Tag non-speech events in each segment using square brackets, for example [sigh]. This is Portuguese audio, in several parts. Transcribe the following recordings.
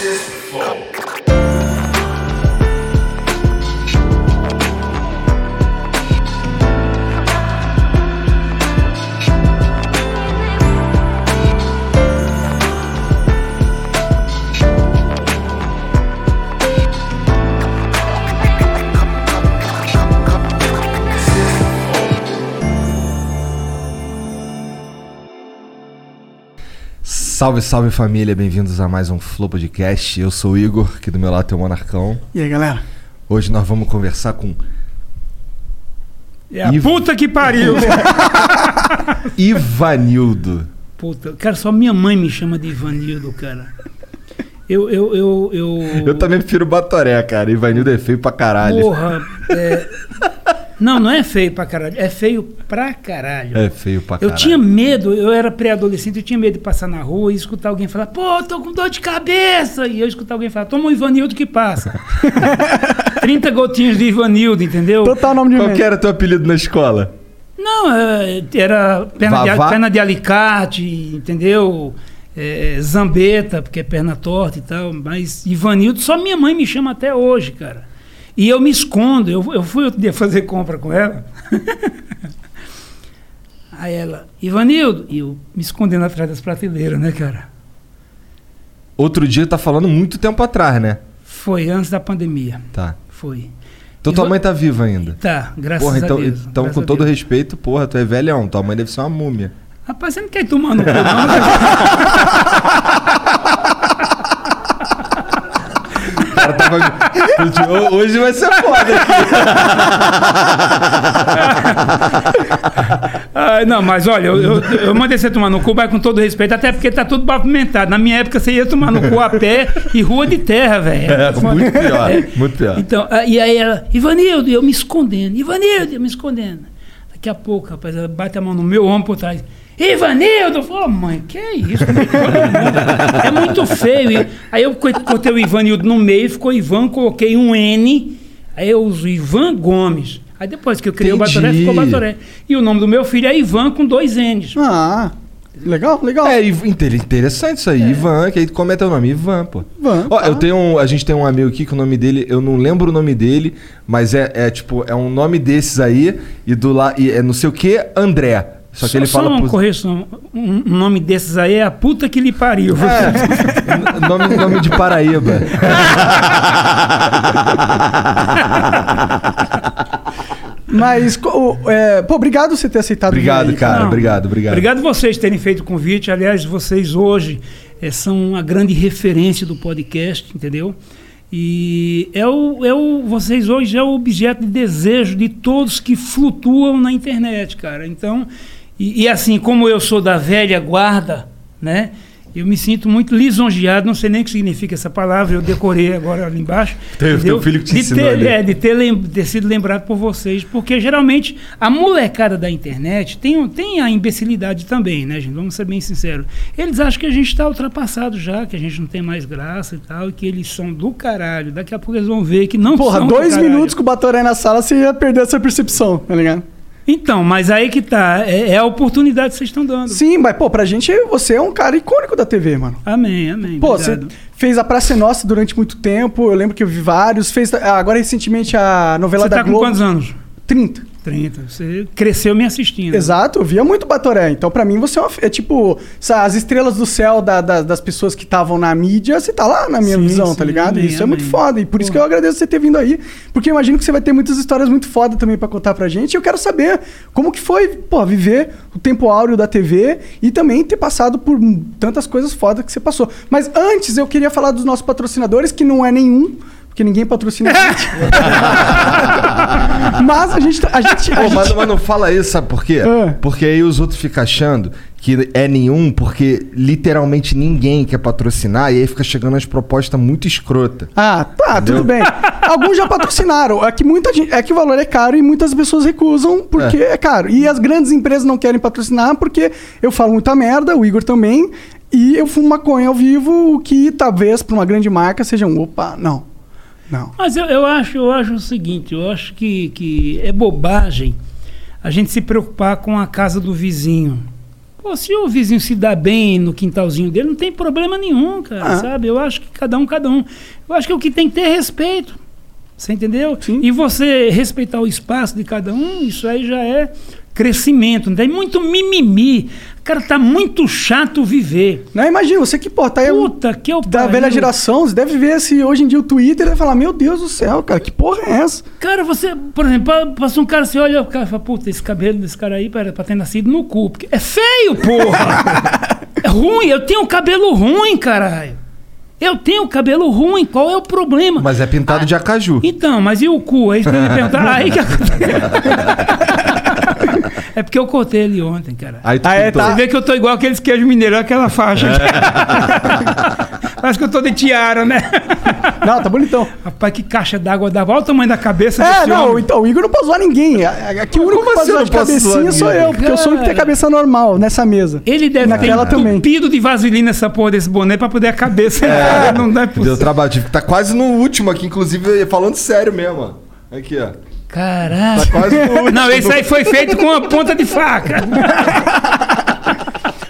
this before. Salve, salve família, bem-vindos a mais um Flow Podcast. Eu sou o Igor, aqui do meu lado tem o Monarcão. E aí, galera? Hoje nós vamos conversar com É a Ivo. puta que pariu! [laughs] Ivanildo. puta, cara, só minha mãe me chama de Ivanildo, cara. Eu, eu, eu, eu... Eu também prefiro Batoré, cara. Ivanildo é feio pra caralho. Porra, é... Não, não é feio pra caralho, é feio pra caralho. É feio pra Eu caralho. tinha medo, eu era pré-adolescente, eu tinha medo de passar na rua e escutar alguém falar, pô, tô com dor de cabeça. E eu escutar alguém falar, toma um Ivanildo que passa. [laughs] 30 gotinhas de Ivanildo, entendeu? Total nome de Qual que era teu apelido na escola? Não, é, era perna de, perna de alicate, entendeu? É, zambeta, porque é perna torta e tal. Mas Ivanildo, só minha mãe me chama até hoje, cara. E eu me escondo. Eu, eu fui outro dia fazer compra com ela. [laughs] Aí ela, Ivanildo, e eu me escondendo atrás das prateleiras, né, cara? Outro dia tá falando muito tempo atrás, né? Foi antes da pandemia. Tá. Foi. Então tua Ivan- mãe tá viva ainda. Tá, graças Porra, então, a Deus. então com todo respeito, porra, tu é velhão. Tua mãe deve ser uma múmia. Rapaz, você não quer tomar no cu, não? [laughs] né? O cara tava... Hoje vai ser foda aqui. [laughs] Ah, não, mas olha, eu, eu, eu mandei você tomar no cu, mas com todo respeito, até porque tá tudo pavimentado. Na minha época você ia tomar no cu a pé e rua de terra, velho. É, muito pior, É. muito pior. Então, ah, e aí ela, Ivanildo, eu me escondendo, Ivanildo, eu me escondendo. Daqui a pouco, rapaz, ela bate a mão no meu ombro por trás. Ivanildo! "Ô, mãe, que é isso? É muito feio. Aí eu co- cortei o Ivanildo no meio, ficou Ivan, coloquei um N, aí eu uso Ivan Gomes. Aí depois que eu criei Entendi. o Batoré, ficou Batoré. E o nome do meu filho é Ivan com dois N's. Ah, legal, legal. É, interessante isso aí. Ivan, que aí como é teu nome? Ivan, pô. Ivan, Ó, tá. eu tenho um, a gente tem um amigo aqui que o nome dele, eu não lembro o nome dele, mas é, é tipo, é um nome desses aí e do lá e é não sei o que, André. Só que ele só fala uma pros- correção. Um, um nome desses aí é a puta que lhe pariu. É, [laughs] nome, nome de Paraíba. Mas, é, pô, obrigado você ter aceitado. Obrigado, aí, cara. Não, obrigado, obrigado. Obrigado vocês terem feito o convite. Aliás, vocês hoje eh, são a grande referência do podcast, entendeu? E é o, é o, vocês hoje é o objeto de desejo de todos que flutuam na internet, cara. Então, e, e assim, como eu sou da velha guarda, né? Eu me sinto muito lisonjeado, não sei nem o que significa essa palavra, eu decorei agora ali embaixo. Teve teu filho que te de ensinou ter, ali. é, de ter, lem- ter sido lembrado por vocês, porque geralmente a molecada da internet tem, tem a imbecilidade também, né, gente? Vamos ser bem sinceros. Eles acham que a gente está ultrapassado já, que a gente não tem mais graça e tal, e que eles são do caralho. Daqui a pouco eles vão ver que não Porra, são do dois caralho. minutos com o Batoré na sala, você ia perder essa percepção, tá ligado? Então, mas aí que tá, é, é a oportunidade que vocês estão dando. Sim, mas, pô, pra gente, você é um cara icônico da TV, mano. Amém, amém. Pô, você fez a Praça é Nossa durante muito tempo, eu lembro que eu vi vários. Fez ah, agora recentemente a novela Você da tá com Globo. quantos anos? 30. 30. Você cresceu me assistindo. Exato, eu via muito Batoré. Então, pra mim, você é, uma, é tipo as estrelas do céu da- da- das pessoas que estavam na mídia, você tá lá na minha Sim, visão, sim, tá ligado? amém, isso é muito foda. E por isso que eu agradeço você ter vindo aí. Porque eu imagino que você vai ter muitas histórias muito foda também pra contar pra gente. E eu quero saber como que foi, pô, viver o tempo áureo da TV e também ter passado por tantas coisas fodas que você passou. Mas antes, eu queria falar dos nossos patrocinadores, que não é nenhum. Porque ninguém patrocina a gente. [laughs] mas a gente. A gente, a Pô, gente- mas, mas não fala isso, sabe por quê? Ah. Porque aí os outros ficam achando que é nenhum, porque literalmente ninguém quer patrocinar, e aí fica chegando as propostas muito escrota. Ah, tá, tudo bem. Alguns já patrocinaram. É que muita gente, é que o valor é caro e muitas pessoas recusam porque é. caro. E as grandes empresas não querem patrocinar porque eu falo muita merda, o Igor também, e eu fumo maconha ao vivo, o que talvez para uma grande marca seja um opa, não. Não. Mas eu, eu acho, eu acho o seguinte, eu acho que, que é bobagem a gente se preocupar com a casa do vizinho. Pô, se o vizinho se dá bem no quintalzinho dele, não tem problema nenhum, cara, Ah. sabe? Eu acho que cada um, cada um. Eu acho que o que tem que ter é respeito. Você entendeu? Sim. E você respeitar o espaço de cada um, isso aí já é crescimento. Não tem muito mimimi. Cara, tá muito chato viver. Não, imagina, você que, pô, tá aí um- Puta que eu da velha geração, você deve ver se hoje em dia o Twitter e vai falar, meu Deus do céu, cara, que porra é essa? Cara, você, por exemplo, pa- passa um cara, você olha o cara e fala, puta, esse cabelo desse cara aí era pra ter nascido no cu. Porque é feio, porra! [laughs] é ruim, eu tenho cabelo ruim, caralho. Eu tenho cabelo ruim, qual é o problema? Mas é pintado de acaju. Então, mas e o cu? É [laughs] que eu ia perguntar. Aí que É porque eu cortei ele ontem, cara. Aí tu Ah, é, pintou. Você vê que eu tô igual aqueles queijos mineiros, aquela faixa. [laughs] Parece que eu tô de tiara, né? Não, tá bonitão. Rapaz, que caixa d'água dava. Olha o tamanho da cabeça É, não, homem. então o Igor não pode zoar ninguém. Aqui o único que pode assim zoar de cabecinha sou eu, porque eu sou o único que tem Cara. cabeça normal nessa mesa. Ele deve Naquela ter também. entupido de vaselina essa porra desse boné pra poder a cabeça. não dá Deu possível. trabalho. Tive que tá quase no último aqui, inclusive, falando sério mesmo, ó. Aqui, ó. Caralho. Tá quase no. Não, esse aí foi feito com uma ponta de faca.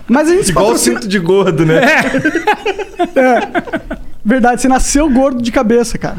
Mas a gente Igual o patrocina. cinto de gordo, né? Verdade, você nasceu gordo de cabeça, cara.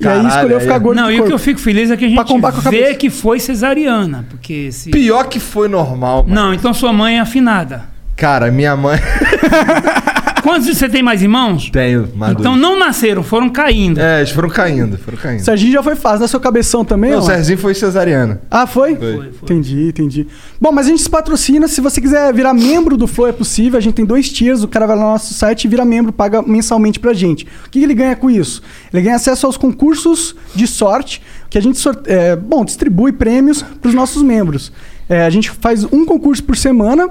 e aí escolheu ficar é- gordo Não, de e o que eu fico feliz é que a gente combar com a vê que foi cesariana. Porque se. Pior que foi normal, mano. Não, então sua mãe é afinada. Cara, minha mãe. [laughs] Quantos você tem mais irmãos? Tenho, mais Então dois. não nasceram, foram caindo. É, eles foram caindo, foram caindo. Serginho já foi fácil. Nasceu cabeção também, Não, o Serginho foi cesariana. Ah, foi? Foi. Foi, foi. Entendi, entendi. Bom, mas a gente se patrocina. Se você quiser virar membro do Flow, é possível. A gente tem dois tiers. O cara vai lá no nosso site e vira membro, paga mensalmente pra gente. O que ele ganha com isso? Ele ganha acesso aos concursos de sorte, que a gente é, bom, distribui prêmios pros nossos membros. É, a gente faz um concurso por semana,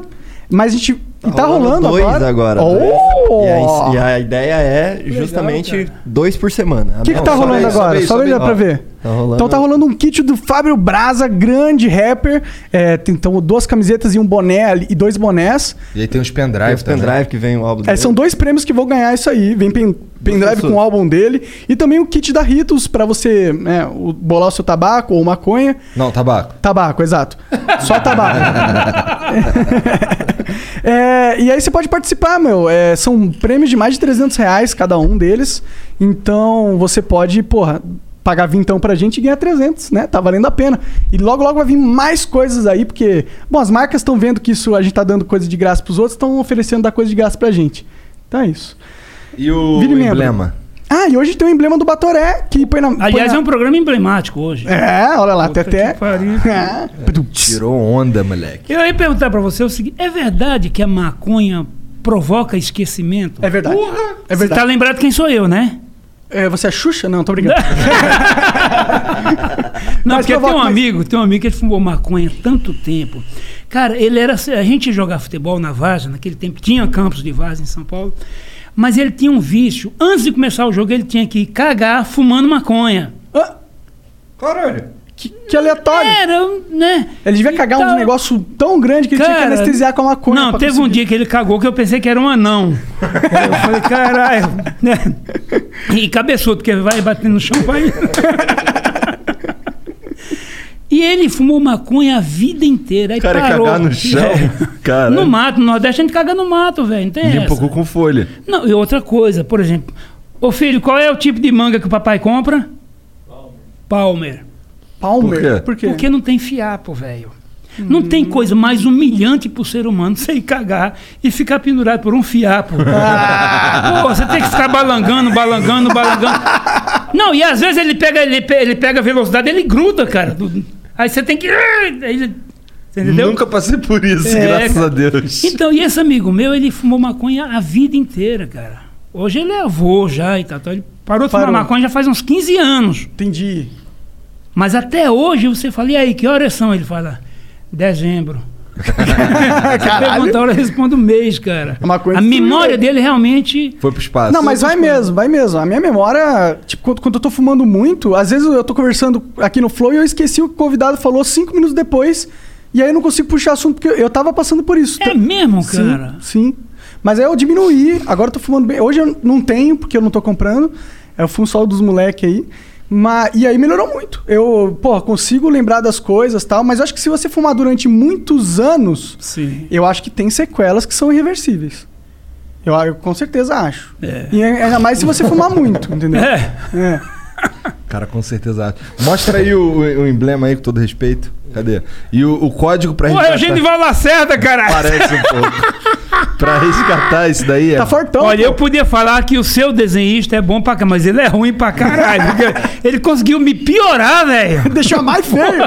mas a gente. E tá rolando dois agora. agora. Oh! E, a, e a ideia é justamente dois por semana. O que, que tá rolando agora? Só aí. pra Ó, ver. Tá rolando- Então tá rolando um kit do Fábio Braza, grande rapper. É, tem então duas camisetas e um boné ali, e dois bonés. E aí tem os Tem pendrive os também. pendrive que vem o álbum É, dele. são dois prêmios que vão ganhar isso aí. Vem pen- pendrive com o álbum dele e também o kit da Ritos pra você né, o- bolar o seu tabaco ou maconha. Não, tabaco. Tabaco, exato. Só tabaco. [laughs] É, e aí você pode participar, meu. É, são prêmios de mais de 300 reais cada um deles. Então você pode, porra, pagar vintão pra gente e ganhar 300, né? Tá valendo a pena. E logo, logo vai vir mais coisas aí, porque... Bom, as marcas estão vendo que isso a gente tá dando coisa de graça pros outros, estão oferecendo dar coisa de graça pra gente. Então é isso. E o Vire membro. emblema? Ah, e hoje tem o emblema do Batoré, que põe na... põe Aliás, na- é um programa emblemático hoje. É, olha lá, Puta até até... [laughs] É. Tirou onda, moleque. Eu ia perguntar pra você o seguinte: é verdade que a maconha provoca esquecimento? É verdade. É Você verdade. tá lembrado quem sou eu, né? É, você é Xuxa? Não, tô brincando. [laughs] Não, Mas porque tem um amigo, tem um amigo que ele fumou maconha há tanto tempo. Cara, ele era. A gente ia jogar futebol na Varsa, naquele tempo, tinha campos de Varsa em São Paulo. Mas ele tinha um vício. Antes de começar o jogo, ele tinha que cagar fumando maconha. Ah, Caralho. Que, que aleatório. Era, né? Ele devia cagar Então- um negócio tão grande que ele tinha que Cara, anestesiar com a maconha. Não, teve um conseguir. dia que ele cagou que eu pensei que era um anão. [laughs] Eu falei, caralho. né? E cabeçudo, porque vai batendo no chão, vai. [laughs] E ele fumou maconha a vida inteira. Aí Cara, parou. cagar no [laughs] chão? É. Caralho. No mato, no Nordeste a gente caga no mato, velho. Limpa o essa. cu com folha. Não, e outra coisa, por exemplo. Ô filho, qual é o tipo de manga que o papai compra? Palmer. Palmer. Por quê? Por quê? Porque não tem fiapo, velho. Não tem coisa mais humilhante pro ser humano [laughs] você ir cagar e ficar pendurado por um fiapo. [laughs] Pô, você tem que ficar balangando, balangando, balangando. Não, e às vezes ele pega, ele, pe- ele pega a velocidade, ele gruda, cara. Aí você tem que. ele- entendeu? Nunca passei por isso, É, graças cara. a Deus. Então, e esse amigo meu, ele fumou maconha a vida inteira, cara. Hoje ele é avô já e tal. tal. Ele parou de Parou. fumar maconha já faz uns 15 anos. Entendi. Mas até hoje você fala, e aí, que horas são? Ele fala, dezembro. [laughs] Você pergunta a hora, eu respondo mês, cara. A maconha A memória ele. dele realmente. Foi pro espaço. Não, mas vai mesmo, vai mesmo. A minha memória, tipo, quando, quando eu tô fumando muito, às vezes eu tô conversando aqui no Flow e eu esqueci o que o convidado falou cinco minutos depois. E aí eu não consigo puxar assunto, porque eu, tava passando por isso. É mesmo, Sim, cara? Sim. Mas aí eu diminuí, agora eu tô fumando bem. Hoje eu não tenho, porque eu não tô comprando. Eu fumo só o dos moleque aí. Mas, e aí melhorou muito. Eu, pô, consigo lembrar das coisas e tal, mas eu acho que se você fumar durante muitos anos, Sim. eu acho que tem sequelas que são irreversíveis. Eu, eu com certeza acho. É. E ainda mais se você fumar muito, entendeu? É. É. Cara, com certeza. Mostra aí o, o emblema aí, com todo respeito. Cadê? E o, o código pra Pô, é o Genival Lacerda, cara. Parece um pouco. [laughs] pra resgatar isso daí é... Tá fortão. Olha, pô. eu podia falar que o seu desenhista é bom pra cá, mas ele é ruim pra caralho. [laughs] ele conseguiu me piorar, velho. [laughs] Deixou mais feio.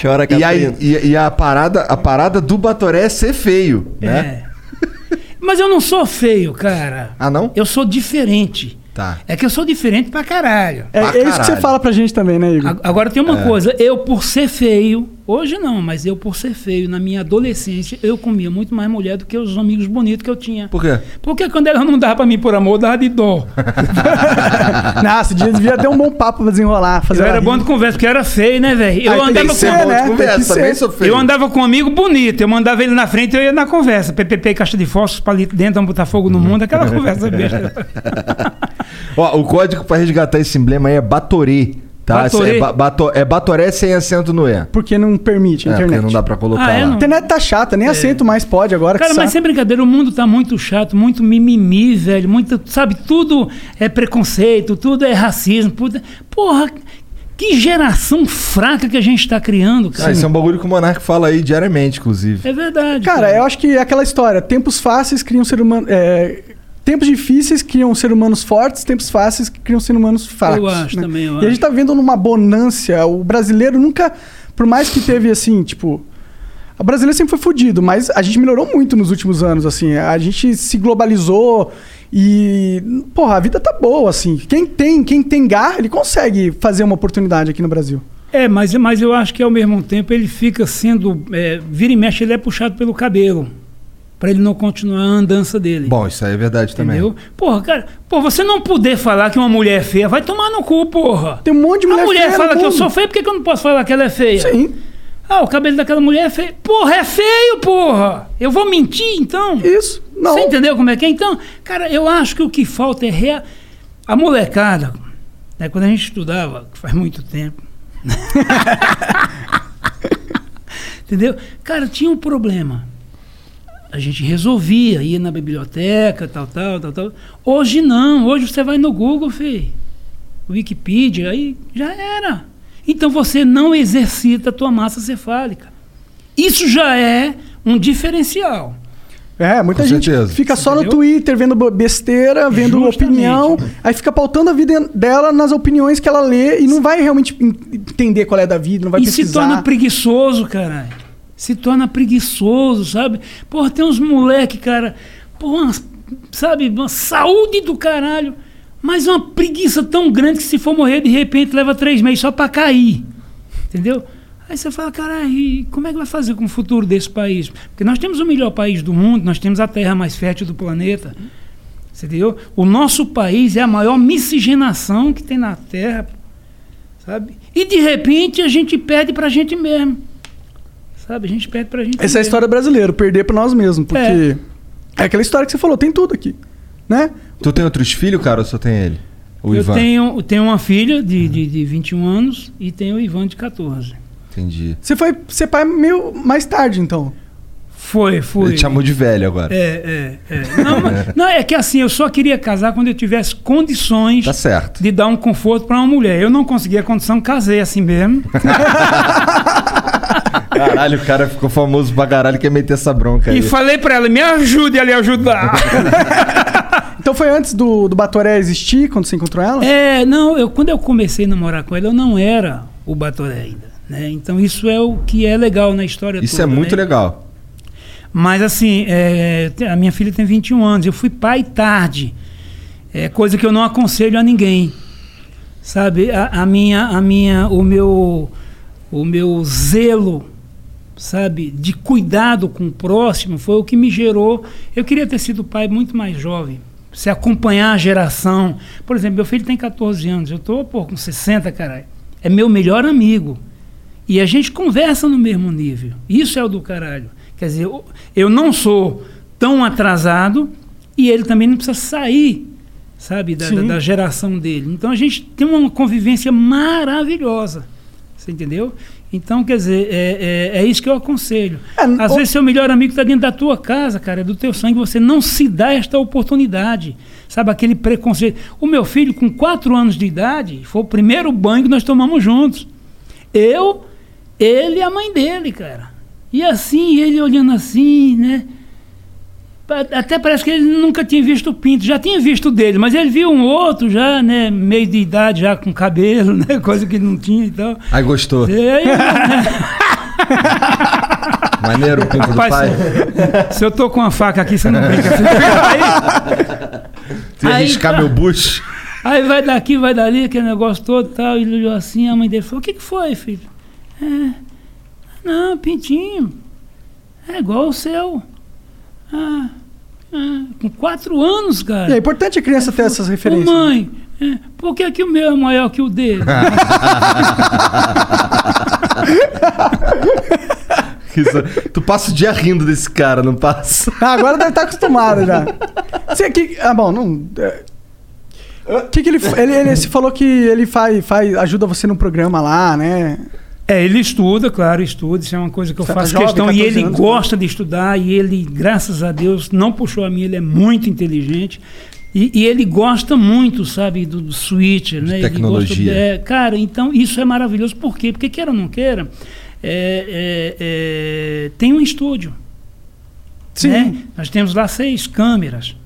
Chora, E, Catarina. e, e a, parada, a parada do Batoré é ser feio, né? É. Mas eu não sou feio, cara. Ah, não? Eu sou diferente. Tá. É que eu sou diferente pra caralho. É, Pra é isso que você caralho. fala pra gente também, né, Igor? Agora tem uma coisa, eu por ser feio, hoje não, mas eu por ser feio, na minha adolescência, eu comia muito mais mulher do que os amigos bonitos que eu tinha. Por quê? Porque quando ela não dava pra mim por amor, dava de dó. [laughs] Nossa, dia devia ter um bom papo pra desenrolar. Fazer Eu era rir. bom de conversa, porque eu era feio, né, velho? Eu Ah, tem andava com. ser, né? conversa, também sou feio. Eu andava com um amigo bonito, eu mandava ele na frente, eu ia na conversa. PPP, caixa de fósforos, palito dentro, vamos botar fogo no mundo, aquela [laughs] conversa besta. [laughs] Ó, o código pra resgatar esse emblema aí é Batorê. Tá? Batorê? É, ba- bato- é Batoré sem acento no E. Porque não permite a É, internet. porque não dá pra colocar Ah, é? A internet tá chata, nem acento mais pode agora. Cara, mas sem brincadeira, o mundo tá muito chato, muito mimimi, velho. Muito, sabe, tudo é preconceito, tudo é racismo. Puta, porra, que geração fraca que a gente tá criando, Ah, cara. isso é um bagulho que o Monark fala aí diariamente, inclusive. É verdade. Cara, eu acho que é aquela história: tempos fáceis criam ser humano. é, tempos difíceis criam ser humanos fortes, tempos fáceis criam ser humanos fracos. Eu acho né? também, eu E a acho. gente tá vendo numa bonância. O brasileiro nunca. Por mais que teve assim, tipo. O brasileiro sempre foi fudido, mas a gente melhorou muito nos últimos anos, assim. A gente se globalizou e. Porra, a vida tá boa, assim. Quem tem, quem tem garra, ele consegue fazer uma oportunidade aqui no Brasil. É, mas, mas eu acho que ao mesmo tempo ele fica sendo. É, vira e mexe, ele é puxado pelo cabelo. Pra ele não continuar a andança dele. Bom, isso aí é verdade também. Entendeu? Porra, cara, pô, você não poder falar que uma mulher é feia, vai tomar no cu, porra. Tem um monte de mulher a mulher feia fala que eu sou feio, por que, que eu não posso falar que ela é feia? Sim, Ah, o cabelo daquela mulher é feio. Porra, é feio, porra! Eu vou mentir, então? isso. Não. Você entendeu como é que é? Então, cara, eu acho que o que falta é rea... a molecada. Né, quando a gente estudava, que faz muito tempo. [laughs] [laughs] entendeu? Cara, tinha um problema. A gente resolvia, ia na biblioteca, tal, tal, tal, tal. Hoje não, hoje você vai no Google, filho. Wikipedia, aí já era. Então você não exercita a tua massa cefálica. Isso já é um diferencial. É, muita Com gente certeza. fica só no Entendeu? Twitter vendo besteira, vendo Justamente. opinião, aí fica pautando a vida dela nas opiniões que ela lê e não vai realmente en- entender qual é da vida, não vai e pesquisar. se torna preguiçoso, caralho. Se torna preguiçoso, sabe? Porra, tem uns moleque, cara, porra, sabe, uma saúde do caralho, mas uma preguiça tão grande que se for morrer de repente leva três meses só pra cair. Entendeu? Aí você fala, cara, e como é que vai fazer com o futuro desse país? Porque nós temos o melhor país do mundo, nós temos a terra mais fértil do planeta. Entendeu? O nosso país é a maior miscigenação que tem na Terra, sabe? E de repente a gente perde pra gente mesmo. Sabe? A gente perde pra gente Essa é a história brasileira, perder pra nós mesmos, porque é. aquela história que você falou, tem tudo aqui, né? Tu tem outros filhos, cara, ou só tem ele? O Eu Ivan? tenho, eu tenho uma filha de, de, de 21 anos e tenho o Ivan de 14. Entendi. Você foi ser pai meio mais tarde, então. Foi, foi. Ele te chamou de velho agora. É, é, é. Não, mas- [laughs] não, é que assim, eu só queria casar quando eu tivesse condições Tá certo. de dar um conforto pra uma mulher. Eu não conseguia condição, casei assim mesmo. [laughs] Caralho, o cara ficou famoso pra caralho quer meter essa bronca aí. e falei pra ela, me ajude a lhe ajudar. [laughs] Então foi antes do, do Batoré existir, quando você encontrou ela? É, não, eu, quando eu comecei a namorar com ela, eu não era o Batoré ainda. Né? Então isso é o que é legal na história Isso toda. é muito né? legal. Mas assim, é, a minha filha tem 21 anos, eu fui pai tarde. É coisa que eu não aconselho a ninguém. Sabe, a, a minha, a minha, o meu, o meu zelo, sabe, de cuidado com o próximo foi o que me gerou. Eu queria ter sido pai muito mais jovem. Se acompanhar a geração. Por exemplo, meu filho tem 14 anos, eu pô, com 60, caralho. É meu melhor amigo. E a gente conversa no mesmo nível. Isso é o do caralho. Quer dizer, eu- eu não sou tão atrasado e ele também não precisa sair, sabe, da, da- da geração dele. Então a gente tem uma convivência maravilhosa. Você entendeu? Então, quer dizer, é, é, é isso que eu aconselho. É, Às o- vezes, seu melhor amigo está dentro da tua casa, cara, é do teu sangue, você não se dá esta oportunidade. Sabe, aquele preconceito. O meu filho, com 4 anos de idade, foi o primeiro banho que nós tomamos juntos. Eu, ele e a mãe dele, cara. E assim, ele olhando assim, né? Até parece que ele nunca tinha visto o pinto, já tinha visto o dele, mas ele viu um outro já, né? Meio de idade, já com cabelo, [laughs] né? Coisa que ele não tinha e tal. Aí gostou. E aí, [laughs] Maneiro o pinto do Rapaz, pai. se eu tô com uma faca aqui, você não brinca. Você aí, Se arriscar tá. meu bucho. aí vai daqui, vai dali, aquele negócio todo e tal. E ele olhou assim, a mãe dele falou: O que, que foi, filho? É, não, pintinho. É igual o seu. Ah, ah, com quatro anos, cara. É importante a criança ter essas Ô, referências. mãe, é, por que, que o meu é maior que o dele? [laughs] Isso- tu passa o dia rindo desse cara, não passa? Ah, agora deve estar acostumado já. Você que, ah, bom, não. é, que que ele, ele, ele se falou que ele faz, faz, ajuda você no programa lá, né? É, ele estuda, claro, estuda, isso é uma coisa que eu Você tá faço jovem, questão. E 14 ele anos, gosta de estudar, e ele, graças a Deus, não puxou a mim, ele é muito inteligente. E, e ele gosta muito, sabe, do, do switcher, né? Tecnologia. gosta- é, cara, então isso é maravilhoso. Por quê? Porque queira ou não queira, é, é, é, tem um estúdio. Sim. né? Nós temos lá seis câmeras,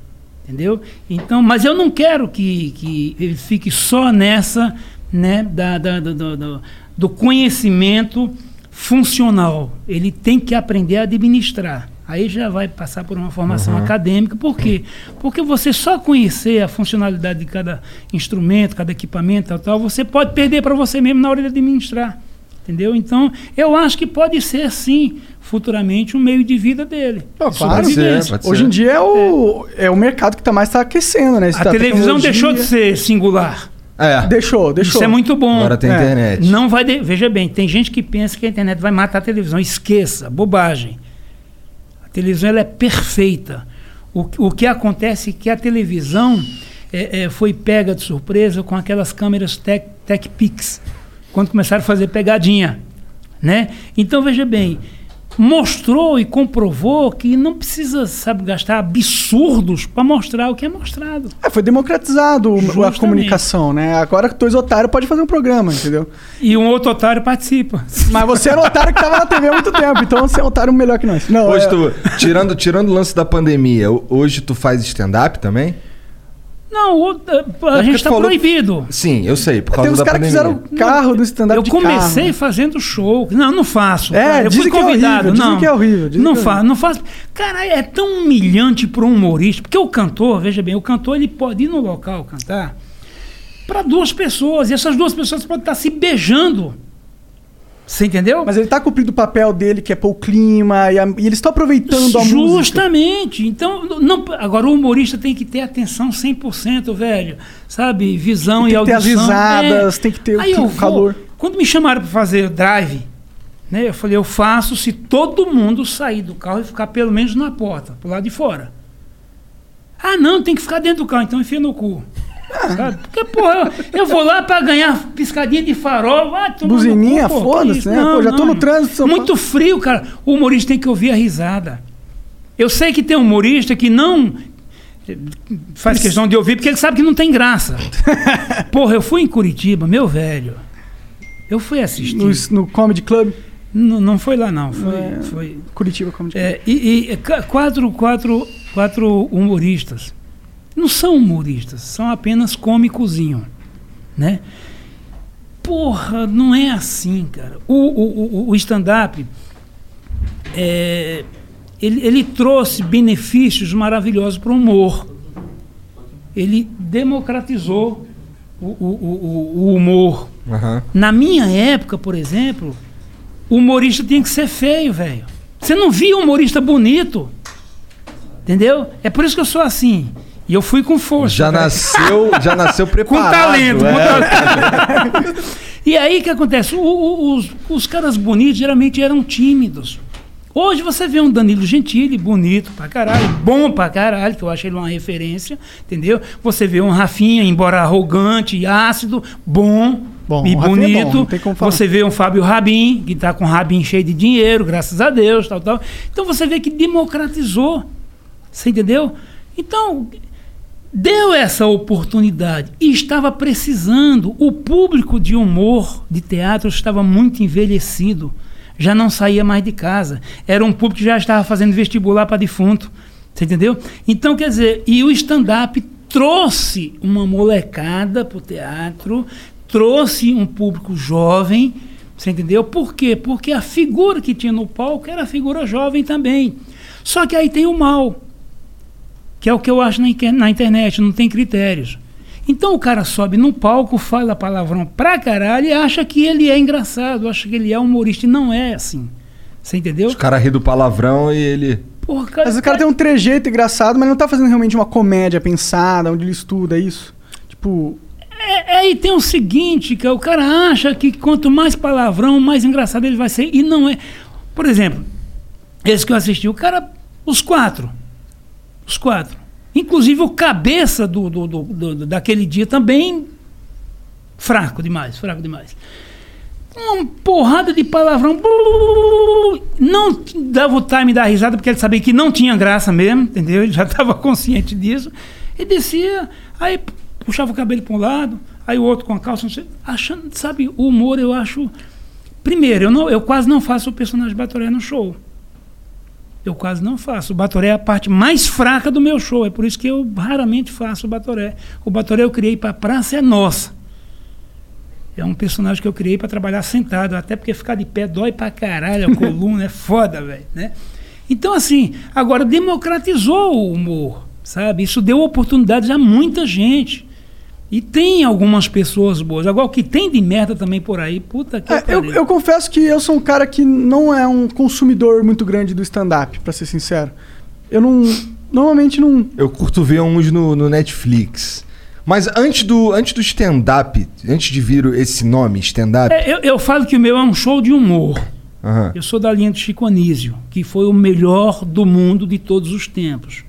entendeu? Então, mas eu não quero que, que ele fique só nessa, né, da, da- do, do- do- conhecimento funcional. Ele tem que aprender a administrar. Aí já vai passar por uma formação acadêmica. Por quê? Porque você só conhecer a funcionalidade de cada instrumento, cada equipamento, tal, tal, você pode perder para você mesmo na hora de administrar. Entendeu? Então, eu acho que pode ser, sim, futuramente, um meio de vida dele. Sobrevivência. Pode ser. Hoje em dia é o, é. o mercado que tá mais tá aquecendo, né? Isso A da televisão tecnologia. deixou de ser singular. É. Deixou, deixou. Isso é muito bom. Agora tem É. internet. Não vai. de- Veja bem, tem gente que pensa que a internet vai matar a televisão. Esqueça, bobagem. A televisão ela é perfeita. O, o que acontece é que a televisão é, é, foi pega de surpresa com aquelas câmeras Tech, Tech Pix, quando começaram a fazer pegadinha. Né? Então, veja bem, mostrou e comprovou que não precisa, sabe, gastar absurdos para mostrar o que é mostrado. É, foi democratizado o- a Justamente. comunicação, né? Agora que dois otários pode fazer um programa, entendeu? E um outro otário participa. Mas você era um otário que tava na TV há muito tempo, então você é um otário melhor que nós. Não, Hoje é- tu, tirando, tirando o lance da pandemia, ho- hoje tu faz stand-up também? Não, o- a porque gente tu está falou- proibido. Sim, eu sei, por causa tem uns caras que fizeram carro do stand-up Eu de comecei carro. fazendo show. Não, não faço. É, cara. Eu fui que é convidado. horrível, dizem não, que é horrível, dizem não que é faço, não faço. Cara, é tão humilhante para um humorista. Porque o cantor, veja bem, o cantor ele pode ir no local cantar para duas pessoas. E essas duas pessoas podem estar se beijando. Você entendeu? Mas ele tá cumprindo o papel dele, que é pôr o clima, e, a- e eles estão aproveitando a música. Justamente. Então, não, agora o humorista tem que ter atenção 100%, velho. Sabe? Visão E e tem que ter as audição. risadas, tem que ter o Aí tipo, vou- calor. Quando me chamaram para fazer drive, né, eu falei, eu faço se todo mundo sair do carro e ficar pelo menos na porta, pro lado de fora. Ah, não, tem que ficar dentro do carro, então enfia no cu. Sabe? Porque, porra, eu, eu vou lá para ganhar piscadinha de farol. no Buzininha, foda-se, né? Pô, já tô no trânsito Muito frio, cara. O humorista tem que ouvir a risada. Eu sei que tem humorista que não eh, faz questão de ouvir porque ele sabe que não tem graça. [laughs] Porra, eu fui em Curitiba, meu velho. Eu fui assistir. No, no Comedy Club, Não, não foi lá, não. Foi. É. foi Curitiba Comedy Club. é, e e, ca- quatro, quatro, quatro humoristas. Não são humoristas, são apenas cômicozinho. Né? Porra, não é assim, cara. O, o, o- o stand-up, é, ele, ele trouxe benefícios maravilhosos para o humor. Ele democratizou o, o, o, humor. Aham. Na minha época, por exemplo, o humorista tinha que ser feio, velho. Você não via humorista bonito. Entendeu? É por isso que eu sou assim. E eu fui com força. Já velho. nasceu, já nasceu [laughs] com preparado. talento. é. com talento. [laughs] e aí o que acontece? O- o- os, os caras bonitos geralmente eram tímidos. Hoje você vê um Danilo Gentili, bonito pra caralho, bom pra caralho, que eu acho ele uma referência, entendeu? Você vê um Rafinha, embora arrogante e ácido, bom, Bom, e o Rafinha é bom, bonito. você vê um Fábio Rabin, que tá com o Rabin cheio de dinheiro, graças a Deus, tal, tal. Então você vê que democratizou. Você entendeu? Então, deu essa oportunidade e estava precisando. O público de humor de teatro estava muito envelhecido, já não saía mais de casa. Era um público que já estava fazendo vestibular para defunto. Você entendeu? Então, quer dizer, e o stand-up trouxe uma molecada para o teatro, trouxe um público jovem. Você entendeu? Por quê? Porque a figura que tinha no palco era a figura jovem também. Só que aí tem o mal que é o que eu acho na, internet, não tem critérios. Então o cara sobe no palco, fala palavrão pra caralho e acha que ele é engraçado, acha que ele é humorista e não é assim. Você entendeu? Os caras ri do palavrão e ele. Porra, cara, Mas o cara tem um trejeito engraçado, mas não tá fazendo realmente uma comédia pensada, onde ele estuda isso. Tipo, É, aí tem o seguinte, que o cara acha que quanto mais palavrão, mais engraçado ele vai ser. E não é. Por exemplo, esse que eu assisti, o cara. Os quatro. Os quatro. Inclusive o cabeça do, do, do- do- daquele dia também. Fraco demais, fraco demais. Uma porrada de palavrão. Não dava o time da risada, porque ele sabia que não tinha graça mesmo, entendeu? Ele já [laughs] estava consciente disso. E descia, aí puxava o cabelo para um lado, aí o outro com a calça, sei, achando, sabe, o humor eu acho. Primeiro, eu, não, eu quase não faço o personagem Batoré no show. Eu quase não faço. O Batoré é a parte mais fraca do meu show. É por isso que eu raramente faço o Batoré. O Batoré eu criei para Praça é Nossa. É um personagem que eu criei para trabalhar sentado, até porque ficar de pé dói pra caralho, a [laughs] coluna é foda, velho, né? Então, assim, agora democratizou o humor, sabe? Isso deu oportunidades a muita gente. E tem algumas pessoas boas. Agora, o que tem de merda também por aí, puta que é, eu, pariu. eu confesso que eu sou um cara que não é um consumidor muito grande do stand-up, pra ser sincero. Eu não. Normalmente não. Eu curto ver uns no, no Netflix. Mas antes do, antes do stand-up, antes de vir esse nome, stand-up. É, eu, eu falo que o meu é um show de humor. aham. Eu sou da linha do Chico Anísio, que foi o melhor do mundo de todos os tempos.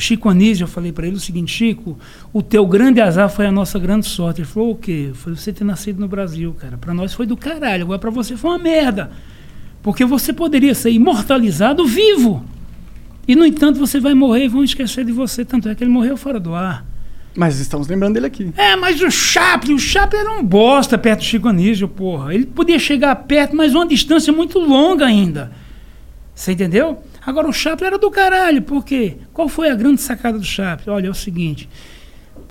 O Chico Anísio, eu falei para ele o seguinte, Chico, o teu grande azar foi a nossa grande sorte. Ele falou, o quê? Foi você ter nascido no Brasil, cara. Para nós foi do caralho, agora para você foi uma merda. Porque você poderia ser imortalizado vivo. E, no entanto, você vai morrer e vão esquecer de você. Tanto é que ele morreu fora do ar. Mas estamos lembrando dele aqui. É, mas o Chaplin, o Chaplin era um bosta perto do Chico Anísio, porra. Ele podia chegar perto, mas uma distância muito longa ainda. Você entendeu? Agora o Chaplin era do caralho, por quê? Qual foi a grande sacada do Chaplin? Olha, é o seguinte.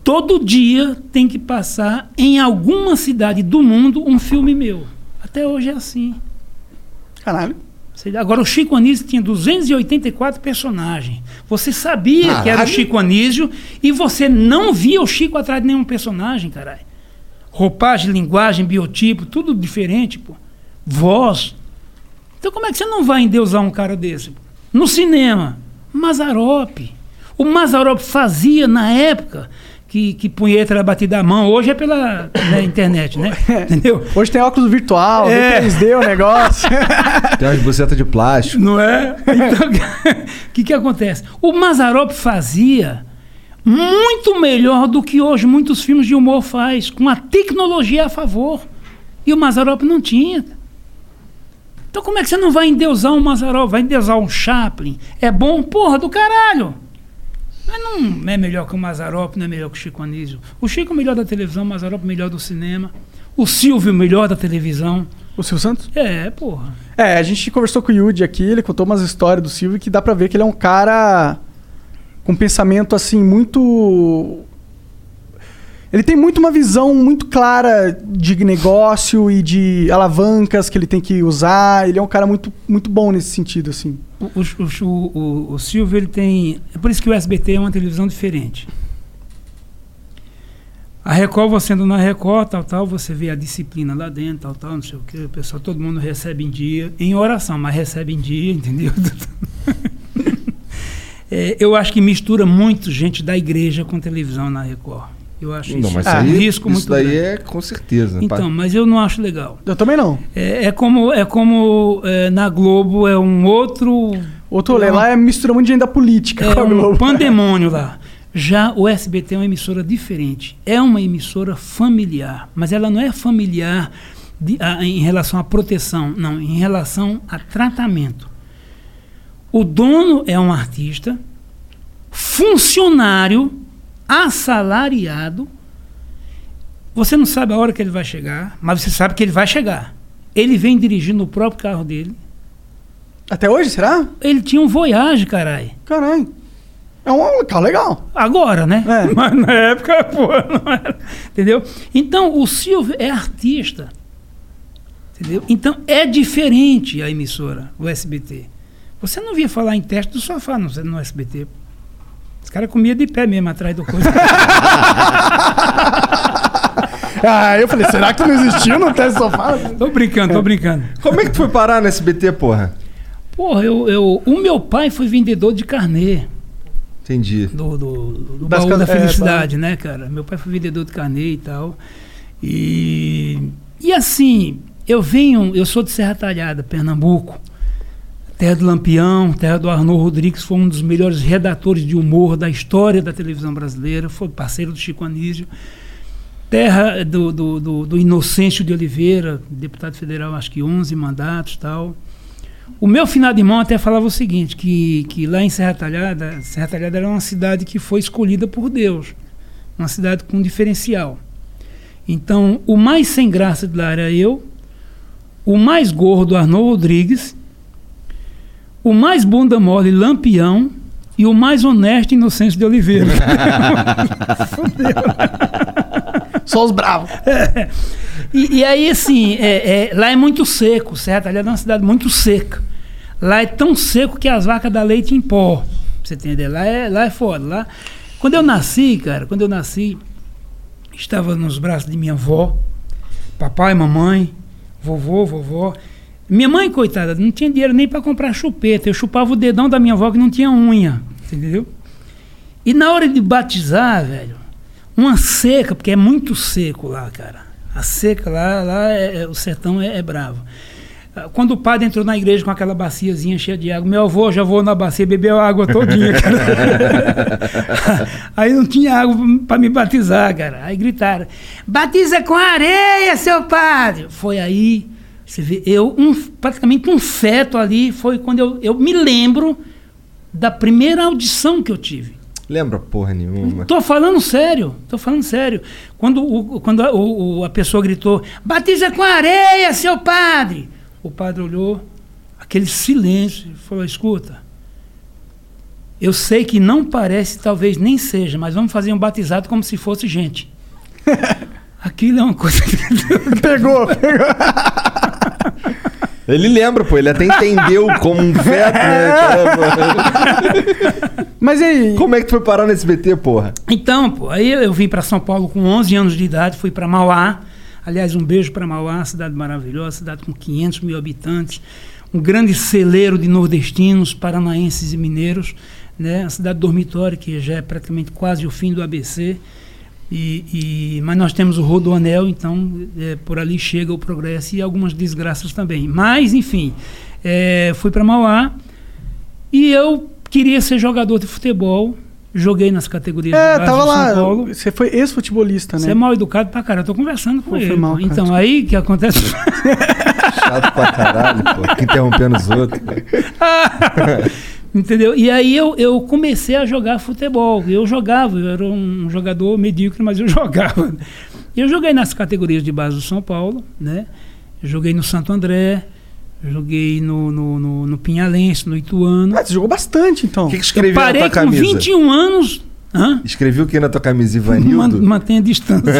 Todo dia tem que passar em alguma cidade do mundo um filme meu. Até hoje é assim. Caralho. Agora, o Chico Anísio tinha 284 personagens. Você sabia que era o Caralho. Chico Anísio e você não via o Chico atrás de nenhum personagem, caralho. Roupagem, linguagem, biotipo, tudo diferente, pô. Voz. Então, como é que você não vai endeusar um cara desse? pô? No cinema, Mazarop. O Mazarop fazia, na época, que, que punheta era batida à mão. Hoje é pela né, internet, né? [laughs] Entendeu? Hoje tem óculos virtual, É. 3D o negócio. [laughs] Tem umas bucetas de plástico. Não é? Então, [laughs] o que, que acontece? O Mazarop fazia muito melhor do que hoje muitos filmes de humor faz, com a tecnologia a favor. E o Mazarop não tinha. Então como é que você não vai endeusar um Mazarop? Vai endeusar um Chaplin? É bom? Porra do caralho! Mas não é melhor que o Mazarop, não é melhor que o Chico Anísio. O Chico é o melhor da televisão, o Mazarop é o melhor do cinema. O Silvio é o melhor da televisão. o Silvio Santos? É, porra. É, a gente conversou com o Yudi aqui, ele contou umas histórias do Silvio que dá pra ver que ele é um cara com um pensamento assim muito Ele tem muito uma visão muito clara de negócio e de alavancas que ele tem que usar. Ele é um cara muito, muito bom nesse sentido, assim. O, o, o, o, Silvio, ele tem. É por isso que o SBT é uma televisão diferente. A Record, você indo na Record, tal, tal, você vê a disciplina lá dentro, tal, tal, não sei o que, o pessoal, todo mundo recebe em dia, em oração, mas recebe em dia, entendeu? [laughs] É, eu acho que mistura muito gente da igreja com televisão na Record. Eu acho Não, isso mas é um aí, risco isso muito daí grande. é com certeza. Então, pá. mas eu não acho legal. Eu também não. É, é como, é como é, na Globo é um outro. Outro rolê lá é mistura muito de gente da política É com a um Globo. pandemônio lá. [laughs] Já o SBT é uma emissora diferente. É uma emissora familiar, mas ela não é familiar de- a- em relação à proteção, não, em relação a tratamento. O dono é um artista, funcionário, assalariado. Você não sabe a hora que ele vai chegar, mas você sabe que ele vai chegar. Ele vem dirigindo o próprio carro dele. Até hoje, será? Ele tinha um Voyage, caralho. Caralho. É um carro legal. Agora, né? É. [laughs] Mas na época, pô, não era. Entendeu? Então, o Silvio é artista. Entendeu? Então, é diferente a emissora, o SBT. Você não via falar em teste do sofá no, no SBT. Os caras comiam de pé mesmo atrás do coisa. [laughs] Ah, eu falei, será que não existiu no teste sofá? tô brincando, tô brincando. Como é que tu foi parar no SBT, porra? Porra, eu, eu, o meu pai foi vendedor de carnê. Entendi. do, do, do baú da é, felicidade, né, cara? Meu pai foi vendedor de carnê e tal. E, e assim, eu venho, eu sou de Serra Talhada, Pernambuco. Terra do Lampião, terra do Arnaud Rodrigues, foi um dos melhores redatores de humor da história da televisão brasileira, foi parceiro do Chico Anísio. Terra do, do, do, do Inocêncio de Oliveira, deputado federal, acho que 11 mandatos tal. O meu finado irmão até falava o seguinte, que, que lá em Serra Talhada, Serra Talhada era uma cidade que foi escolhida por Deus, uma cidade com diferencial. Então, o mais sem graça de lá era eu, o mais gordo Arnaud Rodrigues, o mais bunda mole Lampião e o mais honesto Inocêncio de Oliveira. [laughs] Só os bravos. E, e aí, assim, é- é, lá é muito seco. Serra Talhada é uma cidade muito seca. Lá é tão seco que as vacas dão leite em pó. Pra você entender? Lá é, lá é foda. Lá, quando eu nasci, cara, quando eu nasci, estava nos braços de minha avó, papai, mamãe, vovô, vovó. Minha mãe, coitada, não tinha dinheiro nem para comprar chupeta. Eu chupava o dedão da minha avó que não tinha unha. Entendeu? E na hora de batizar, velho, uma seca, porque é muito seco lá, cara. A seca lá, lá é, é- o sertão é, é bravo. Ah, Quando o padre entrou na igreja com aquela baciazinha cheia de água, meu avô já voou na bacia bebeu a água todinha, cara. [laughs] Aí não tinha água para me batizar, cara. Aí gritaram: batiza com areia, seu padre. Foi aí, você vê, eu, um, praticamente um feto ali, foi quando eu, eu me lembro da primeira audição que eu tive. Lembra porra nenhuma. Tô falando sério, tô falando sério. Quando, o, quando a, o- a pessoa gritou, batiza com areia, seu padre! O padre olhou, aquele silêncio, e falou, escuta, eu sei que não parece, talvez nem seja, mas vamos fazer um batizado como se fosse gente. [laughs] Aquilo é uma coisa que... Pegou, pegou. [laughs] Ele lembra, pô. Ele até entendeu como um feto, né? [laughs] Caramba. Mas aí? Como é que tu foi parar no SBT, porra? Então, pô, aí eu vim para São Paulo com 11 anos de idade, fui para Mauá. Aliás, um beijo para Mauá, cidade maravilhosa, cidade com 500 mil habitantes, um grande celeiro de nordestinos, paranaenses e mineiros, né? A cidade dormitória que já é praticamente quase o fim do ABC. E, e- mas nós temos o Rodoanel, então é, por ali chega o progresso e algumas desgraças também. Mas, enfim, é, fui para Mauá e eu queria ser jogador de futebol. Joguei nas categorias É, de tava de São lá. Paulo. Você foi ex-futebolista, Você né? é mal educado pra caralho. Eu tô conversando com Pô, ele. mal, pô. cara, então, aí que acontece. [laughs] Chato pra caralho, pô. Fica interrompendo os outros. [laughs] Entendeu? E aí eu, eu comecei a jogar futebol. Eu jogava, eu era um jogador medíocre, mas eu [laughs] jogava. Eu joguei nas categorias de base do São Paulo, né? Joguei no Santo André, joguei no, no, no, no Pinhalense, no Ituano. Ah, você jogou bastante, então. O que, que Eu escreveu na parei tua com camisa? 21 anos Hã? Escrevi o que na tua camisa, [laughs] Man- Ivanildo? Mantenha a distância. [laughs]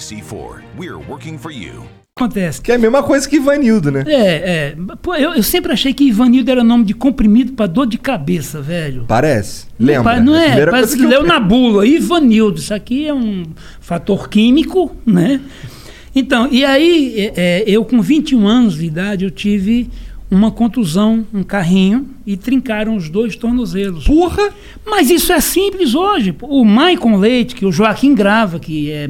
NBC4. We're working for you. acontece? Que é a mesma coisa que Ivanildo, né? É, é. Pô, eu, eu sempre achei que Ivanildo era nome de comprimido pra dor de cabeça, velho. Parece. Lembra? Não é? primeira Parece que leu eu- na bula. Ivanildo. Isso aqui é um fator químico, né? Então, e aí, é, é, eu com 21 anos de idade, eu tive uma contusão, um carrinho, e trincaram os dois tornozelos. Porra! Mas isso é simples hoje. O Maicon Leite, que o Joaquim grava, que é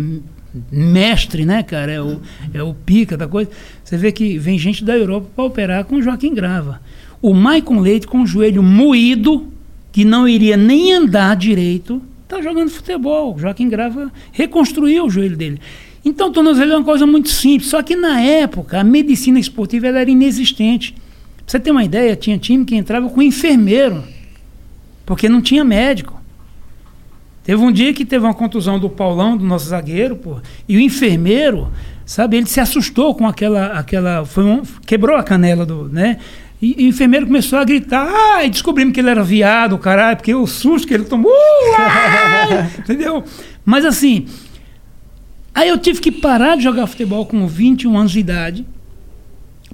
mestre, né, cara? É o, é o pica da coisa. Você vê que vem gente da Europa para operar com Joaquim grava. O Maicon Leite, com o joelho moído, que não iria nem andar direito, tá jogando futebol. O Joaquim grava reconstruiu o joelho dele. Então, tornozelo é uma coisa muito simples. Só que na época, a medicina esportiva ela era inexistente. Pra você ter uma ideia, tinha time que entrava com enfermeiro, porque não tinha médico. Teve um dia que teve uma contusão do Paulão, do nosso zagueiro, pô, e o enfermeiro, sabe, ele se assustou com aquela. aquela foi um, quebrou a canela do. né? E, e o enfermeiro começou a gritar, ah, e descobrimos que ele era viado, caralho, porque o susto que ele tomou, [laughs] entendeu? Mas assim, aí eu tive que parar de jogar futebol com 21 anos de idade,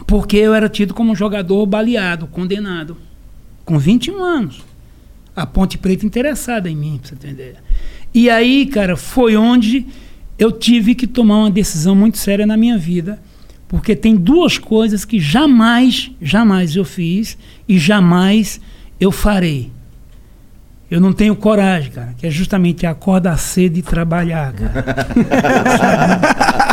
porque eu era tido como um jogador baleado, condenado, com 21 anos a Ponte Preta interessada em mim, pra você ideia. E aí, cara, foi onde eu tive que tomar uma decisão muito séria na minha vida, porque tem duas coisas que jamais, jamais eu fiz e jamais eu farei. Eu não tenho coragem, cara, que é justamente acordar cedo e trabalhar, cara. [laughs]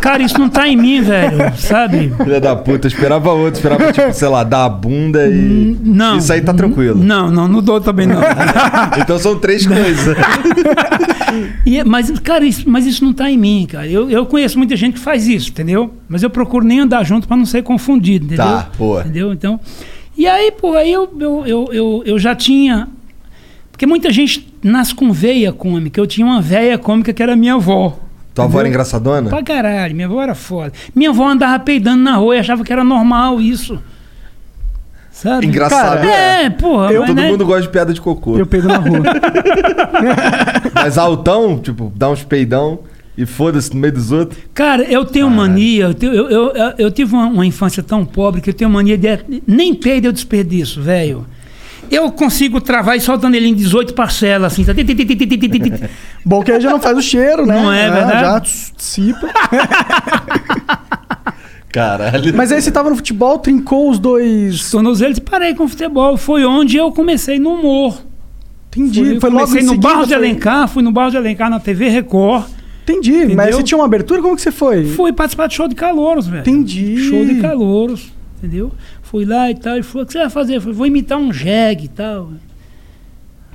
Cara, isso não tá em mim, velho, sabe? Filha da puta, eu esperava outro, esperava, tipo, sei lá, dar a bunda e. Não. Isso aí tá tranquilo. Não, não, não dou também não. [laughs] Então são três coisas. E, mas, cara, isso, mas isso não tá em mim, cara. Eu, eu conheço muita gente que faz isso, entendeu? Mas eu procuro nem andar junto para não ser confundido, entendeu? Tá, boa. Entendeu? Então. E aí, pô, aí eu, eu, eu, eu, eu já tinha. Porque muita gente nasce com veia cômica. Eu tinha uma veia cômica que era minha avó. Tua avó era engraçadona? Pra caralho, minha avó era foda. Minha avó andava peidando na rua e achava que era normal isso. Sabe? Engraçado. É, porra. Eu, mas, todo né? mundo gosta de piada de cocô. Eu peido na rua. [laughs] Mas altão, tipo, dá uns peidão e foda-se no meio dos outros. Cara, eu tenho mania, eu, tenho- eu, eu, eu- tive uma, uma infância tão pobre que eu tenho mania de. Nem peido eu desperdiço, velho. Eu consigo travar e soltando ele em 18 parcelas, assim. Bom que aí já não faz o cheiro, né? Não é, é verdade? Já dissipa. [laughs] Caralho. Mas aí você tava no futebol, trincou os dois... Tornozelos e parei com o futebol. Foi onde eu comecei no humor. Entendi. Fui, foi comecei no Barro de foi... Alencar, fui no Barro de Alencar na TV Record. Entendi, entendeu? mas você tinha uma abertura? Como que você foi? Fui participar de show de caloros, velho. Entendi. Show de caloros. entendeu? Fui lá e tal, e falou, o que você vai fazer? Eu falei, vou imitar um jegue e tal.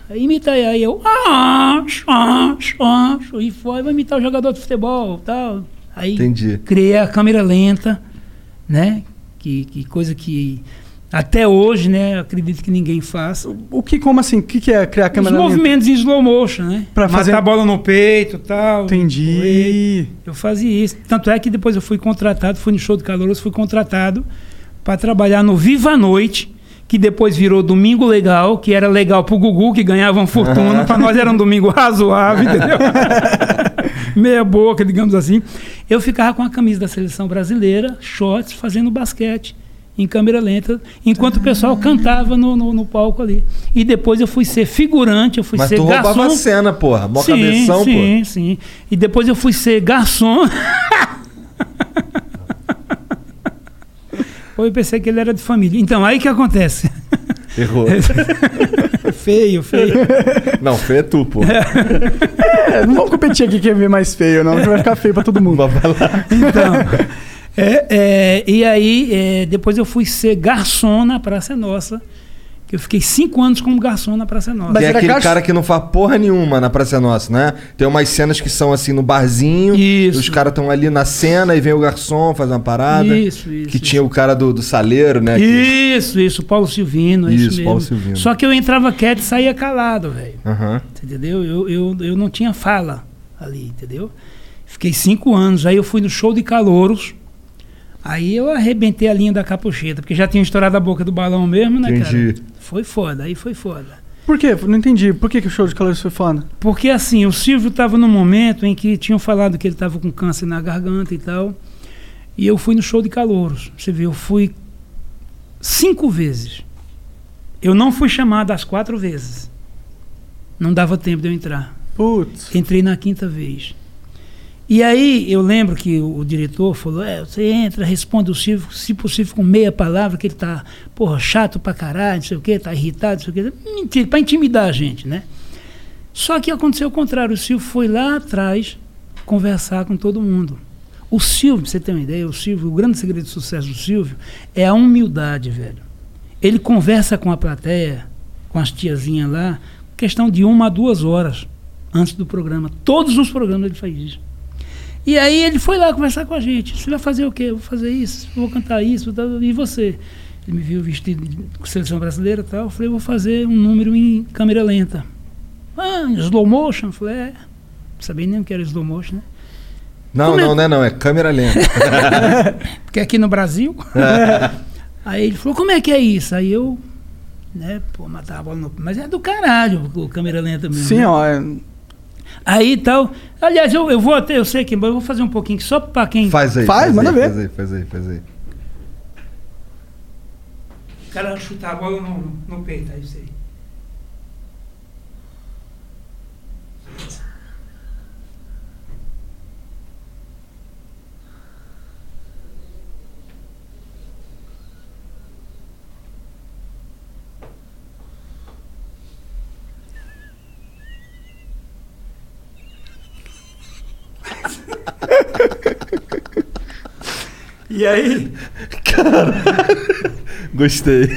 Aí imita aí, eu, ah, ah, ah, e foi, vou imitar o jogador de futebol e tal. Aí Entendi. criei a câmera lenta, né? Que, que coisa que até hoje, né, acredito que ninguém faz. O que, como assim? O que, que é criar Os câmera lenta? movimentos em slow motion, né? Pra Matar fazer- a bola no peito e tal. Entendi. Eu fazia isso. Tanto é que depois eu fui contratado, fui no show de Calouros, fui contratado para trabalhar no Viva a Noite, que depois virou Domingo Legal, que era legal pro Gugu, que ganhava uma fortuna. [laughs] para nós era um domingo razoável, entendeu? [laughs] Meia boca, digamos assim. Eu ficava com a camisa da seleção brasileira, shorts, fazendo basquete. Em câmera lenta, enquanto o pessoal cantava no, no, no palco ali. E depois eu fui ser figurante, eu fui Mas ser tu roubava garçom. a cena, porra. Mó sim, cabeção, sim, sim. E depois eu fui ser garçom. [laughs] Pô, eu pensei que ele era de família. Então, aí que acontece? Errou. [laughs] feio, feio. Não, feio é tu, pô. É, não vamos competir aqui quem vê mais feio, não. que Vai ficar feio pra todo mundo. Então, É, é, e aí, é, depois eu fui ser garçom na Praça Nossa. Que eu fiquei cinco anos como garçom na Praça Nossa. Tem aquele cara que não faz porra nenhuma na Praça Nossa, né? Tem umas cenas que são assim no barzinho. Isso. Os caras estão ali na cena e vem o garçom, faz uma parada. Isso, isso, Que tinha o cara do, do saleiro, né? que- Isso, isso, Paulo Silvino, é isso, Isso, mesmo. Paulo Silvino. Só que eu entrava quieto e saía calado, velho. Aham. Você Entendeu? Eu, eu, eu não tinha fala ali, entendeu? Fiquei cinco anos. Aí eu fui no show de calouros. Aí eu arrebentei a linha da capucheta, porque já tinha estourado a boca do balão mesmo, né, Entendi. cara? Foi foda, aí foi foda. Por quê? Não entendi. Por que, que o show de calores foi foda? Porque assim, o Silvio estava num momento em que tinham falado que ele estava com câncer na garganta e tal. E eu fui no show de calouros. Você vê, eu fui cinco vezes. Eu não fui chamado as quatro vezes. Não dava tempo de eu entrar. Putz. Entrei na quinta vez. E aí eu lembro que o, o diretor falou: é, você entra, responde o Silvio, se possível, com meia palavra, que ele tá, porra, chato pra caralho, não sei o quê, tá irritado, não sei o quê. Mentira, pra intimidar a gente, né? Só que aconteceu o contrário, o Silvio foi lá atrás conversar com todo mundo. O Silvio, pra você ter uma ideia, o Silvio, o grande segredo do sucesso do Silvio é a humildade, velho. Ele conversa com a plateia, com as tiazinhas lá, questão de uma a duas horas antes do programa. Todos os programas ele faz isso. E aí ele foi lá conversar com a gente. Você vai fazer o quê? Eu vou fazer isso, vou cantar isso, tal, e você? Ele me viu vestido de seleção brasileira e tal. Eu falei, eu vou fazer um número em câmera lenta. Ah, em slow motion? Eu falei, é. Não sabia nem o que era slow motion, né? Não, Como é- não, não é não, é câmera lenta. [laughs] Porque aqui no Brasil. [laughs] aí ele falou, como é que é isso? Aí eu, né, pô, matava a bola no. Mas é do caralho, o câmera lenta mesmo. Sim, né? ó. é- Aí tal. Aliás, eu, eu vou até, eu sei que, mas eu vou fazer um pouquinho só pra quem. Faz aí. Faz, manda aí, ver. Faz aí, faz aí, faz aí. O cara chutar a bola no, no peito, é isso E aí, Gostei.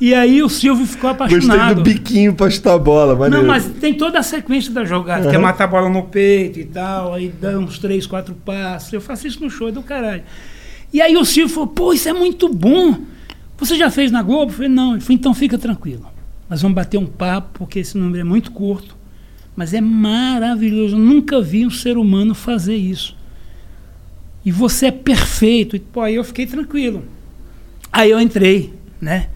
e aí o Silvio ficou Gostei apaixonado. do biquinho pra chutar a bola, maneiro. Não, mas tem toda a sequência da jogada, que é matar a bola no peito e tal, aí dá uns três, quatro passos. Eu faço isso no show é do caralho. E aí o Silvio falou, pô, isso é muito bom. Você já fez na Globo? Eu falei, não. Ele falou, então fica tranquilo. Nós vamos bater um papo, porque esse número é muito curto, mas é maravilhoso. Eu nunca vi um ser humano fazer isso. E você é perfeito. E, pô, aí eu fiquei tranquilo. Aí eu entrei, né?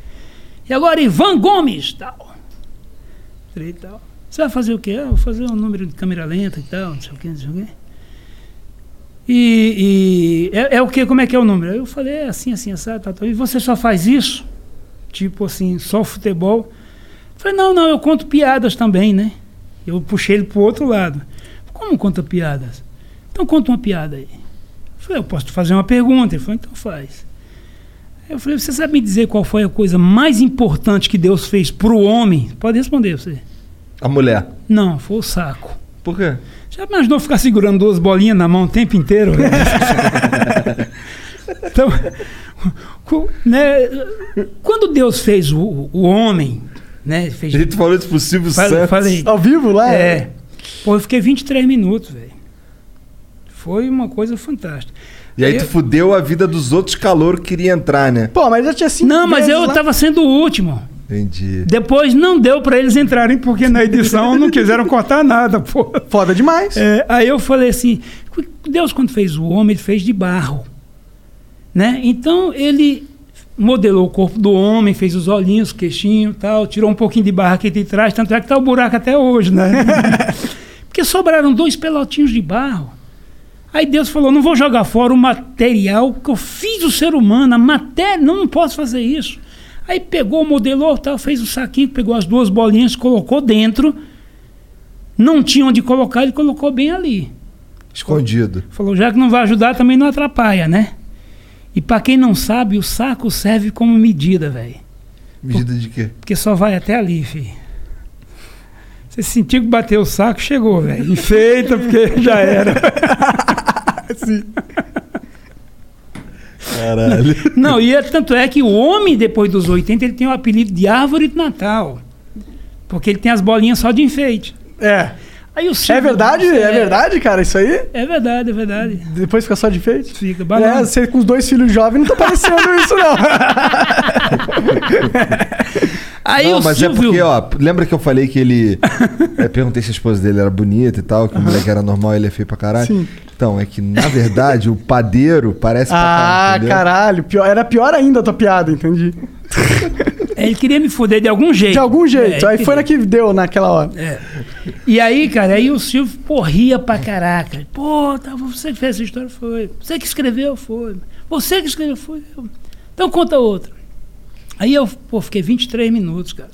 E agora, Ivan Gomes, tal. Entrei tal. Você vai fazer o quê? Eu vou fazer um número de câmera lenta e tal, não sei o quê, não sei o quê. E, e é, é o quê? Como é que é o número? Eu falei, é assim, assim, tal, tal. E você só faz isso? Tipo assim, só futebol? Eu falei, não, não, eu conto piadas também, né? Eu puxei ele pro outro lado. Como conta piadas? Então conta uma piada aí. Eu falei, eu posso te fazer uma pergunta. Ele falou, então faz. Eu falei, você sabe me dizer qual foi a coisa mais importante que Deus fez pro homem? Pode responder você. A mulher. Não, foi o saco. Por quê? Já imaginou ficar segurando duas bolinhas na mão o tempo inteiro? [laughs] então, né, quando Deus fez o, o homem, né? Fez, A gente falou isso pro Silvio Falei- Santos. falei. Ao vivo lá? É. Pô, eu fiquei 23 minutos, velho. Foi uma coisa fantástica. E aí Eu- tu fudeu a vida dos outros calouros que queriam entrar, né? Pô, mas já tinha cinco Não, mas eu lá. tava sendo o último. Entendi. Depois não deu pra eles entrarem, porque na edição não quiseram cortar nada, pô. Foda demais. É, aí eu falei assim, Deus quando fez o homem, ele fez de barro. Né? Então ele modelou o corpo do homem, fez os olhinhos, o queixinho e tal, tirou um pouquinho de barro aqui de trás, tanto é que tá o buraco até hoje, né? [laughs] Porque sobraram dois pelotinhos de barro. Aí Deus falou, não vou jogar fora o material que eu fiz o ser humano, a matéria, não, posso fazer isso. Aí pegou, modelou, tal, fez o saquinho, pegou as duas bolinhas, colocou dentro. Não tinha onde colocar, ele colocou bem ali. Escondido. Falou, já que não vai ajudar, também não atrapalha, né? E pra quem não sabe, o saco serve como medida, velho. Medida de quê? Porque só vai até ali, filho. Você sentiu que bateu o saco, chegou, velho. Enfeita, porque já era. [laughs] Caralho. Não, e é, tanto é que o homem, depois dos 80, ele tem o apelido de árvore de Natal. Porque ele tem as bolinhas só de enfeite. É. Aí o É Silvio- verdade? É verdade, cara, isso aí? É verdade, é verdade. Depois fica só de feito? Fica É, banana. você com os dois filhos jovens não tá parecendo [laughs] isso, não. Aí não, o mas Silvio... é porque, ó, lembra que eu falei que ele. é, perguntei se a esposa dele era bonita e tal, que o moleque era normal e ele é feio pra caralho. Sim. Então, é que, na verdade, o padeiro parece pra ah, caralho. caralho. Pior, era pior ainda a tua piada, entendi. [laughs] Ele queria me foder de algum jeito. De algum jeito. É, aí foi na que deu naquela hora. É. E aí, cara, aí o Silvio porria pra caraca. Pô, tá, você que fez essa história foi. Você que escreveu foi. Você que escreveu foi. eu. Então conta outra. Aí eu, pô, fiquei 23 minutos, cara.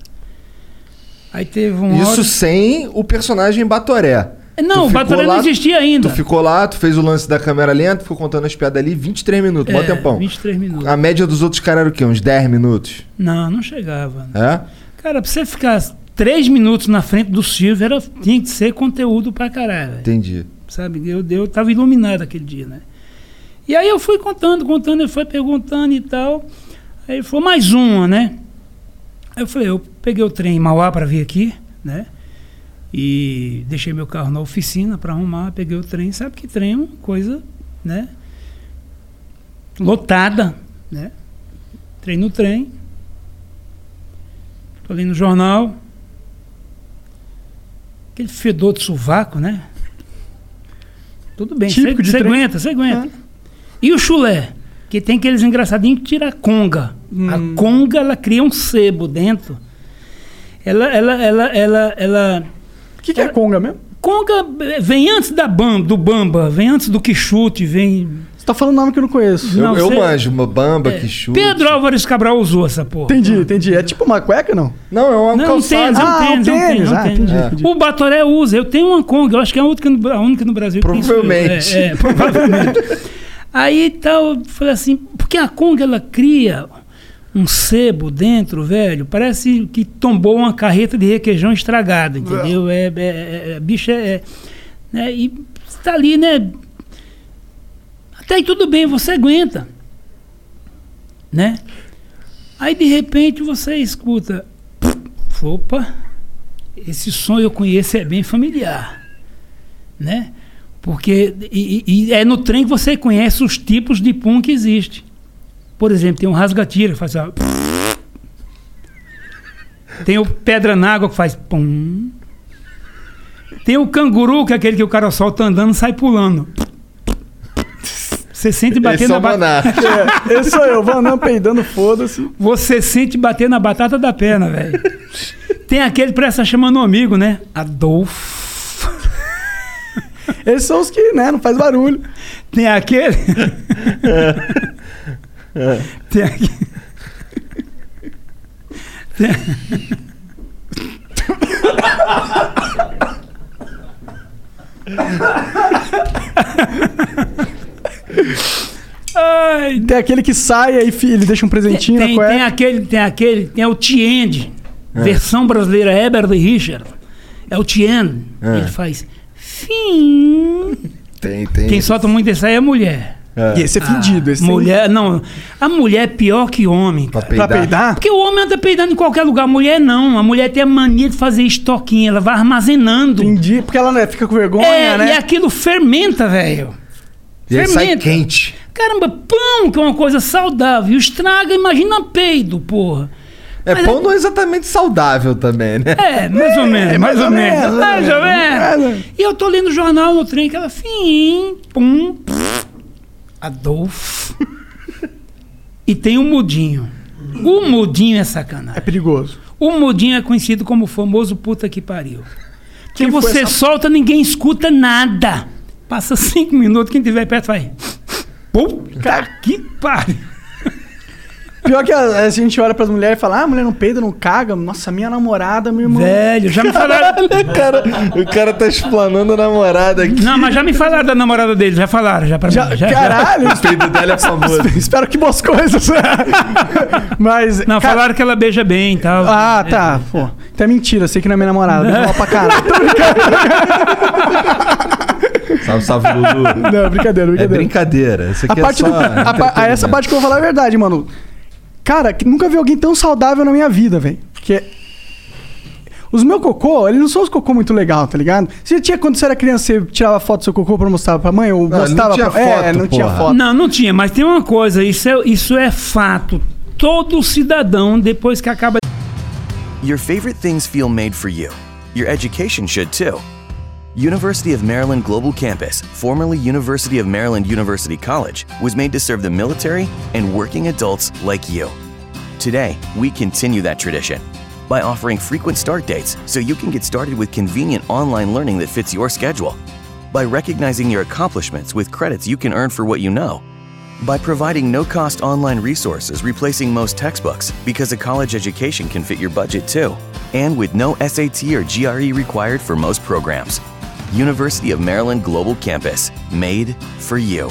Aí teve um. Isso sem o personagem Batoré. Não, o Batoré não existia ainda. Tu ficou lá, tu fez o lance da câmera lenta, ficou contando as piadas ali, 23 minutos, mó É, tempão. 23 minutos. A média dos outros caras era o quê? Uns 10 minutos? Não, não chegava. É? Cara, pra você ficar três minutos na frente do Silvio, era, tinha que ser conteúdo pra caralho. Entendi. sabe? Eu, eu tava iluminado aquele dia, né? E aí eu fui contando, contando, ele foi perguntando e tal. Aí ele falou, mais uma, né? Aí eu falei, eu peguei o trem em Mauá para vir aqui, né? E deixei meu carro na oficina para arrumar, peguei o trem, sabe que trem é uma coisa, né? Lotada, né? Trem no trem. Tô ali no jornal. Aquele fedor de sovaco, né? Tudo bem, você aguenta, você aguenta. E o chulé? Que tem aqueles engraçadinhos que tira a conga. A conga, ela cria um sebo dentro. Ela, ela, ela, ela, ela... O que, que é conga mesmo? Conga vem antes da bamba, do bamba, vem antes do quixute, vem... Você tá falando nome que eu não conheço. Não, eu eu manjo, uma bamba que chute. Pedro Álvares Cabral usou essa porra. Entendi, entendi. É tipo uma cueca, não? Não, é uma Não, um calçada. tênis, é um Ah, um tênis, é um tênis. tênis, é um Ah, tênis. entendi, É. entendi. O Batoré usa, eu tenho uma Conga, eu acho que é a única no, a única no Brasil. que. Provavelmente. É, é, provavelmente. [laughs] Aí tal, eu falei assim, porque a Conga ela cria um sebo dentro, velho, parece que tombou uma carreta de requeijão estragada, entendeu? É, é, é, é, bicho é, é, né? E tá ali, né? Até aí tudo bem, você aguenta, né? Aí de repente você escuta, opa, esse som eu conheço é bem familiar, né? Porque e, e- e é no trem que você conhece os tipos de pum que existe. Por exemplo, tem um rasgatira que faz ó, tem o pedra na água que faz pum. Tem o canguru, que é aquele que o cara solta andando e sai pulando. Você sente bater Esse é na o batata. É, esse sou eu, vou andando peidando, foda-se. Você sente bater na batata da perna, velho. Tem aquele, tá chamando um amigo, né? Adolfo. Esses são os que, né, não faz barulho. Tem aquele. Tem aquele. Tem... Ai, Tem aquele que sai aí ele deixa um presentinho tem, na cueca. tem aquele, tem aquele, tem o Tiende, versão brasileira, Herbert Richard. É o Tiende. É. Ele faz. Fim. Tem, tem. Quem solta muito isso aí é mulher. É. E esse é fedido. Esse mulher, não. A mulher é pior que homem. Pra cara. Pra peidar? Porque o homem anda peidando em qualquer lugar. A mulher não. A mulher tem a mania de fazer estoquinho. Ela vai armazenando. Entendi. Porque ela né, fica com vergonha, É, né? e aquilo fermenta, velho. E aí sai fermenta. quente. Caramba, pão, que é uma coisa saudável. Estraga, imagina peido, porra. É, Mas pão não é exatamente saudável também, né? É, mais ou menos, mais, ou menos. menos, mais ou mais ou menos. E eu tô lendo o jornal no trem, aquela fim, pum, pff, Adolfo. e tem o mudinho. O mudinho é É sacanagem. perigoso. O mudinho é conhecido como o famoso puta que pariu. Que Quem você essa- solta, ninguém escuta nada. Passa cinco minutos, quem tiver perto vai. Puta que pariu. Pior que a, a gente olha pras mulheres e fala, ah, a mulher não peida, não caga. Nossa, minha namorada, meu irmão. Velho, já me falaram. o, cara, o cara tá explanando a namorada aqui. Não, mas já me falaram da namorada dele, já falaram, já pra mim. Já, já- já. caralho, O peido dela é [laughs] famoso. espero que boas coisas. [laughs] Mas. Não, cara- falaram que ela beija bem e tal. Ah, tá. Pô. Então é mentira, sei que não é minha namorada. Vou falar pra caralho. Salve, salve, Lulu. Não, brincadeira, É brincadeira. brincadeira. Isso A aqui parte é só. do- a a essa parte que eu vou falar é verdade, mano. Cara, que nunca vi alguém tão saudável na minha vida, velho. Porque. Os meus cocô, eles não são os cocô muito legal, tá ligado? Você já tinha, quando você era criança, você tirava foto do seu cocô pra mostrar pra mãe? Ou Não, mostrava não tinha pra... É, foto, não tinha porra. foto. Não, não tinha, mas tem uma coisa, isso é, isso é fato. Todo cidadão, depois que acaba Your favorite things feel made for you. Your education should too. University of Maryland Global Campus, formerly University of Maryland University College, was made to serve the military and working adults like you. Today, we continue that tradition by offering frequent start dates so you can get started with convenient online learning that fits your schedule, by recognizing your accomplishments with credits you can earn for what you know, by providing no cost online resources replacing most textbooks because a college education can fit your budget too, and with no SAT or GRE required for most programs. University of Maryland Global Campus, made for you.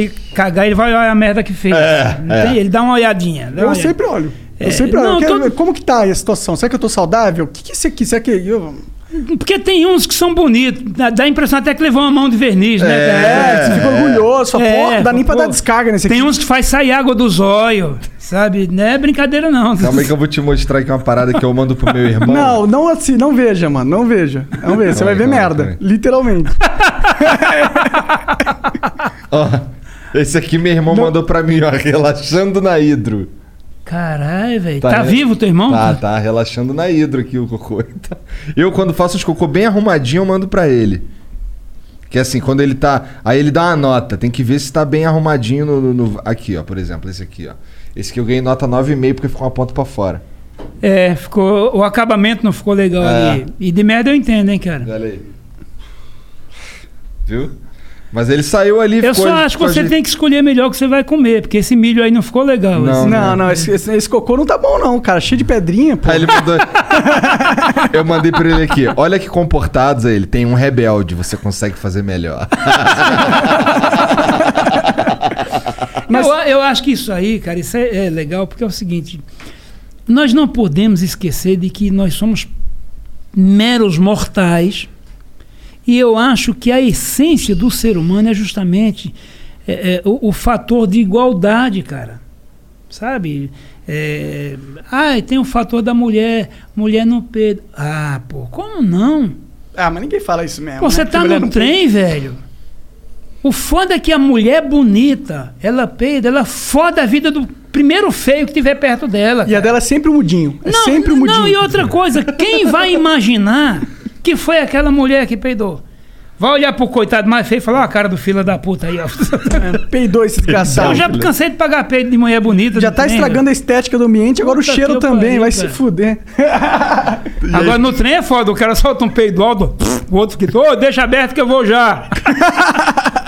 Ele cagar, ele vai olhar a merda que fez. É, é. tem? Ele dá uma olhadinha. dá Eu uma sempre olho. Eu É, sempre olho. não, Eu quero todo- ver como que tá a situação. Será que eu tô saudável? O que, que é isso aqui? Será que eu... Porque tem uns que são bonitos. Dá, dá a impressão até que levou uma mão de verniz, né? É, você fica orgulhoso. Fala, pô, não dá nem pra pô. dar descarga nesse Tem aqui. uns que faz sair água dos olhos, sabe? Não é brincadeira, não. Calma aí que eu vou te mostrar aqui uma parada que eu mando pro meu irmão. Não, não assim, não veja, mano. Não veja. Não veja. Você vai ver merda. Literalmente. [laughs] Ó, esse aqui meu irmão mandou pra mim, ó, relaxando na hidro. Caralho, velho. Tá, né? vivo teu irmão? Tá, tá, relaxando na hidro aqui o cocô. [laughs] Tá. Eu, quando faço os cocô bem arrumadinho, eu mando pra ele. Que assim, quando ele tá. Aí ele dá uma nota. Tem que ver se tá bem arrumadinho no. no- aqui, ó, por exemplo, esse aqui, ó. Esse aqui eu ganhei nota 9,5 porque ficou uma ponta pra fora. É, ficou. O acabamento não ficou legal É. ali. E de merda eu entendo, hein, cara. Olha aí. Viu? Mas ele saiu ali Eu ficou- só acho que você ajeitado. tem que escolher melhor o que você vai comer, porque esse milho aí não ficou legal. Não, Esse- Não, não, esse, esse- esse cocô não tá bom, não, cara. Cheio de pedrinha, pô. Aí ele mandou. [laughs] eu mandei pra ele aqui. Olha que comportados aí. Ele tem um rebelde, você consegue fazer melhor. [laughs] Eu, eu acho que isso aí, cara, isso é, é legal, porque é o seguinte: nós não podemos esquecer de que nós somos meros mortais, e eu acho que a essência do ser humano é justamente é, é, o, o fator de igualdade, cara. Sabe? É, ah, tem o fator da mulher, mulher no peito. Ah, pô, como não? Ah, mas ninguém fala isso mesmo. Pô, você né? tá no não trem, velho. O foda é que a mulher bonita, ela peida, ela foda a vida do primeiro feio que tiver perto dela. E a dela é sempre o mudinho. É Não, sempre o mudinho. não, e outra coisa, quem vai imaginar que foi aquela mulher que peidou? Vai olhar pro coitado mais feio e falar, ó, a cara do filho da puta aí, ó. [laughs] Peidou esse desgraçado. Eu já cansei de pagar peito de mulher bonita. Já tá trem, estragando a estética do ambiente, agora Puta o cheiro também, pariu, vai cara. se fuder. velho. [laughs] Agora no trem é foda, o cara solta um peido alto, o outro que, ô, deixa aberto que eu vou já. [laughs]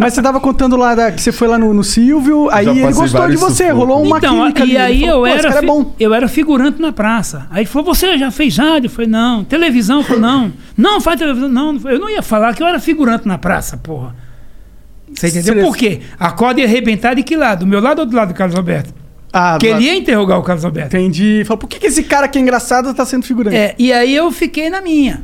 Mas você tava contando lá da- que você foi lá no, no Silvio, aí Já ele gostou de você, sufocos. rolou uma então, química e aí falou, eu "Pô, esse era, cara é bom. eu era figurante na praça. Aí ele falou, você já fez rádio? Eu falei, não. Televisão? Eu falei, não. Não, faz televisão. Não, não foi. eu não ia falar que eu era figurante na praça, porra. Você entendeu? Por quê? A corda ia arrebentar de que lado? Do meu lado ou do lado do Carlos Alberto? Ah, que ele ia interrogar o Carlos Alberto. Entendi. Falou, por que, que esse cara que é engraçado tá sendo figurante? É, e aí eu fiquei na minha.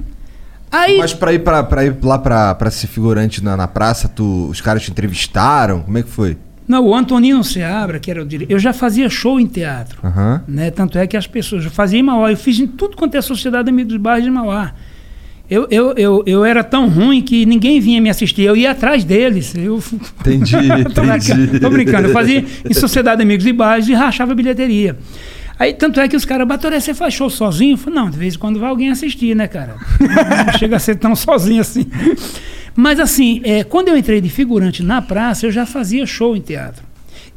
Aí, Mas pra ir, pra, pra ir lá pra, pra ser figurante na, na praça, tu, os caras te entrevistaram? Como é que foi? não, o Antonino Seabra, que era o diretor, eu já fazia show em teatro. Aham. né? Tanto é que as pessoas, eu fazia em Mauá, eu fiz em tudo quanto é Sociedade Amigos dos Bairros de Mauá. Eu, eu, eu, eu era tão ruim que ninguém vinha me assistir, eu ia atrás deles. Eu, [laughs] Entendi, tô, brincando, entendi. tô brincando, eu fazia em Sociedade Amigos de Bairros e rachava bilheteria. Aí, tanto é que os caras, Batoré, você faz show sozinho? Falei, não, de vez em quando vai alguém assistir, né, cara? Não chega a ser tão sozinho assim. Mas assim, é, quando eu entrei de figurante na praça, eu já fazia show em teatro.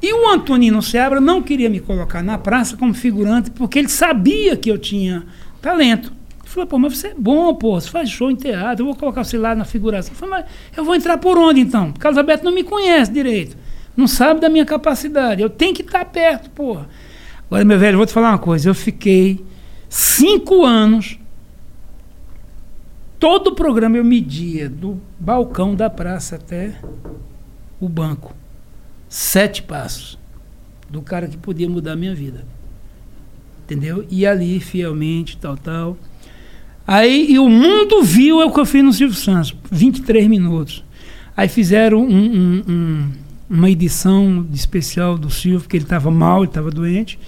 E o Antonino Seabra não queria me colocar na praça como figurante, porque ele sabia que eu tinha talento. Ele falou, pô, mas você é bom, pô, você faz show em teatro, eu vou colocar você lá na figuração. Eu falei, mas eu vou entrar por onde então? Carlos Alberto não me conhece direito, não sabe da minha capacidade, eu tenho que estar perto, porra. Agora, meu velho, vou te falar uma coisa, eu fiquei cinco anos Todo o programa eu media do balcão da praça até o banco. Sete passos. Do cara que podia mudar a minha vida. Entendeu? E ali, fielmente, tal, tal. Aí, e o mundo viu o que eu fiz no Silvio Santos. 23 minutos. Aí fizeram um, um, um, uma edição especial do Silvio, porque ele estava mal, ele estava doente.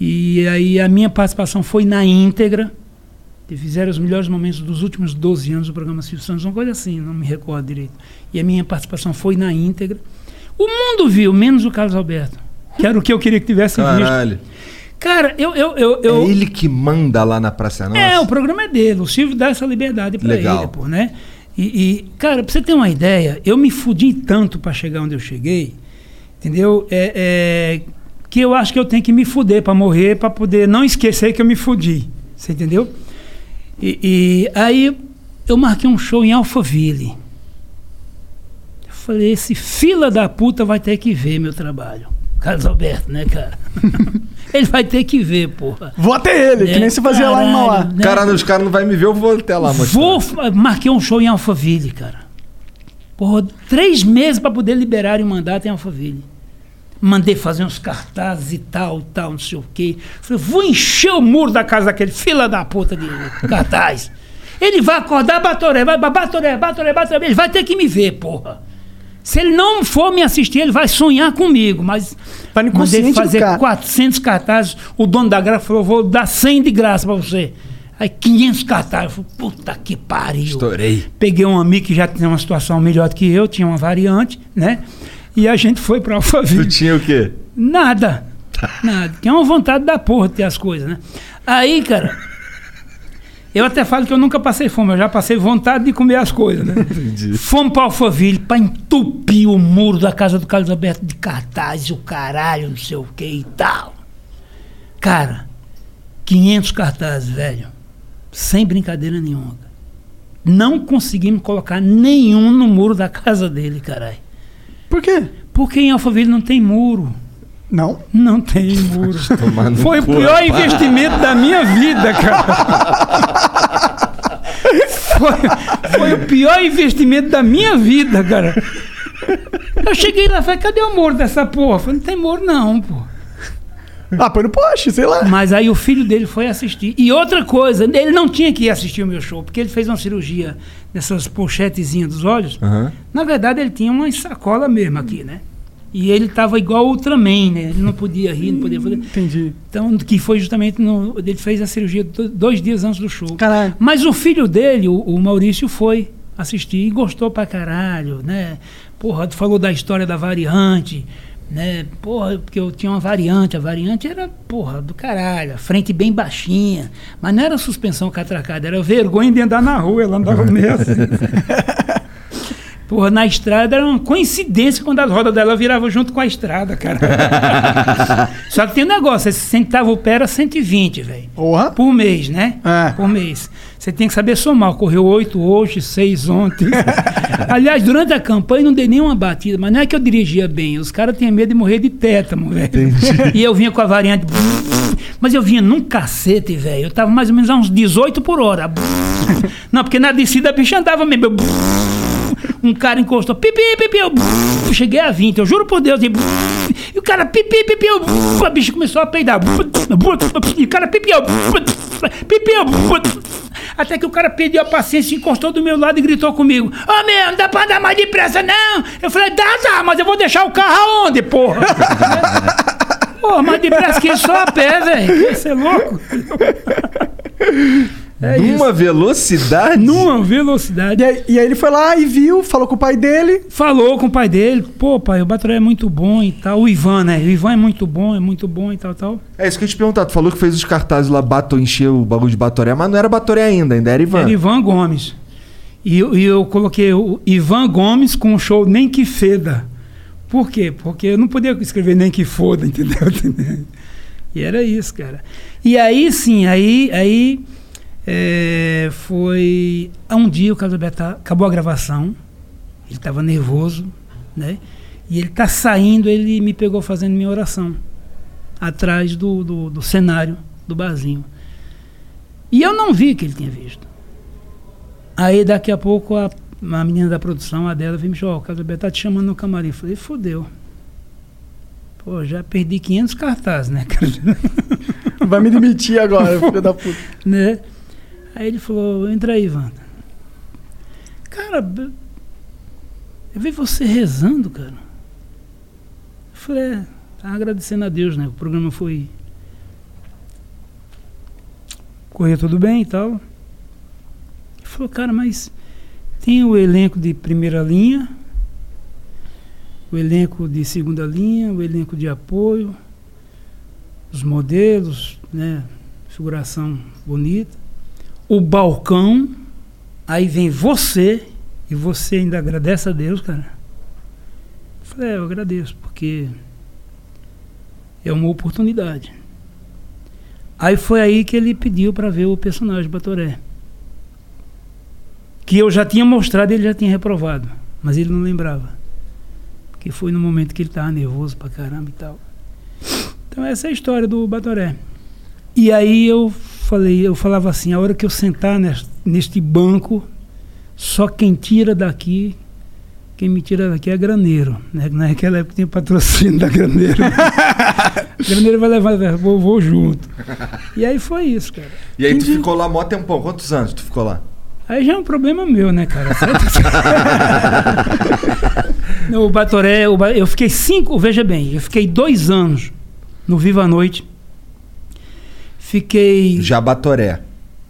E aí a minha participação foi na íntegra fizeram os melhores momentos dos últimos 12 anos do programa Silvio Santos, uma coisa assim, não me recordo direito. E a minha participação foi na íntegra. O mundo viu, menos o Carlos Alberto, que era o que eu queria que tivesse Caralho. visto. Cara, eu, eu, eu, eu, É ele que manda lá na Praça Nossa? É, o programa é dele. O Silvio dá essa liberdade para ele, pô, né? E, e, cara, pra você ter uma ideia, eu me fudi tanto para chegar onde eu cheguei, entendeu? É, é, que eu acho que eu tenho que me fuder para morrer, para poder não esquecer que eu me fudi. Você entendeu? E, e, aí eu marquei um show em Alphaville. Eu falei, esse fila da puta vai ter que ver meu trabalho. Carlos Alberto, né, cara? [laughs] ele vai ter que ver, porra. Vou até ele, é, que nem se fazia caralho, lá em Mauá. Né? Cara, os caras não vai me ver, eu vou até lá mostrar. Vou, marquei um show em Alphaville, cara. Porra, três meses para poder liberar o mandato em Alphaville. Mandei fazer uns cartazes e tal, tal, não sei o quê. Falei, vou encher o muro da casa daquele fila da puta de cartaz. Ele vai acordar, Batoré, vai, Batoré, Batoré, Batoré, ele vai ter que me ver, porra. Se ele não for me assistir, ele vai sonhar comigo, mas vai mandei fazer 400 cartazes. O dono da graça falou, vou dar 100 de graça para você. Aí 500 cartazes. Eu falei, puta que pariu. Estourei. Peguei um amigo que já tinha uma situação melhor do que eu, tinha uma variante, né? E a gente foi para Alphaville. Tu tinha o quê? Nada. Nada. Tinha uma vontade da porra de ter as coisas, né? Aí, cara, eu até falo que eu nunca passei fome, eu já passei vontade de comer as coisas, né? [laughs] Entendi. Fomos para Alphaville para entupir o muro da casa do Carlos Alberto de cartaz, o caralho, não sei o que e tal. Cara, 500 cartazes, velho. Sem brincadeira nenhuma. Não conseguimos colocar nenhum no muro da casa dele, caralho. Por quê? Porque em Alphaville não tem muro. Não? Não tem muro. [laughs] Foi o pior investimento da minha vida, cara. foi, foi o pior investimento da minha vida, cara. Eu cheguei lá e falei, cadê o muro dessa porra? Eu falei, não tem muro não, pô. [laughs] Ah, põe no poste, sei lá. Mas aí o filho dele foi assistir. E outra coisa, ele não tinha que ir assistir o meu show, porque ele fez uma cirurgia dessas pochetezinhas dos olhos. Uhum. Na verdade, ele tinha uma sacola mesmo aqui, né? E ele estava igual o Ultraman, né? Ele não podia rir, não podia fazer. Entendi. Então, que foi justamente. No, ele fez a cirurgia dois dias antes do show. Caralho. Mas o filho dele, o, o Maurício, foi assistir e gostou pra caralho, né? Porra, falou da história da variante né? Porra, porque eu tinha uma variante, a variante era, porra, do caralho, a frente bem baixinha, mas não era suspensão catracada, era vergonha de andar na rua, ela andava [laughs] meio assim. [laughs] Porra, na estrada era uma coincidência quando as rodas dela viravam junto com a estrada, cara. [laughs] Só que tem um negócio, esse centavo pé era 120, velho. Porra. Por mês, né? É. Por mês. Você tem que saber somar. Correu oito hoje, seis ontem. [laughs] Aliás, durante a campanha não dei nenhuma batida, mas não é que eu dirigia bem. Os caras tinham medo de morrer de tétamo, velho. [laughs] E eu vinha com a variante. [laughs] Mas eu vinha num cacete, velho. Eu tava mais ou menos a uns 18 por hora. Não, porque na descida a bicha andava mesmo. Um cara encostou, pipi, pipi, eu cheguei a 20, eu juro por Deus. E, e o cara, pipi, pipi, eu, a bicha começou a peidar. E o cara, pipi, eu, pipi, eu, até que o cara perdeu a paciência, encostou do meu lado e gritou comigo: Ô oh, meu, não dá pra andar mais depressa, não! Eu falei: dá, dá, mas eu vou deixar o carro aonde, porra? Porra, mais depressa que só a pé, velho. Você é louco? É Numa velocidade? Numa velocidade. E aí, e aí ele foi lá e viu, falou com o pai dele. Falou com o pai dele, pô, pai, o Batoré é muito bom e tal. O Ivan, né? O Ivan é muito bom, é muito bom e tal, tal. É isso que eu ia te perguntar. Tu falou que fez os cartazes lá, bato, encheu o bagulho de Batoré, mas não era Batoré ainda, ainda era Ivan. Era Ivan Gomes. E, eu- e eu coloquei o Ivan Gomes com o show Nem Que Feda. Por quê? Porque eu não podia escrever Nem Que Foda, [laughs] entendeu? e era isso, cara. E aí sim, aí, aí é, foi. Há um dia o Carlos Alberto acabou a gravação, ele estava nervoso, né? E ele tá saindo, ele me pegou fazendo minha oração atrás do, do, do cenário do barzinho. E eu não vi que ele tinha visto. Aí daqui a pouco a, a menina da produção, a dela, veio me chamar, ó, o Carlos Alberto tá te chamando no camarim. Eu falei, fodeu. Pô, já perdi 500 cartazes, né, cara? Vai me demitir agora, [laughs] filho da puta. né? Aí ele falou, entra aí, Wanda. Cara, eu vi você rezando, cara. Eu falei, é, tá agradecendo a Deus, né? O programa foi. Correu tudo bem e tal. Ele falou, cara, mas tem o elenco de primeira linha, o elenco de segunda linha, o elenco de apoio, os modelos, né? Figuração bonita. O balcão, aí vem você, e você ainda agradece a Deus, cara. Eu falei, é, eu agradeço, porque é uma oportunidade. Aí foi aí que ele pediu para ver o personagem Batoré. Que eu já tinha mostrado ele já tinha reprovado. Mas ele não lembrava. Porque foi no momento que ele estava nervoso pra caramba e tal. Então essa é a história do Batoré. E aí eu falei, eu falava assim, a hora que eu sentar nes- neste banco, só quem tira daqui, quem me tira daqui é graneiro. Né? Naquela época tinha patrocínio da graneiro. [laughs] graneiro vai levar, vou, vou junto. E aí foi isso, cara. E aí tu ficou lá mó tempão. Quantos anos tu ficou lá? Aí já é um problema meu, né, cara? [laughs] O Batoré, o Ba- eu fiquei cinco, veja bem, eu fiquei dois anos no Viva a Noite. Fiquei. Já Batoré.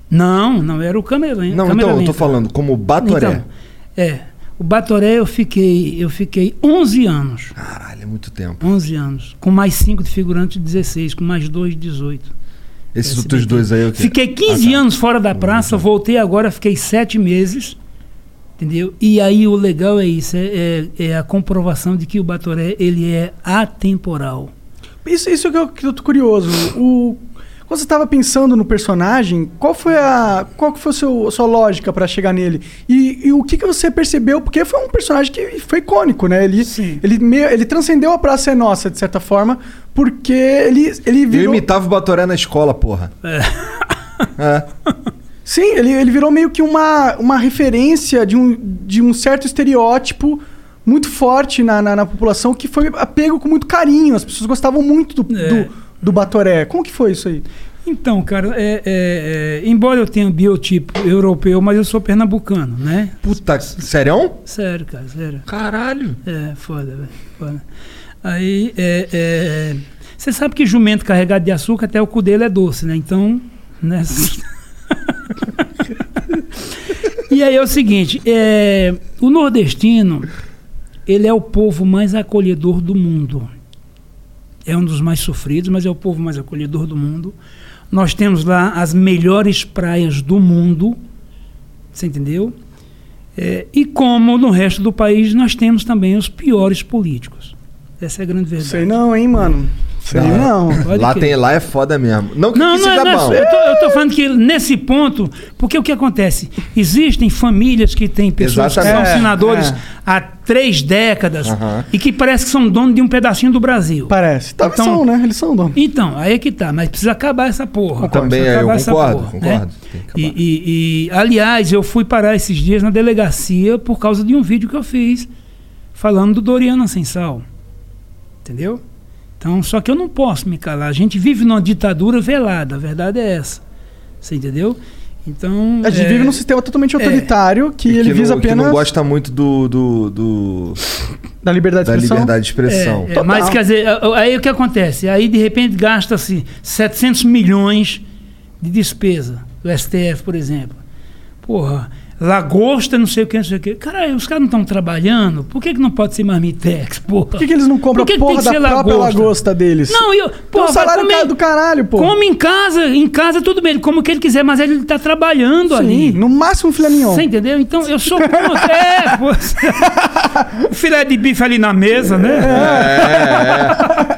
Não, não, era o câmera lenta. Não, então, eu tô lenta. falando como Batoré. Então, é. O Batoré eu fiquei, eu fiquei 11 anos. Caralho, é muito tempo. 11 anos. Com mais 5 de figurante, 16. Com mais 2, 18. Esses SBT. outros dois aí, o quê? Fiquei 15 anos fora da praça, voltei agora, fiquei 7 meses. Entendeu? E aí o legal é isso, é, é- é a comprovação de que o Batoré ele é atemporal. Isso, isso que eu, que eu tô curioso. O, quando você estava pensando no personagem, qual foi a qual que foi a, seu- a sua lógica para chegar nele? E, e o que, que você percebeu? Porque foi um personagem que foi icônico, né? Ele, ele, meio, ele transcendeu a Praça é Nossa, de certa forma, porque ele, ele Eu virou... imitava o Batoré na escola, porra. É. Sim, ele, ele virou meio que uma, uma referência de um, de um certo estereótipo muito forte na, na, na população que foi apego com muito carinho. As pessoas gostavam muito do, É. do, do Batoré. Como que foi isso aí? Então, cara, é, é- é, embora eu tenha biotipo europeu, mas eu sou pernambucano, né? Puta, sério? Sério, cara, sério. Caralho. É, foda, velho. Foda. Aí, é, é, você sabe que jumento carregado de açúcar, até o cu dele é doce, né? Então, né? [laughs] e aí é o seguinte, é, o nordestino, ele é o povo mais acolhedor do mundo. É um dos mais sofridos, mas é o povo mais acolhedor do mundo. Nós temos lá as melhores praias do mundo, você entendeu? É, e como no resto do país, nós temos também os piores políticos. Essa é a grande verdade. Sei não, hein, mano. Sei não. Pode Lá, tem, lá é foda mesmo. Não que, Não, que não, seja não, bom. eu, tô, eu tô falando que nesse ponto, porque o que acontece? Existem famílias que têm pessoas que Exatamente. são É, senadores é. há três décadas e que parece que são donos de um pedacinho do Brasil. Parece. Tá, são, né? Eles são donos. Então, aí é que tá, mas precisa acabar essa porra. Também, Precisa é, eu acabar essa concordo, porra, concordo. né? E, e- e, aliás, eu fui parar esses dias na delegacia por causa de um vídeo que eu fiz falando do Doriano Ascensal. Entendeu? Então, só que eu não posso me calar. A gente vive numa ditadura velada, a verdade é essa. Você entendeu? Então. A gente é, vive num sistema totalmente é. autoritário que E ele que visa não, que apenas não gosta muito do. do, do- da liberdade de da expressão. liberdade de expressão. É, é, mas quer dizer, aí o que acontece? Aí de repente gasta-se 700 milhões de despesa. do STF, por exemplo. Porra, lagosta, não sei o que, não sei o que. Cara, os caras não estão trabalhando. Por que, que não pode ser marmitex, [laughs] porra? Por que, que eles não compram Por que a que porra tem da que ser própria lagosta? lagosta deles? Não, eu. Porra, um salário comer- do caralho, pô. Come em casa, em casa tudo bem, ele come o que ele quiser, mas ele tá trabalhando ali. Sim, no máximo um filé mignon. Você entendeu? Então eu sou contra. [laughs] é, pô. [laughs] o filé de bife ali na mesa, né? É, é.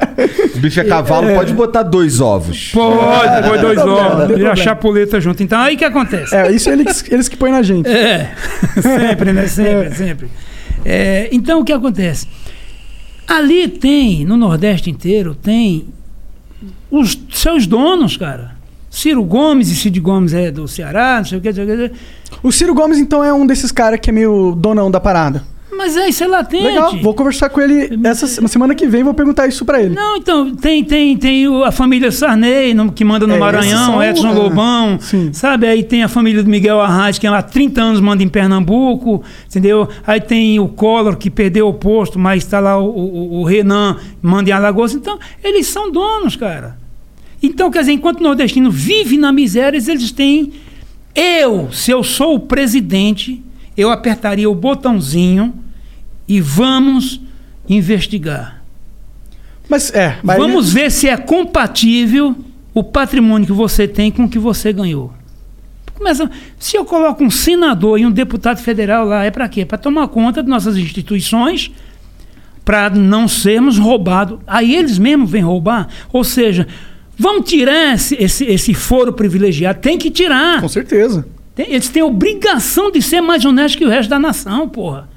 Bife a cavalo pode botar dois ovos. Pode, põe dois Não ovos. problema. E a chapuleta junto. Então aí que acontece? É, isso eles, eles que põem na gente. É, [laughs] sempre, né? Sempre, sempre. É, então o que acontece? Ali tem, no Nordeste inteiro, tem os seus donos, cara. Ciro Gomes, e Cid Gomes é do Ceará, não sei o que, não sei o que. O Ciro Gomes, então, é um desses caras que é meio donão da parada. Mas é, isso é latente. Legal, vou conversar com ele essa se- semana que vem, vou perguntar isso pra ele. Não, então, tem, tem, tem a família Sarney, que manda no É, Maranhão, Edson é, Lobão, sabe? Aí tem a família do Miguel Arraes, que há 30 anos manda em Pernambuco, entendeu? Aí tem o Collor, que perdeu o posto, mas está lá o, o- o Renan, manda em Alagoas. Então, eles são donos, cara. Então, quer dizer, enquanto o nordestino vive na miséria, eles têm... Eu, se eu sou o presidente, eu apertaria o botãozinho e vamos investigar. Mas é, mas Vamos ver se é compatível o patrimônio que você tem com o que você ganhou. Começa, se eu coloco um senador e um deputado federal lá, é para quê? Para tomar conta de nossas instituições, para não sermos roubados. Aí eles mesmos vêm roubar. Ou seja, vamos tirar esse, esse, esse foro privilegiado. Tem que tirar. Com certeza. Tem- eles têm obrigação de ser mais honestos que o resto da nação, porra.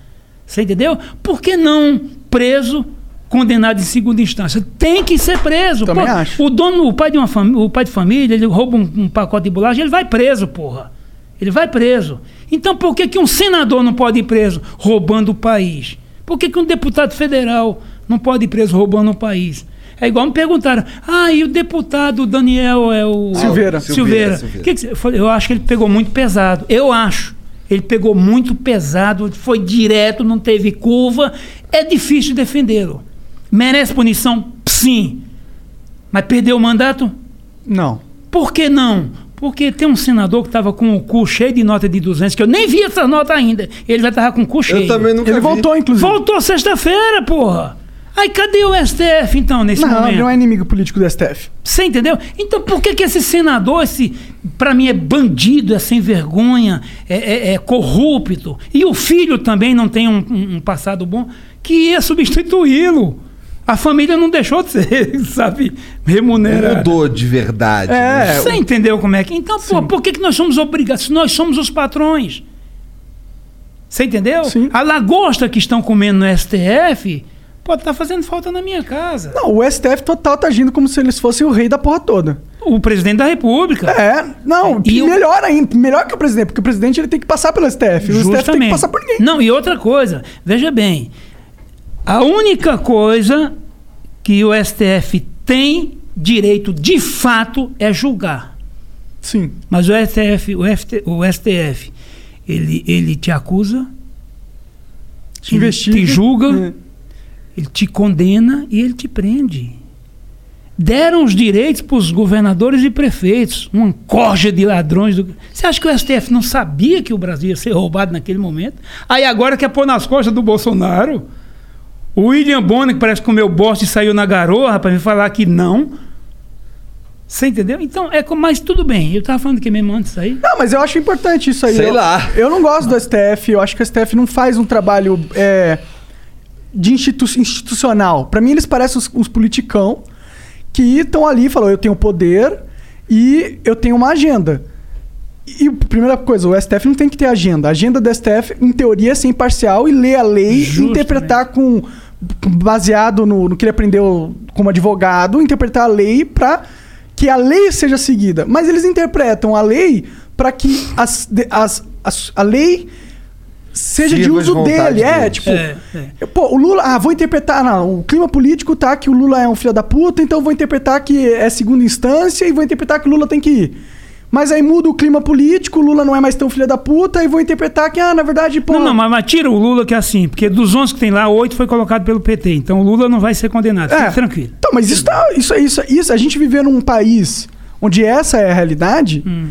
Você entendeu? Por que não preso, condenado em segunda instância? Tem que ser preso. Também Pô, acho. O dono, o pai de uma família, o pai de família, ele rouba um, um pacote de bolacha, ele vai preso, porra. Ele vai preso. Então por que, que um senador não pode ir preso roubando o país? Por que, que um deputado federal não pode ir preso roubando o país? É igual me perguntaram, ah, e o deputado Daniel é o. Silveira. Silveira. Silveira. Que que você- eu, acho que ele pegou muito pesado. Eu acho. Ele pegou muito pesado, foi direto, não teve curva. É difícil defendê-lo. Merece punição? Sim. Mas perdeu o mandato? Não. Por que não? Porque tem um senador que estava com o cu cheio de nota de 200, que eu nem vi essa nota ainda. Ele já estava com o cu cheio. Eu também nunca Ele vi. voltou, inclusive. Voltou sexta-feira, porra. Aí cadê o STF, então, nesse Não, momento? ele não é inimigo político do STF. Você entendeu? Então por que, que esse senador, esse, pra mim, é bandido, é sem vergonha, é, é- é corrupto, e o filho também não tem um, um- um passado bom, que ia substituí-lo? A família não deixou de ser, [laughs] sabe, remunerada. Mudou de verdade. É, né? Você entendeu como é que. Então, pô, por que, que nós somos obrigados? Nós somos os patrões. Você entendeu? Sim. A lagosta que estão comendo no STF pode estar fazendo falta na minha casa. Não, o STF total tá agindo como se eles fossem o rei da porra toda. O presidente da República. É, não, E o- melhor ainda, melhor que o presidente, porque o presidente ele tem que passar pelo STF, o STF tem que passar por ninguém. Não, e outra coisa, veja bem, a única coisa que o STF tem direito de fato é julgar. Sim. Mas o STF, o, FT, o STF, ele, ele te acusa, Te investiga. te julga, É. ele te condena e ele te prende. Deram os direitos para os governadores e prefeitos, uma corja de ladrões. Do... Você acha que o STF não sabia que o Brasil ia ser roubado naquele momento? Aí agora quer pôr nas costas do Bolsonaro? O William Bonner, que parece que comeu bosta e saiu na garoa para me falar que não. Você entendeu? Então, é como, mas tudo bem. Eu estava falando que mesmo antes aí. Não, mas eu acho importante isso aí. Sei eu, lá. Eu não gosto do STF, eu acho que o STF não faz um trabalho é, de institu institucional. Pra mim, eles parecem uns, uns politicão que estão ali e falam: eu tenho poder e eu tenho uma agenda. E primeira coisa, o STF não tem que ter agenda. A agenda do STF, em teoria, é ser imparcial e ler a lei, Justamente. interpretar com baseado no, no que ele aprendeu como advogado, interpretar a lei para que a lei seja seguida. Mas eles interpretam a lei para que as, as, as- a lei seja de uso dele. É, deles. tipo, É, é. Pô, o Lula, ah, vou interpretar, não, o clima político tá que o Lula é um filho da puta, então eu vou interpretar que é segunda instância e vou interpretar que o Lula tem que ir. Mas aí muda o clima político, o Lula não é mais tão filho da puta, e vou interpretar que, ah, na verdade, pô. Não, não, mas, mas tira o Lula que é assim, porque dos 11 que tem lá, 8 foi colocado pelo PT. Então o Lula não vai ser condenado. É. Fique tranquilo. Então, mas isso, tá, isso, isso, isso, a gente viver num país onde essa é a realidade, Hum.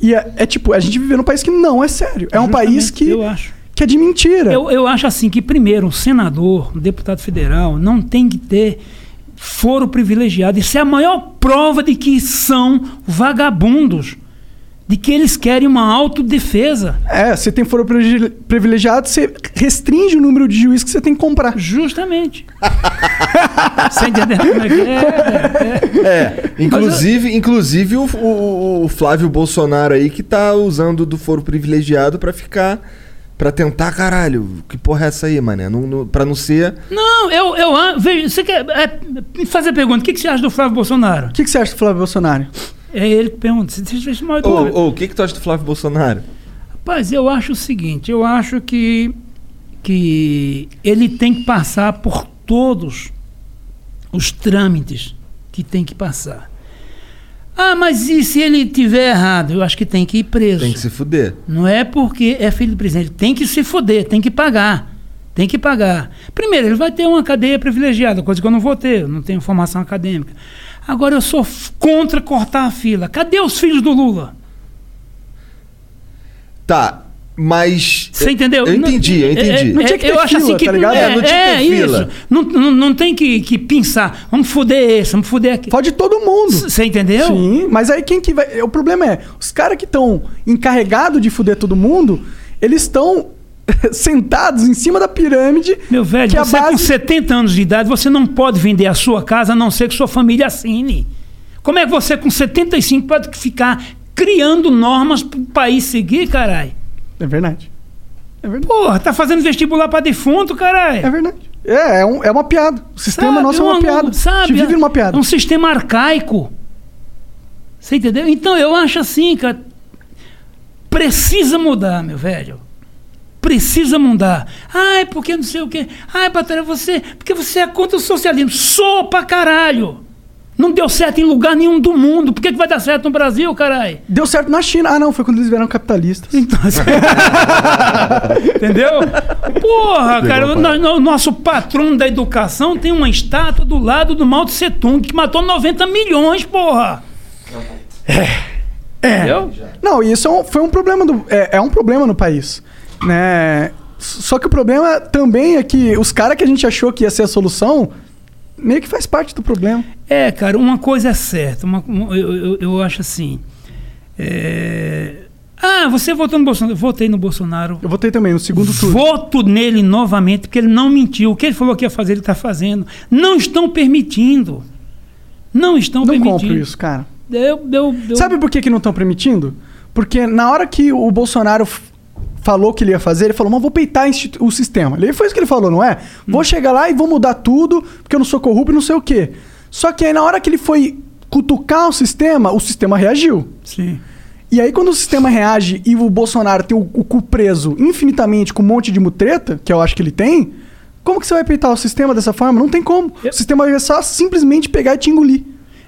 E é, é tipo, a gente vive num país que não é sério. É um país que, eu acho. Que é de mentira. Eu, eu acho assim que, primeiro, um senador, um deputado federal, não tem que ter foro privilegiado. Isso é a maior prova de que são vagabundos. De que eles querem uma autodefesa. É, você tem foro privile- privilegiado, você restringe o número de juiz que você tem que comprar. Justamente. [laughs] Você entendeu como é que é? É, inclusive, inclusive o, o- o Flávio Bolsonaro aí que tá usando do foro privilegiado pra ficar. Pra tentar, caralho, que porra é essa aí, mané? Não, não, pra não ser. Não, eu, eu a- vejo. Você quer é, me fazer pergunta: o que, que você acha do Flávio Bolsonaro? O que, que você acha do Flávio Bolsonaro? É ele que pergunta. Você deixa eu mal Ô, ô, o que, que tu acha do Flávio Bolsonaro? Rapaz, eu acho o seguinte: eu acho que, que ele tem que passar por todos os trâmites que tem que passar. Ah, mas e se ele tiver errado? Eu acho que tem que ir preso. Tem que se fuder. Não é porque é filho do presidente. Tem que se foder, tem que pagar. Tem que pagar. Primeiro, ele vai ter uma cadeia privilegiada, coisa que eu não vou ter, eu não tenho formação acadêmica. Agora, eu sou contra cortar a fila. Cadê os filhos do Lula? Tá, mas. Você entendeu? Eu entendi, eu entendi. É, é, eu acho assim que tá ligado? é, É, não tinha que é ter fila. isso. Não, não, não tem que, que pensar. Vamos foder esse, vamos foder aquele. Pode todo mundo. Você entendeu? Sim, mas aí quem que vai. O problema é, os caras que estão encarregados de fuder todo mundo, eles estão [laughs] sentados em cima da pirâmide. Meu velho, que você com base- 70 anos de idade, você não pode vender a sua casa a não ser que sua família assine. Como é que você com 75 pode ficar criando normas para o país seguir, caralho? É verdade. É verdade. Porra, tá fazendo vestibular para defunto, caralho. É verdade. É, é, um- é uma piada. O sistema Sabe, nosso é uma um- piada. Sabe, gente vive numa piada. É um sistema arcaico. Você entendeu? Então eu acho assim, cara. Precisa mudar, meu velho. Precisa mudar. Ai, porque não sei o quê. Ai, Batalha, você. Porque você é contra o socialismo. Sou pra caralho. Não deu certo em lugar nenhum do mundo. Por que, que vai dar certo no Brasil, caralho? Deu certo na China. Ah, não, foi quando eles vieram capitalistas. Então, [laughs] Entendeu? Porra, cara, o, no- nosso patrão da educação tem uma estátua do lado do Mao Tse Tung que matou 90 milhões, porra. É. Entendeu? Não, e isso é um- foi um problema do, é, é um problema no país, né? Só que o problema também é que os caras que a gente achou que ia ser a solução meio que faz parte do problema. É, cara, uma coisa é certa. uma- uma- eu, eu- eu acho assim. é, Ah, você votou no Bolsonaro? Eu votei no Bolsonaro. Eu votei também no segundo turno. Voto nele novamente, porque ele não mentiu. O que ele falou que ia fazer, ele está fazendo. Não estão permitindo. Não estão Não permitindo. compro isso, cara. Eu, eu, eu- Sabe por que, que não estão permitindo? Porque na hora que o Bolsonaro falou que ele ia fazer, ele falou, mas vou peitar o sistema. Ele foi isso que ele falou, não é? Vou chegar lá e vou mudar tudo, porque eu não sou corrupto e não sei o quê. Só que aí na hora que ele foi cutucar o sistema, o sistema reagiu. Sim. E aí, quando o sistema reage e o Bolsonaro tem o, o cu preso infinitamente com um monte de mutreta, que eu acho que ele tem, como que você vai peitar o sistema dessa forma? Não tem como. O sistema vai só simplesmente pegar e te engolir.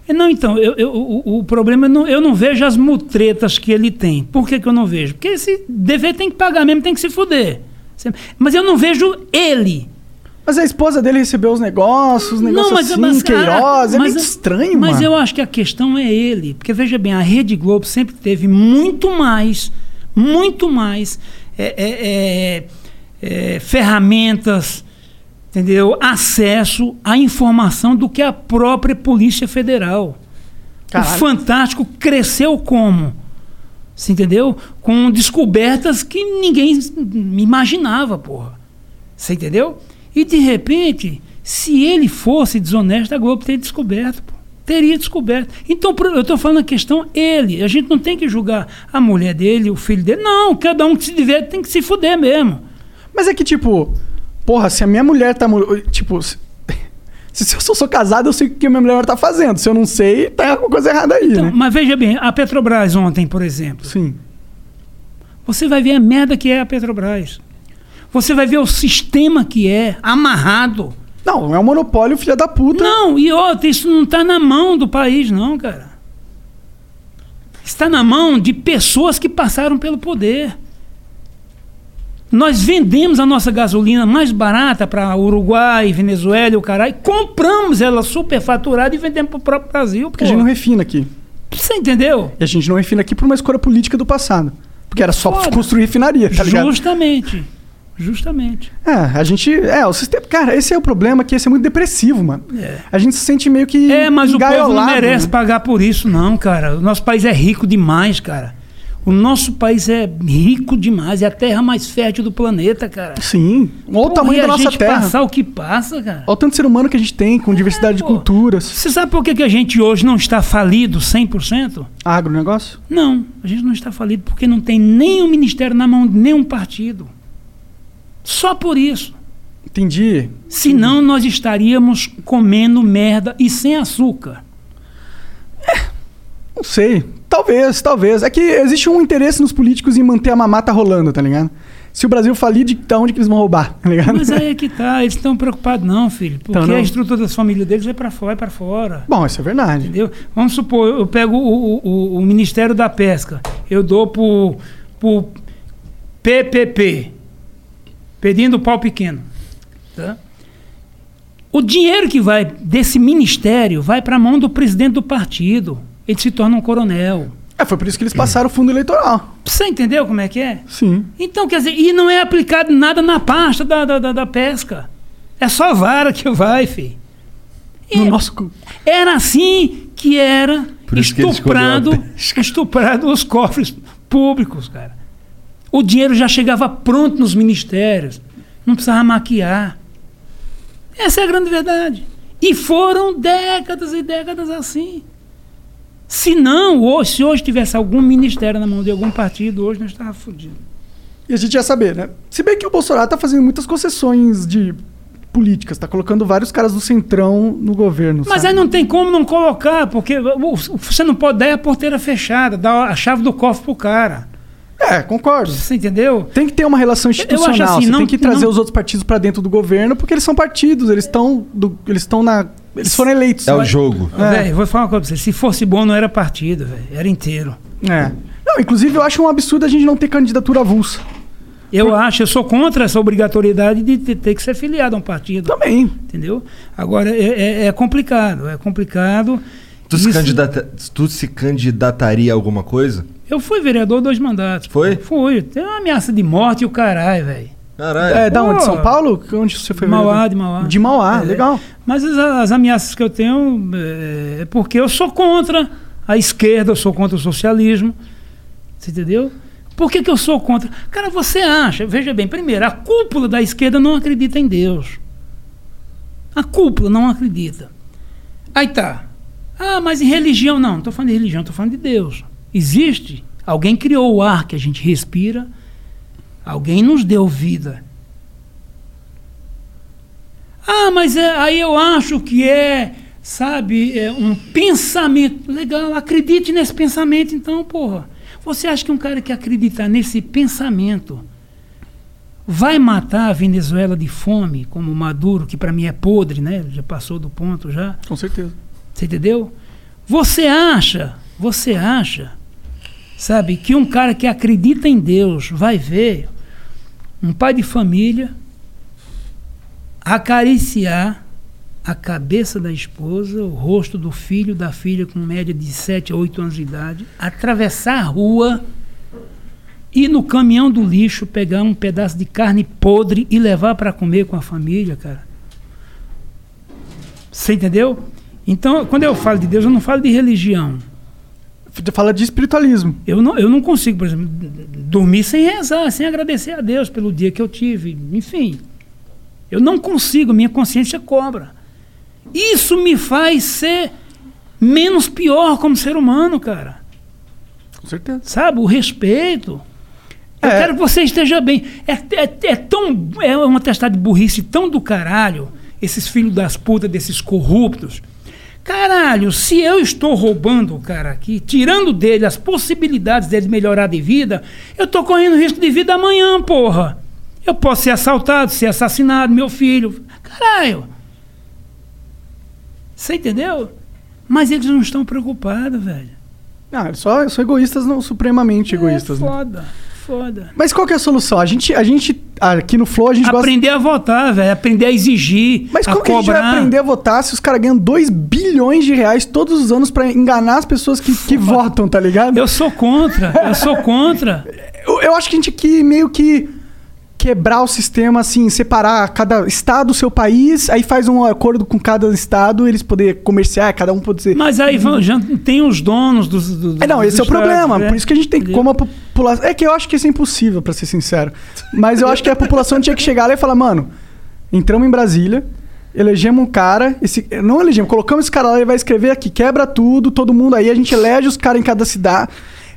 É, Não, então, eu, eu- o, o problema é não, eu não vejo as mutretas que ele tem. Por que, que eu não vejo? Porque esse dever tem que pagar mesmo, tem que se fuder. Mas eu não vejo ele. Mas a esposa dele recebeu os negócios, os negócios assim, mas, cara, Queiroz, é mas- muito estranho, Mas mano. eu acho que a questão é ele. Porque veja bem, a Rede Globo sempre teve muito mais, muito mais é, é, é, é, ferramentas, entendeu? Acesso à informação do que a própria Polícia Federal. Caralho. O Fantástico cresceu como? Você entendeu? Com descobertas que ninguém imaginava, porra. Você entendeu? E de repente, se ele fosse desonesto, a Globo teria descoberto, pô. Teria descoberto. Então, eu estou falando a questão ele. A gente não tem que julgar a mulher dele, o filho dele. Não, cada um que se diverte tem que se fuder mesmo. Mas é que, tipo, porra, se a minha mulher tá. Tipo, [laughs] se, eu sou, sou casado, eu sei o que a minha mulher tá fazendo. Se eu não sei, tá alguma coisa errada aí, Então, né? Mas veja bem, a Petrobras ontem, por exemplo. Sim. Você vai ver a merda que é a Petrobras. Você vai ver o sistema que é, amarrado. Não, é um monopólio, filha da puta. Não, e outra, isso não está na mão do país, não, cara. Está na mão de pessoas que passaram pelo poder. Nós vendemos a nossa gasolina mais barata para Uruguai, Venezuela e o caralho, compramos ela superfaturada e vendemos para o próprio Brasil. Porque a gente não refina aqui. Você entendeu? E a gente não refina aqui por uma escolha política do passado. Porque era só Foda. construir refinaria, tá ligado? Justamente. Justamente. É, a gente. É, o sistema. Cara, esse é o problema, que esse é muito depressivo, mano. É. A gente se sente meio que. É, mas o povo não merece né? pagar por isso, não, cara. O nosso país é rico demais, cara. O nosso país é rico demais. É a terra mais fértil do planeta, cara. Sim. Olha o tamanho da a nossa terra. passar o que passa, cara. Olha o tanto de ser humano que a gente tem, com diversidade de culturas. Você sabe por que, que a gente hoje não está falido 100%? Agronegócio? Não, a gente não está falido porque não tem nenhum ministério na mão de nenhum partido. Só por isso. Entendi. Senão nós estaríamos comendo merda e sem açúcar. Não sei. Talvez, talvez. É que existe um interesse nos políticos em manter a mamata rolando, tá ligado? Se o Brasil falir, de da onde que eles vão roubar, tá ligado? Mas aí é que tá, eles estão preocupados não, filho. Porque Então não. a estrutura das famílias deles é para fora, é para fora. Bom, isso é verdade. Entendeu? Vamos supor, eu pego o, o, o Ministério da Pesca, eu dou pro, pro PPP, pedindo pau pequeno. Tá? O dinheiro que vai desse ministério vai para a mão do presidente do partido. Ele se torna um coronel. É, foi por isso que eles passaram o fundo eleitoral. Você entendeu como é que é? Sim. Então, quer dizer, e não é aplicado nada na pasta da, da, da, da pesca. É só vara que vai, filho. No nosso... Era assim que era que estuprado, escolheu estuprado os cofres públicos, cara. O dinheiro já chegava pronto nos ministérios. Não precisava maquiar. Essa é a grande verdade. E foram décadas e décadas assim. Se não, hoje, se hoje tivesse algum ministério na mão de algum partido, hoje nós estávamos fodidos. E a gente ia saber, né? Se bem que o Bolsonaro tá fazendo muitas concessões de políticas, tá colocando vários caras do centrão no governo. Mas sabe? aí não tem como não colocar, porque você não pode dar a porteira fechada, dar a chave do cofre pro cara. É, concordo. Você entendeu? Tem que ter uma relação institucional. Assim, não- tem que trazer não- os outros partidos pra dentro do governo, porque eles são partidos, eles estão eles estão na eles foram eleitos. É o jogo. Ó, Velho, vou falar uma coisa pra você. Se fosse bom, não era partido, velho. Era inteiro. É. Não, inclusive eu acho um absurdo a gente não ter candidatura avulsa. Eu acho, eu sou contra essa obrigatoriedade de ter, ter que ser filiado a um partido. Também. Entendeu? Agora, é, é- é complicado. É complicado. Tu se, Isso- candidata... tu se candidataria a alguma coisa? Eu fui vereador dois mandatos. Foi? Fui. Tem uma ameaça de morte e o caralho, velho. Caralho. É, da Pô. onde? São Paulo? Onde você foi? Mauá, vereador? de Mauá. De Mauá, É. legal. Mas as, as ameaças que eu tenho é, é porque eu sou contra a esquerda, eu sou contra o socialismo. Você entendeu? Por que, que eu sou contra? Cara, você acha, veja bem, primeiro, a cúpula da esquerda não acredita em Deus. A cúpula não acredita. Aí tá. Ah, mas em religião não. Não estou falando de religião, estou falando de Deus. Existe. Alguém criou o ar que a gente respira. Alguém nos deu vida. Ah, mas é, aí eu acho que é, sabe, é um pensamento. Legal, acredite nesse pensamento então, porra. Você acha que um cara que acreditar nesse pensamento vai matar a Venezuela de fome, como o Maduro, que para mim é podre, né? Já passou do ponto já. Com certeza. Você entendeu? Você acha, você acha, sabe, que um cara que acredita em Deus vai ver um pai de família acariciar a cabeça da esposa, o rosto do filho, da filha com média de 7 a 8 anos de idade, atravessar a rua ir no caminhão do lixo pegar um pedaço de carne podre e levar para comer com a família, cara. Você entendeu? Então, quando eu falo de Deus, eu não falo de religião. Fala de espiritualismo. Eu não, eu não consigo, por exemplo, dormir sem rezar, sem agradecer a Deus pelo dia que eu tive. Enfim, eu não consigo, minha consciência cobra. Isso me faz ser menos pior como ser humano, cara. Com certeza. Sabe? O respeito. Eu É. quero que você esteja bem. É, é, é tão. É uma testada de burrice tão do caralho, esses filhos das putas, desses corruptos. Caralho, se eu estou roubando o cara aqui, tirando dele as possibilidades dele melhorar de vida, eu tô correndo risco de vida amanhã, porra. Eu posso ser assaltado, ser assassinado, meu filho. Caralho. Você entendeu? Mas eles não estão preocupados, velho. Ah, eles só são egoístas, não supremamente egoístas. é né? Foda. Mas qual que é a solução? A gente, a gente aqui no Flow, a gente Aprender a votar, velho. Aprender a exigir, Mas como que a gente vai aprender a votar se os caras ganham 2 bilhões de reais todos os anos pra enganar as pessoas que, que votam, tá ligado? Eu sou contra, eu sou contra. [laughs] Eu, eu acho que a gente aqui meio que quebrar o sistema, assim, separar cada estado o seu país, aí faz um acordo com cada estado, eles poder comerciar, cada um pode ser. Mas aí vão- já tem os donos dos. dos É, não, dos esse é o problema. né? Por isso que a gente tem como a população. É que eu acho que isso é impossível, pra ser sincero. Mas eu acho que a população tinha que chegar lá e falar, mano, entramos em Brasília, elegemos um cara, esse, não elegemos, colocamos esse cara lá, ele vai escrever aqui, quebra tudo, todo mundo aí, a gente elege os caras em cada cidade.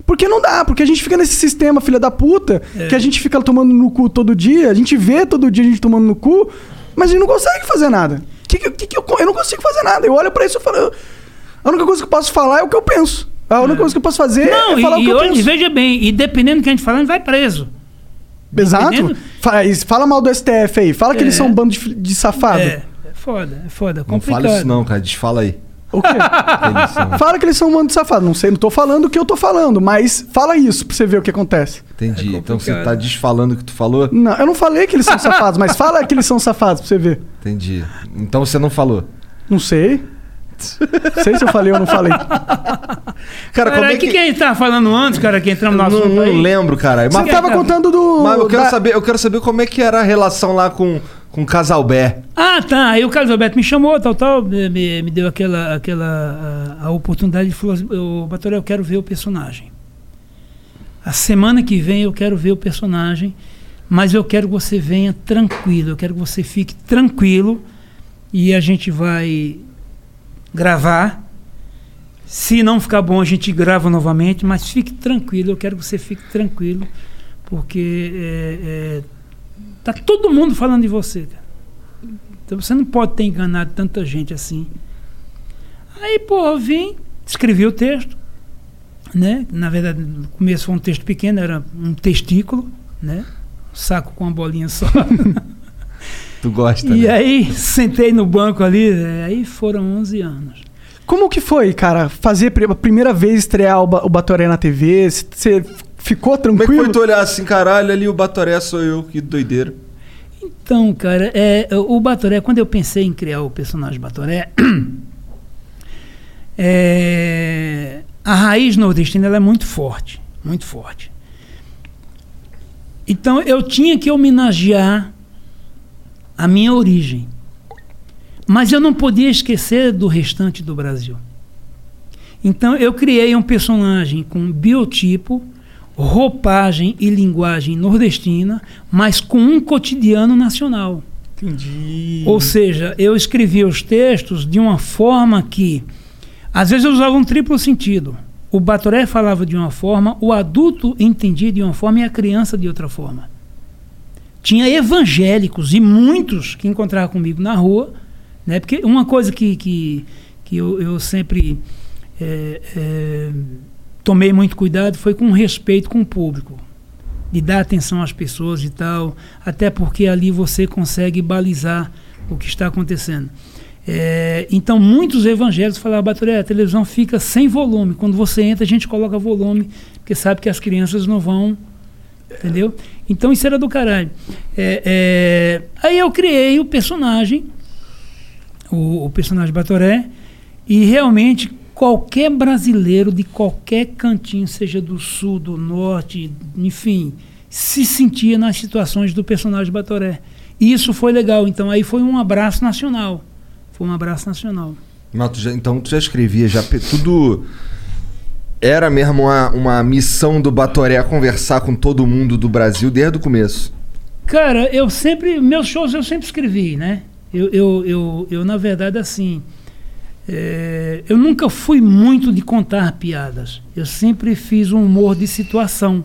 Porque não dá, porque a gente fica nesse sistema, filha da puta, É. que a gente fica tomando no cu todo dia, a gente vê todo dia a gente tomando no cu, mas a gente não consegue fazer nada. Que, que, que, eu, eu não consigo fazer nada. Eu olho pra isso e falo, a única coisa que eu posso falar é o que eu penso. A única coisa que eu posso fazer Não, é falar e, o que e eu olha, penso. veja bem, e dependendo do que a gente fala, a gente vai preso. Exato. Fala, fala mal do STF aí. Fala que É. eles são um bando de, de safado. É, é foda, é foda, Não complicado. fala isso não, cara. Desfala aí. O quê? Fala que eles são um bando de safado. Não sei, não tô falando o que eu tô falando, mas fala isso pra você ver o que acontece. Entendi. então você tá desfalando o que tu falou? Não, eu não falei que eles são safados, mas fala que eles são safados pra você ver. Entendi. Então você não falou. Não sei. sei se eu falei ou não falei. Cara, como Cara, é o que, que... a gente tava falando antes, cara, que entramos no Não, assunto não aí? lembro, cara. Você Mas, tava contando do. mas eu quero da- saber, eu quero saber como é que era a relação lá com com Casalbé. Ah, tá. Aí o Alberto me chamou, tal, tal, me, me- deu aquela, aquela a, a oportunidade e falou assim, Batoré, eu quero ver o personagem. A semana que vem eu quero ver o personagem, mas eu quero que você venha tranquilo, eu quero que você fique tranquilo e a gente vai gravar. Se não ficar bom, a gente grava novamente, mas fique tranquilo, eu quero que você fique tranquilo, porque é, é, tá todo mundo falando de você, cara. Então você não pode ter enganado tanta gente assim. Aí, pô, eu vim, escrevi o texto, né? Na verdade, no começo foi um texto pequeno, era um testículo, né? Um saco com uma bolinha só. [laughs] Tu gosta, e né? aí, sentei no banco ali, é, aí foram 11 anos. Como que foi, cara, fazer a primeira vez estrear o, Ba- o Batoré na TV? Você ficou Como é que tranquilo? foi tu olhar assim, caralho, ali o Batoré sou eu, que doideira. Então, cara, é, o Batoré, quando eu pensei em criar o personagem Batoré, [clears throat] é, a raiz nordestina ela é muito forte, muito forte. Então eu tinha que homenagear a minha origem. Mas eu não podia esquecer do restante do Brasil. Então eu criei um personagem com biotipo, roupagem e linguagem nordestina, mas com um cotidiano nacional. Entendi. Ou seja, eu escrevia os textos de uma forma que, às vezes, eu usava um triplo sentido. O Batoré falava de uma forma, o adulto entendia de uma forma e a criança de outra forma. Tinha evangélicos e muitos que encontravam comigo na rua, né? porque uma coisa que, que, que eu, eu sempre é, é, tomei muito cuidado foi com respeito com o público de dar atenção às pessoas e tal, até porque ali você consegue balizar o que está acontecendo. É, então, muitos evangélicos falavam, Baturé, a televisão fica sem volume. Quando você entra, a gente coloca volume, porque sabe que as crianças não vão. Entendeu? Então, isso era do caralho. É, é, aí eu criei o personagem, o, o personagem Batoré, e realmente qualquer brasileiro de qualquer cantinho, seja do sul, do norte, enfim, se sentia nas situações do personagem Batoré. E isso foi legal. Então aí foi um abraço nacional. Foi um abraço nacional. Mas tu já- então tu já escrevia, já tudo. Era mesmo uma, uma missão do Batoré conversar com todo mundo do Brasil desde o começo. Cara, eu sempre. Meus shows eu sempre escrevi, né? Eu, eu, eu, eu na verdade, assim. É, eu nunca fui muito de contar piadas. Eu sempre fiz um humor de situação.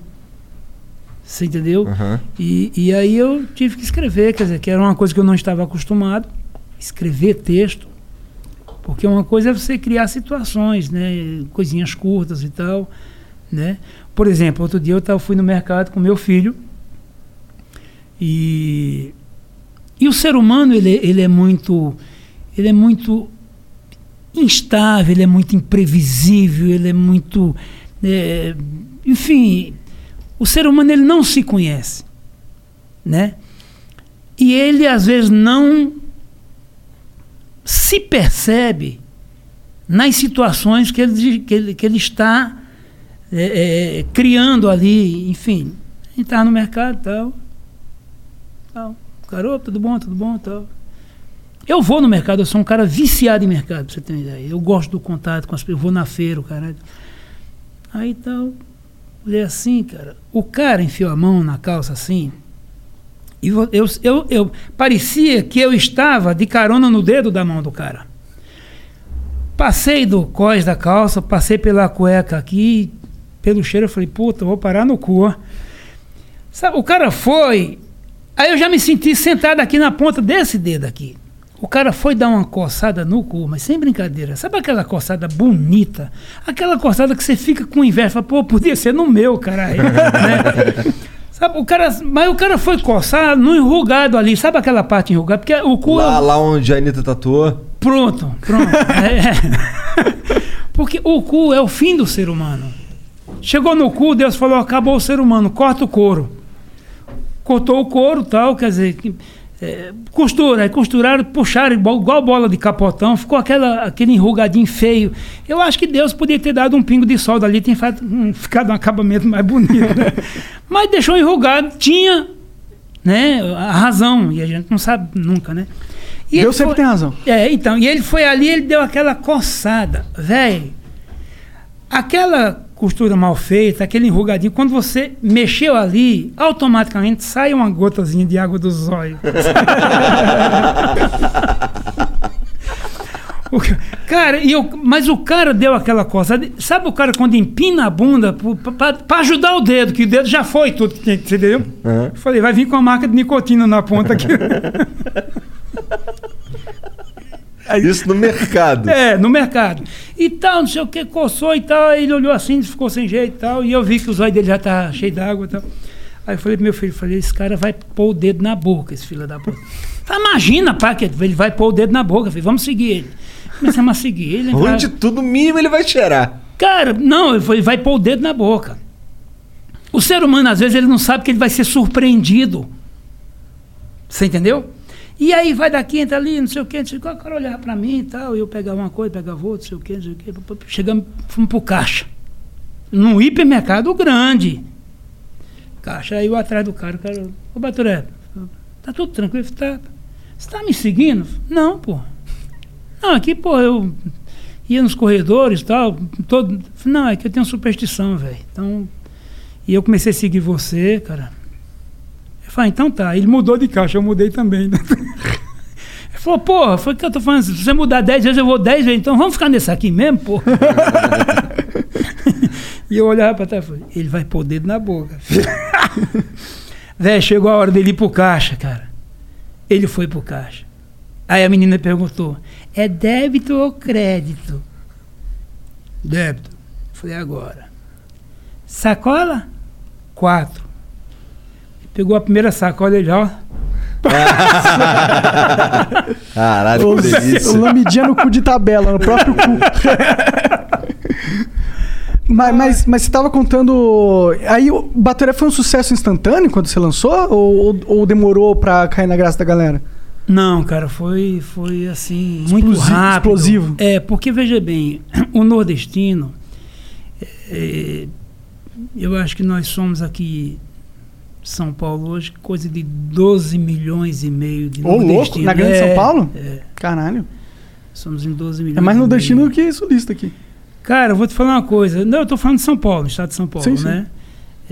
Você entendeu? Aham. E, e aí eu tive que escrever, quer dizer, que era uma coisa que eu não estava acostumado. Escrever texto. Porque uma coisa é você criar situações, né? Coisinhas curtas e tal. Né? Por exemplo, outro dia eu tava, fui no mercado com meu filho. E, e o ser humano, ele, ele é muito. Ele é muito instável, ele é muito imprevisível, ele é muito. é, enfim, O ser humano ele não se conhece, né? E ele às vezes não se percebe nas situações que ele, que ele, que ele está é, é, criando ali, enfim, entrar no mercado e tal, tal. Garoto, tudo bom, tudo bom, tal. Eu vou no mercado, eu sou um cara viciado em mercado, pra você ter uma ideia. Eu gosto do contato com as pessoas, eu vou na feira, o caralho. Aí tal, olhei assim, cara. O cara enfiou a mão na calça assim. E eu, eu, eu, eu parecia que eu estava de carona no dedo da mão do cara. Passei do cós da calça, passei pela cueca aqui, pelo cheiro, eu falei, puta, vou parar no cu. Sabe, o cara foi. Aí eu já me senti sentado aqui na ponta desse dedo aqui. O cara foi dar uma coçada no cu, mas sem brincadeira. Sabe aquela coçada bonita? Aquela coçada que você fica com inveja. Fala, pô, podia ser no meu, caralho. [laughs] né? Sabe, o cara, mas o cara foi coçar no enrugado ali. Sabe aquela parte enrugada? Porque o cu. Lá, lá onde a Anitta tatuou. Pronto, pronto. É. [laughs] Porque o cu é o fim do ser humano. Chegou no cu, Deus falou: acabou o ser humano, corta o couro. Cortou o couro tal, quer dizer. que, é, costura, aí costuraram, puxaram igual, igual bola de capotão, ficou aquela, aquele enrugadinho feio. Eu acho que Deus podia ter dado um pingo de solda ali, tem hum, ficado um acabamento mais bonito. né? [laughs] Mas deixou enrugado, tinha né, a razão, e a gente não sabe nunca, né? E Deus sempre foi- tem razão. É, então, e ele foi ali, ele deu aquela coçada, velho. Aquela costura mal feita, aquele enrugadinho, quando você mexeu ali, automaticamente sai uma gotazinha de água dos olhos. [laughs] Cara, e eu, mas o cara deu aquela coçada. Sabe o cara quando empina a bunda para ajudar o dedo, que o dedo já foi tudo que tinha que ser, entendeu? Eu falei, vai vir com a marca de nicotina na ponta aqui. [laughs] Isso no mercado. É, no mercado. E tal, não sei o que, coçou e tal. Aí ele olhou assim, ficou sem jeito e tal. E eu vi que os olhos dele já tá cheio d'água e tal. Aí eu falei pro meu filho, falei, esse cara vai pôr o dedo na boca, esse filho da puta. [laughs] Falei, imagina, pá, que ele vai pôr o dedo na boca. Falei, vamos seguir ele. Começamos a seguir ele. Ruim vai- de tudo, mínimo ele vai cheirar. Cara, não, ele vai pôr o dedo na boca. O ser humano, às vezes, ele não sabe que ele vai ser surpreendido. Você entendeu? E aí vai daqui, entra ali, não sei o quê, não sei o quê, o cara olhava pra mim e tal, eu pegava uma coisa, pegava outra, não sei o quê, não sei o quê. Chegamos, fomos pro caixa. Num hipermercado grande. Caixa, aí eu atrás do cara, o cara, ô Baturé, tá tudo tranquilo? Tá. Você tá me seguindo? Não, pô. Não, aqui, pô, eu ia nos corredores e tal, todo. Não, é que eu tenho superstição, velho. Então. E eu comecei a seguir você, cara. Eu falei, então tá. Ele mudou de caixa, eu mudei também. [laughs] Ele falou, porra, foi o que eu tô falando. Se você mudar 10 vezes, eu vou 10 vezes. Então vamos ficar nesse aqui mesmo, porra. [laughs] e eu olhava pra trás e falei, ele vai pôr o dedo na boca. [laughs] Velho, chegou a hora dele ir pro caixa, cara. Ele foi pro caixa. Aí a menina perguntou: é débito ou crédito? Débito. Falei, agora. Sacola? Quatro. Pegou a primeira sacola e já, ó. [laughs] Caralho, que delícia. O lambidinha no cu de tabela, no próprio cu. [laughs] mas, mas, mas você tava contando. Aí o Batoré foi um sucesso instantâneo quando você lançou? Ou, ou, ou demorou pra cair na graça da galera? Não, cara, foi, foi assim, muito Explosi- rápido. explosivo. É, porque veja bem, [clears throat] o nordestino, é, eu acho que nós somos aqui, São Paulo hoje, coisa de 12 milhões e meio de Ô, louco, nordestinos. na grande É, São Paulo? É, Caralho. somos em 12 milhões É mais nordestino do que sulista aqui. Cara, eu vou te falar uma coisa. Não, eu tô falando de São Paulo, estado de São Paulo, Sim, sim. né?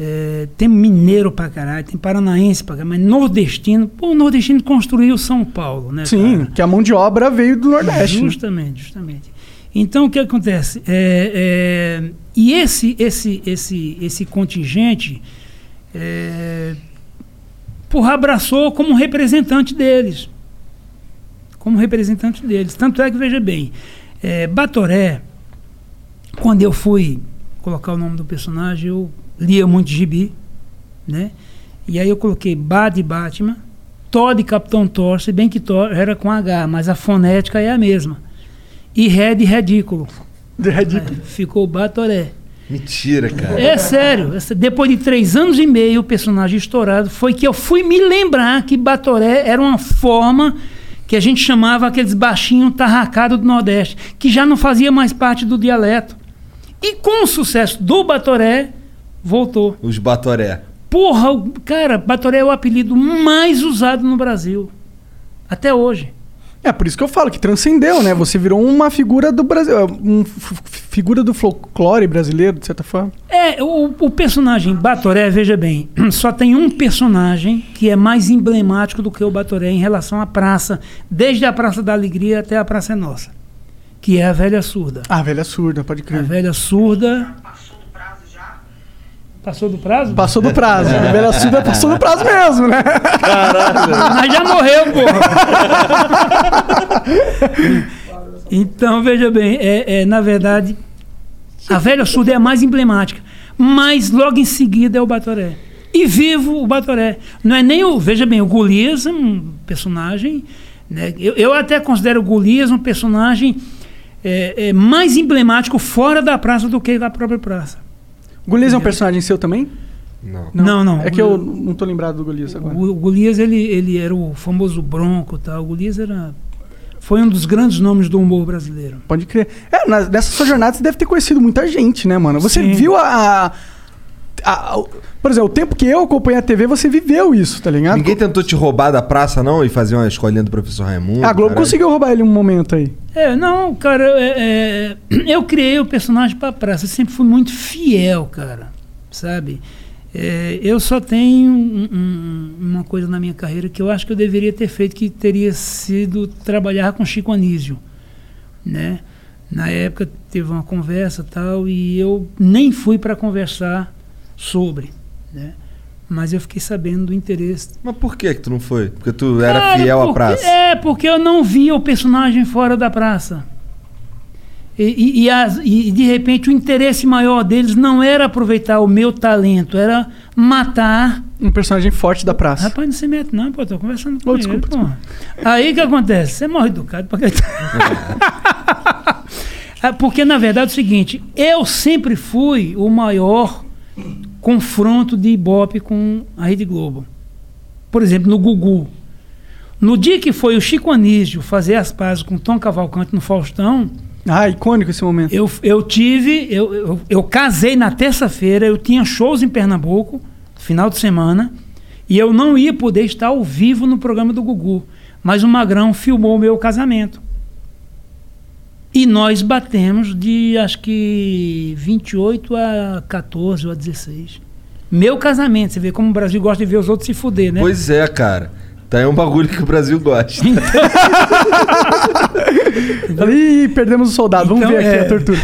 É, tem mineiro pra caralho, tem paranaense pra caralho, mas nordestino, pô, o nordestino construiu São Paulo, né? Sim, cara? que a mão de obra veio do Nordeste. né? Justamente, justamente. Então o que acontece? É, é, e esse, esse, esse, esse contingente é, porra, abraçou como representante deles. Como representante deles. Tanto é que, veja bem, é, Batoré, quando eu fui colocar o nome do personagem, eu lia muito gibi, né? E aí eu coloquei Bá de Batman, Thor de Capitão Thor, se bem que Thor era com H, mas a fonética é a mesma. E Ré de Ridículo. De ridículo. É, ficou Batoré. Mentira, cara. É sério. Depois de três anos e meio, o personagem estourado, foi que eu fui me lembrar que Batoré era uma forma que a gente chamava aqueles baixinhos tarracados do Nordeste, que já não fazia mais parte do dialeto. E com o sucesso do Batoré, voltou. Os Batoré. Porra, cara, Batoré é o apelido mais usado no Brasil. Até hoje. É por isso que eu falo que transcendeu, né? Você virou uma figura do Brasil, uma figura do folclore brasileiro, de certa forma. É, o, o personagem Batoré, veja bem, [clears throat] só tem um personagem que é mais emblemático do que o Batoré em relação à praça, desde a Praça da Alegria até a Praça é Nossa, que é a velha surda. Ah, velha surda, pode A crer. velha surda. Passou do prazo? Passou do prazo. A velha surda passou do prazo mesmo, né? Mas já morreu, porra. [laughs] então, veja bem, é, é, na verdade, a velha surda é a mais emblemática. Mas logo em seguida é o Batoré. E vivo o Batoré. Não é nem o. Veja bem, o Golias é um personagem. né, eu, eu até considero o Golias um personagem é, é, mais emblemático fora da praça do que da própria praça. Golias é um personagem seu também? Não. Não, não. É que eu não tô lembrado do Golias agora. O, o Golias, ele, ele era o famoso bronco e tal. O Golias era, foi um dos grandes nomes do humor brasileiro. Pode crer. É, nessa sua jornada você deve ter conhecido muita gente, né, mano? Você Sim. viu a, a- a- o- Por exemplo, o tempo que eu acompanhei a TV, você viveu isso, tá ligado? Ninguém tentou te roubar da praça, não? E fazer uma escolinha do professor Raimundo? a Globo caralho? conseguiu roubar ele um momento aí. É, não, cara, é, é, eu criei o personagem pra praça. Eu sempre fui muito fiel, cara. Sabe? É, eu só tenho um- um- uma coisa na minha carreira que eu acho que eu deveria ter feito, que teria sido trabalhar com Chico Anísio. Né? Na época teve uma conversa tal, e eu nem fui para conversar sobre. Né? Mas eu fiquei sabendo do interesse Mas por que que tu não foi? Porque tu era Cara, fiel à porque- praça. É, porque eu não via o personagem fora da praça. E, e- e as- e, de repente o interesse maior deles não era aproveitar o meu talento, era matar. Um personagem forte da praça. Rapaz, não se mete, não, pô, tô conversando com Ô, ele. desculpa. Aí o que acontece? Você é mal educado pra [laughs] Ah, Porque, na verdade, é o seguinte, eu sempre fui o maior confronto de Ibope com a Rede Globo. Por exemplo, no Gugu. No dia que foi o Chico Anísio fazer as pazes com Tom Cavalcante no Faustão, Ah, icônico esse momento. eu, eu tive, eu, eu, eu casei na terça-feira, eu tinha shows em Pernambuco, final de semana, e eu não ia poder estar ao vivo no programa do Gugu. Mas o Magrão filmou o meu casamento. E nós batemos de acho que 28 a 14 ou a 16. Meu casamento, você vê como o Brasil gosta de ver os outros se fuder, né? Pois é, cara. Tá aí um bagulho que o Brasil gosta. [laughs] Ih, perdemos o soldado. Vamos Então, ver aqui é. a tortura.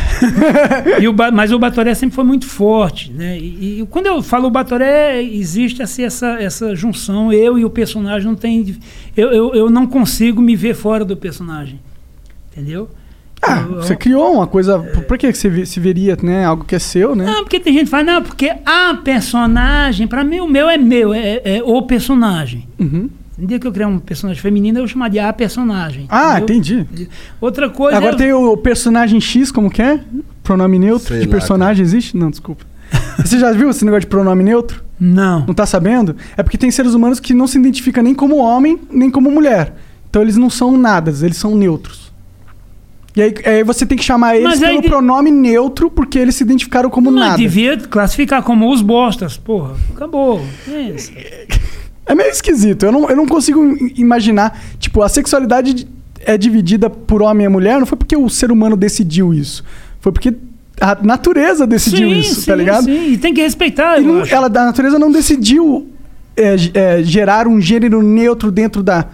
[laughs] E o Ba- mas o Batoré sempre foi muito forte, né? E, e quando eu falo Batoré, existe assim, essa, essa junção. Eu e o personagem não tem. Eu, eu, eu não consigo me ver fora do personagem. Entendeu? Ah, Eu- você criou uma coisa. Por que você se veria, né? Algo que é seu, né? Não, porque tem gente que fala, não, porque a personagem, pra mim o meu é meu, é, é o personagem. Uhum. No dia que eu criar um personagem feminino, eu chamaria a personagem. Ah, entendeu? entendi. Outra coisa. Agora é- tem o personagem X, como que é? Pronome neutro Sei de lá, personagem existe? Não, desculpa. [laughs] Você já viu esse negócio de pronome neutro? Não. Não tá sabendo? É porque tem seres humanos que não se identificam nem como homem, nem como mulher. Então eles não são nada, eles são neutros. E aí, aí você tem que chamar eles Mas pelo de- pronome neutro, porque eles se identificaram como Mas nada. devia classificar como os bostas, porra. Acabou. É. É meio esquisito. Eu não, eu não consigo imaginar. Tipo, a sexualidade é dividida por homem e mulher, não foi porque o ser humano decidiu isso. Foi porque a natureza decidiu sim, isso, sim, tá ligado? Sim, e tem que respeitar. E não- ela, a natureza não decidiu é, é, gerar um gênero neutro dentro da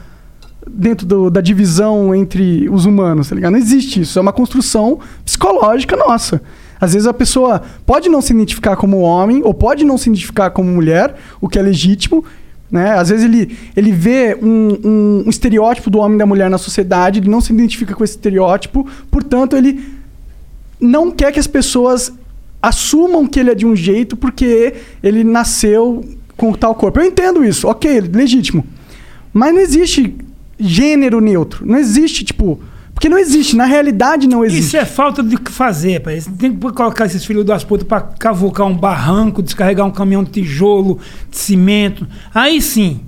dentro do- da divisão entre os humanos, tá ligado? Não existe isso. É uma construção psicológica nossa. Às vezes a pessoa pode não se identificar como homem ou pode não se identificar como mulher, o que é legítimo. Né? Às vezes ele, ele vê um, um- um estereótipo do homem e da mulher na sociedade, ele não se identifica com esse estereótipo, portanto, ele não quer que as pessoas assumam que ele é de um jeito porque ele nasceu com tal corpo. Eu entendo isso, ok, legítimo. Mas não existe gênero neutro. Não existe, tipo. Porque não existe, na realidade não existe. Isso é falta de que fazer, pai. Tem que colocar esses filhos das putas pra cavocar um barranco, descarregar um caminhão de tijolo, de cimento. Aí sim.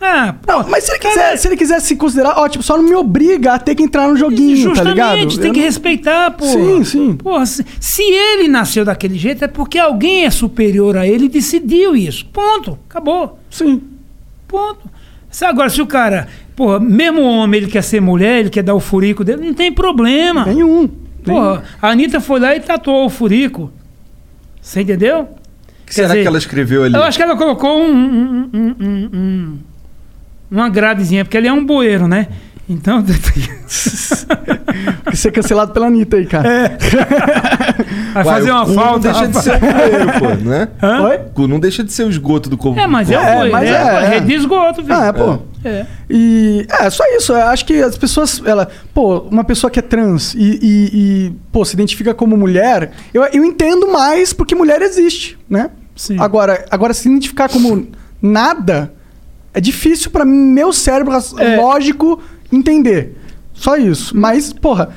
Ah, pô, Não, mas se ele, quiser, se ele quiser se considerar, ó, tipo, só não me obriga a ter que entrar no joguinho, tá ligado? Justamente, tem Eu que não- respeitar, pô. Sim, sim. Porra, se, se ele nasceu daquele jeito, é porque alguém é superior a ele e decidiu isso. Ponto. Acabou. Sim. Ponto. Agora, se o cara, porra, mesmo homem, ele quer ser mulher, ele quer dar o furico dele, não tem problema. Nenhum. Porra, a Anitta foi lá e tatuou o furico. Você entendeu? O que será que ela escreveu ali? Eu acho que ela colocou um, um- um- um- um- uma gradezinha, porque ele é um bueiro, né? Então. [laughs] Ser cancelado pela Anitta aí, cara. É. [laughs] Vai Uai, fazer o uma cu falta. Não deixa de ser o pô, né? Hã? Oi? Cu não deixa de ser o esgoto do corpo. É, mas é, do um corpo. bueiro. mas é, é, é. de esgoto, filho. Ah, é, pô. É. E é só isso. Eu acho que as pessoas, ela, pô, uma pessoa que é trans e, e- e, pô, se identifica como mulher, eu, eu entendo mais porque mulher existe, né? Sim. Agora, agora se identificar como nada é difícil pra meu cérebro É. lógico entender. Só isso. Mas, porra,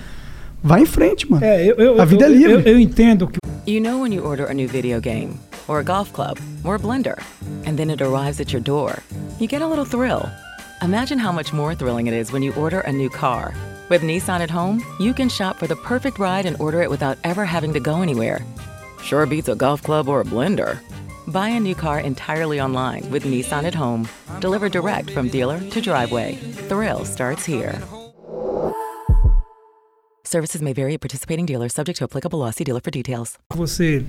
vai em frente, mano. É, eu, eu, A vida eu, é livre. Eu, eu entendo que You know when you order a new video game, or a golf club, or a blender, and then it arrives at your door, you get a little thrill. Imagine how much more thrilling it is when you order a new car. With Nissan at home, you can shop for the perfect ride and order it without ever having to go anywhere. Sure beats a golf club or a blender. Buy a new car entirely online with Nissan at home, delivered direct from dealer to driveway. Thrill starts here. Services may vary at participating dealers, subject to applicable law. See dealer for details. você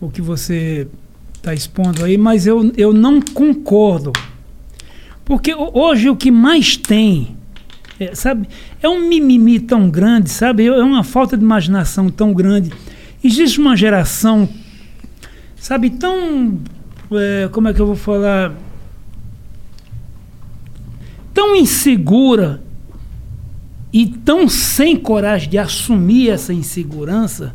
o que você está expondo aí, mas eu, eu não concordo. Porque ho- hoje o que mais tem, é, sabe, é um mimimi tão grande, sabe? É uma falta de imaginação tão grande. Existe uma geração, sabe, tão. é, como é que eu vou falar? Tão insegura e tão sem coragem de assumir essa insegurança.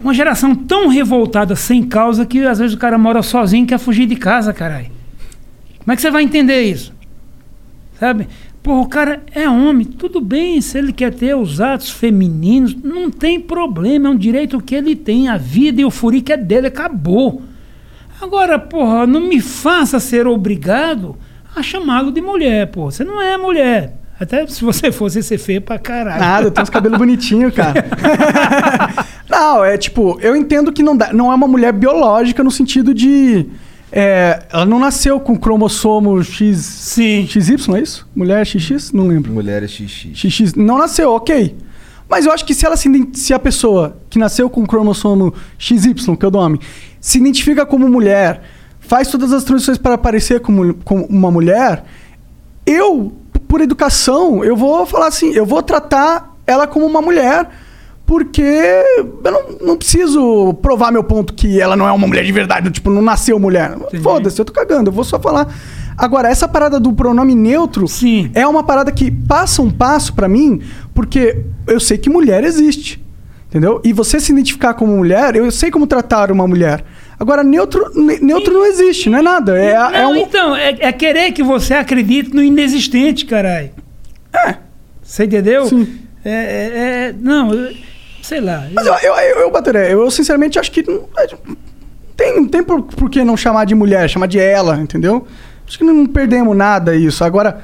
Uma geração tão revoltada sem causa que às vezes o cara mora sozinho e quer fugir de casa, caralho. Como é que você vai entender isso? Sabe? Pô, o cara é homem, tudo bem, se ele quer ter os atos femininos, não tem problema, é um direito que ele tem, a vida e o furico é dele, acabou. Agora, porra, não me faça ser obrigado a chamá-lo de mulher, pô. Você não é mulher. Até se você [laughs] fosse ser feio pra caralho. Nada, eu tenho uns cabelos bonitinhos, cara. [laughs] não, é tipo, eu entendo que não, dá, não é uma mulher biológica no sentido de. É, ela não nasceu com cromossomo X, Sim. XY, é isso? Mulher XX? Não lembro. Mulher é xixi. XX. Não nasceu, ok. Mas eu acho que se ela se, se a pessoa que nasceu com cromossomo XY, que é o do homem, se identifica como mulher, faz todas as transições para parecer como, como uma mulher, eu, por educação, eu vou falar assim, eu vou tratar ela como uma mulher, porque eu não, não preciso provar meu ponto que ela não é uma mulher de verdade, tipo, não nasceu mulher. Foda-se, eu tô cagando, eu vou só falar. Agora, essa parada do pronome neutro Sim. é uma parada que passa um passo pra mim, porque eu sei que mulher existe. Entendeu? E você se identificar como mulher, eu sei como tratar uma mulher. Agora, neutro, ne- neutro não existe, não é nada. É, é não, um. então, é, é querer que você acredite no inexistente, caralho. É. Você entendeu? Sim. É, é- é- não, sei lá. Mas eu, eu, eu, eu, eu sinceramente acho que não, é, tem, não tem por, por que não chamar de mulher, chamar de ela, entendeu? Acho que não perdemos nada isso. Agora,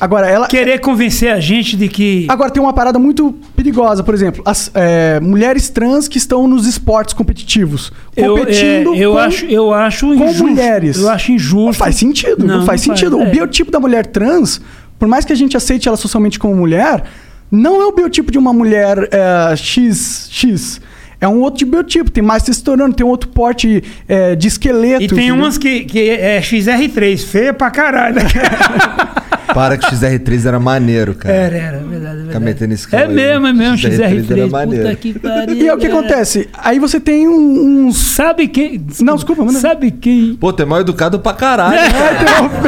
agora ela. Querer convencer a gente de que. Agora tem uma parada muito perigosa, por exemplo, as é, mulheres trans que estão nos esportes competitivos, Eu, é, competindo eu com, acho, eu acho com injusto. mulheres. Eu acho injusto. Não faz sentido, não, faz sentido. é. O biotipo da mulher trans, por mais que a gente aceite ela socialmente como mulher, não é o biotipo de uma mulher é, XX. É um outro biotipo, tem mais testosterona, tem um outro porte é, de esqueleto. E tem entendeu? umas que, que é XR3, feia pra caralho. [laughs] Para que XR3 era maneiro, cara. Era, era, verdade, Fica verdade. metendo esse cara É aí. mesmo, é mesmo, XR3 era XR3. maneiro. Puta que pariu. E é o que era. acontece? Aí você tem um. um- Sabe quem. Não, desculpa, manda. Sabe quem. Pô, tu é mal educado pra caralho. É, cara. [laughs]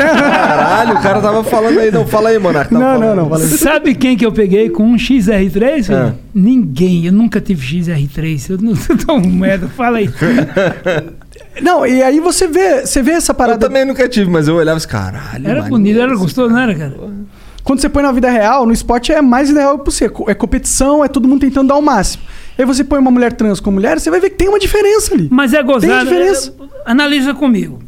Caralho, o cara tava falando aí. Não, fala aí, Monarca. Não, não, não, valeu. Sabe quem que eu peguei com um XR3? filho? É. Ninguém. Eu nunca tive XR3. Eu não [laughs] tô um merda. Fala aí. [laughs] Não, e aí você vê, você vê essa Eu parada. também nunca tive, mas eu olhava assim, caralho. Era maneiro bonito, era gostoso, não era, cara? Quando você põe na vida real, no esporte é mais vida real possível. É competição, é todo mundo tentando dar o máximo. Aí você põe uma mulher trans com mulher, você vai ver que tem uma diferença ali. Mas é gozado. Tem diferença. é- analisa comigo.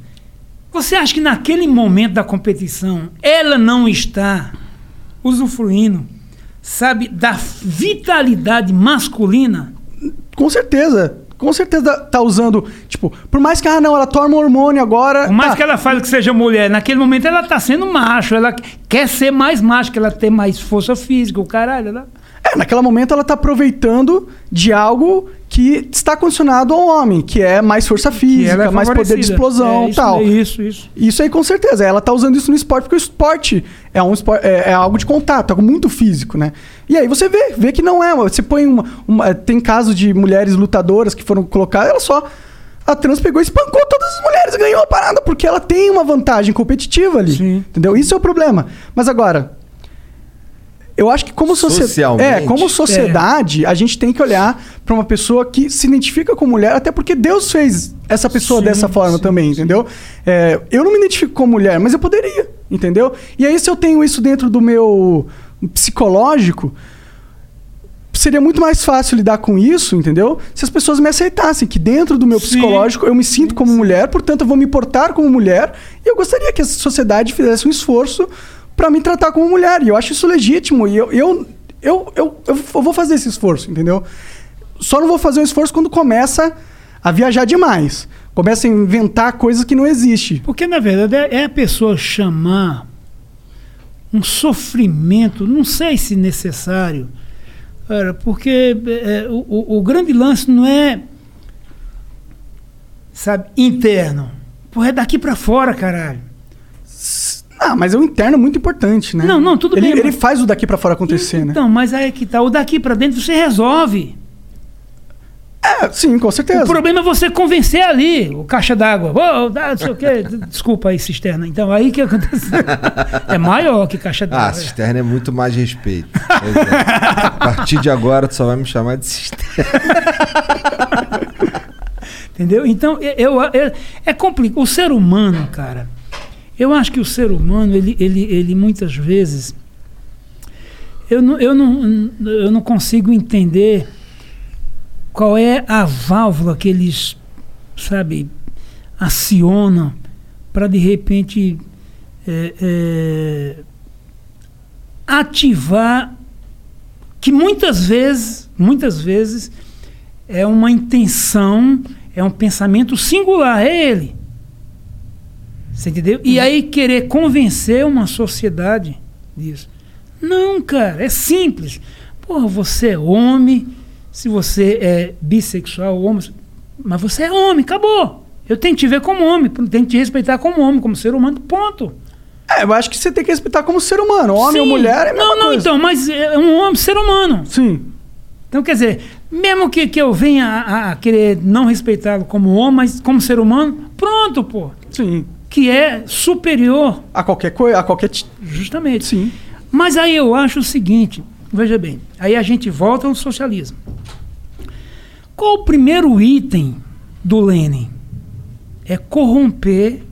Você acha que naquele momento da competição ela não está usufruindo, sabe, da vitalidade masculina? Com certeza. Com certeza tá usando, tipo, por mais que, ah, não, ela toma hormônio agora. Por mais tá. que ela fale que seja mulher, naquele momento ela está sendo macho, ela quer ser mais macho, que ela tem mais força física, o caralho. Ela... É, naquele momento ela tá aproveitando de algo que está condicionado ao homem, que é mais força física, ela é mais poder de explosão É, e isso tal. aí, isso, isso. Isso aí, com certeza. Ela tá usando isso no esporte, porque o esporte é, um espor- é, é algo de contato, algo muito físico, né? E aí você vê, vê que não é. Você põe uma. uma- tem casos de mulheres lutadoras que foram colocadas, ela só. A trans pegou e espancou todas as mulheres, ganhou a parada, porque ela tem uma vantagem competitiva ali. Entendeu? Isso é o problema. Mas agora. Eu acho que como sociedade. É, como sociedade, a gente tem que olhar pra uma pessoa que se identifica com mulher, até porque Deus fez essa pessoa Sim, dessa forma também, entendeu? É, eu não me identifico com mulher, mas eu poderia, entendeu? E aí, se eu tenho isso dentro do meu psicológico, seria muito mais fácil lidar com isso, entendeu? Se as pessoas me aceitassem, que dentro do meu psicológico eu me sinto como mulher, portanto eu vou me portar como mulher, e eu gostaria que a sociedade fizesse um esforço pra me tratar como mulher. E eu acho isso legítimo. E eu, eu, eu, eu, eu vou fazer esse esforço, entendeu? Só não vou fazer um esforço quando começa a viajar demais. Começa a inventar coisas que não existem. Porque, na verdade, é é a pessoa chamar um sofrimento, não sei se necessário, cara, porque é, o, o- grande lance não é, sabe, interno. Porra, é daqui pra fora, caralho. Ah, mas é um interno muito importante, né? Não, não, tudo ele, bem, Ele mas- faz o daqui pra fora acontecer, né? Então, mas aí é que tá. O daqui pra dentro você resolve. É, sim, com certeza. O problema é você convencer ali, o caixa d'água. Dá, não sei o quê. [laughs] Desculpa aí, cisterna. Então, aí que acontece. É maior que caixa Ah, d'água. cisterna é muito mais respeito. Pois é. A partir de agora, tu só vai me chamar de cisterna. [laughs] Entendeu? Então, eu, eu- é, é complicado. O ser humano, cara, eu acho que o ser humano, ele, ele, ele muitas vezes. Eu não, eu, não, eu não consigo entender qual é a válvula que eles, sabe, acionam para de repente é, é, ativar que muitas vezes, muitas vezes é uma intenção, é um pensamento singular, é ele. Você entendeu? E aí querer convencer uma sociedade disso. Não, cara, é simples. Porra, você é homem, se você é bissexual, homem, mas você é homem, acabou. Eu tenho que te ver como homem, tenho que te respeitar como homem, como ser humano, ponto. É, eu acho que você tem que respeitar como ser humano. Homem ou Sim. mulher é a mesma Não, não, coisa. então, mas é um homem, ser humano. Sim. Então, quer dizer, mesmo que, que eu venha a, a querer não respeitá-lo como homem, mas como ser humano, pronto, pô. Sim. Que é superior. A qualquer coisa, a qualquer. Justamente. Sim. Mas aí eu acho o seguinte, veja bem, aí a gente volta ao socialismo. Qual o primeiro item do Lenin? É corromper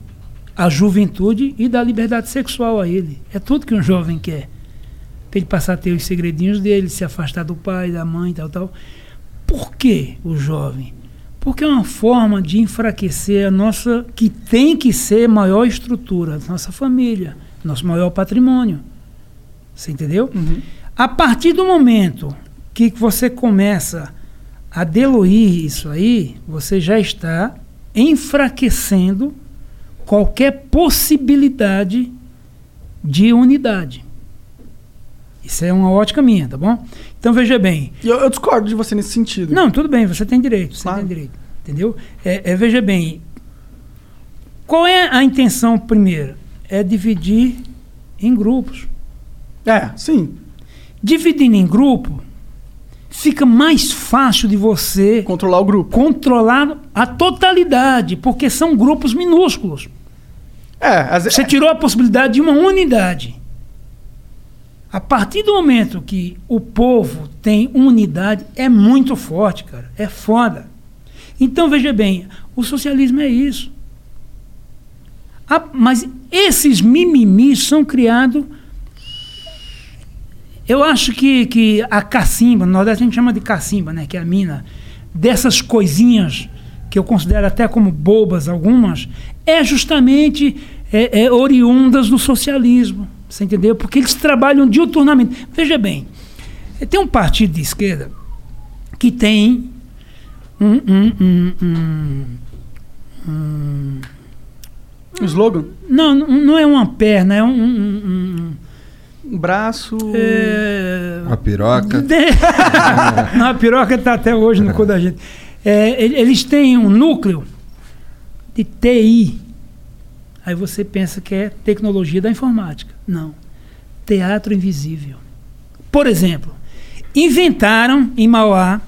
a juventude e dar liberdade sexual a ele. É tudo que um jovem quer. Para ele passar a ter os segredinhos dele, se afastar do pai, da mãe, tal, tal. Por que o jovem? Porque é uma forma de enfraquecer a nossa, que tem que ser maior estrutura, nossa família, nosso maior patrimônio. Você entendeu? A partir do momento que você começa a deluir isso aí, você já está enfraquecendo qualquer possibilidade de unidade. Isso é uma ótica minha, tá bom? Então veja bem. Eu, eu discordo de você nesse sentido. Não, tudo bem, você tem direito, você tem direito. Entendeu? É, é, veja bem, qual é a intenção primeiro? É dividir em grupos. É, sim. Dividindo em grupo, fica mais fácil de você controlar o grupo. Controlar a totalidade, porque são grupos minúsculos. É, você tirou a possibilidade de uma unidade. A partir do momento que o povo tem unidade, é muito forte, cara. É foda. Então, veja bem, o socialismo é isso. Mas esses mimimis são criados Eu acho que, que a cacimba, no Nordeste a gente chama de cacimba, né? Que é a mina, dessas coisinhas que eu considero até como bobas algumas, é justamente é, é, oriundas do socialismo. Você entendeu? Porque eles trabalham diuturnamente. Veja bem, tem um partido de esquerda que tem um, um, um, um, um um slogan? Não, não é uma perna, é um. um, um braço. É... Uma piroca. [laughs] não, a piroca está até hoje no cu da gente. É, eles têm um núcleo de TI. Aí você pensa que é tecnologia da informática. Não. Teatro invisível. Por exemplo, inventaram em Mauá.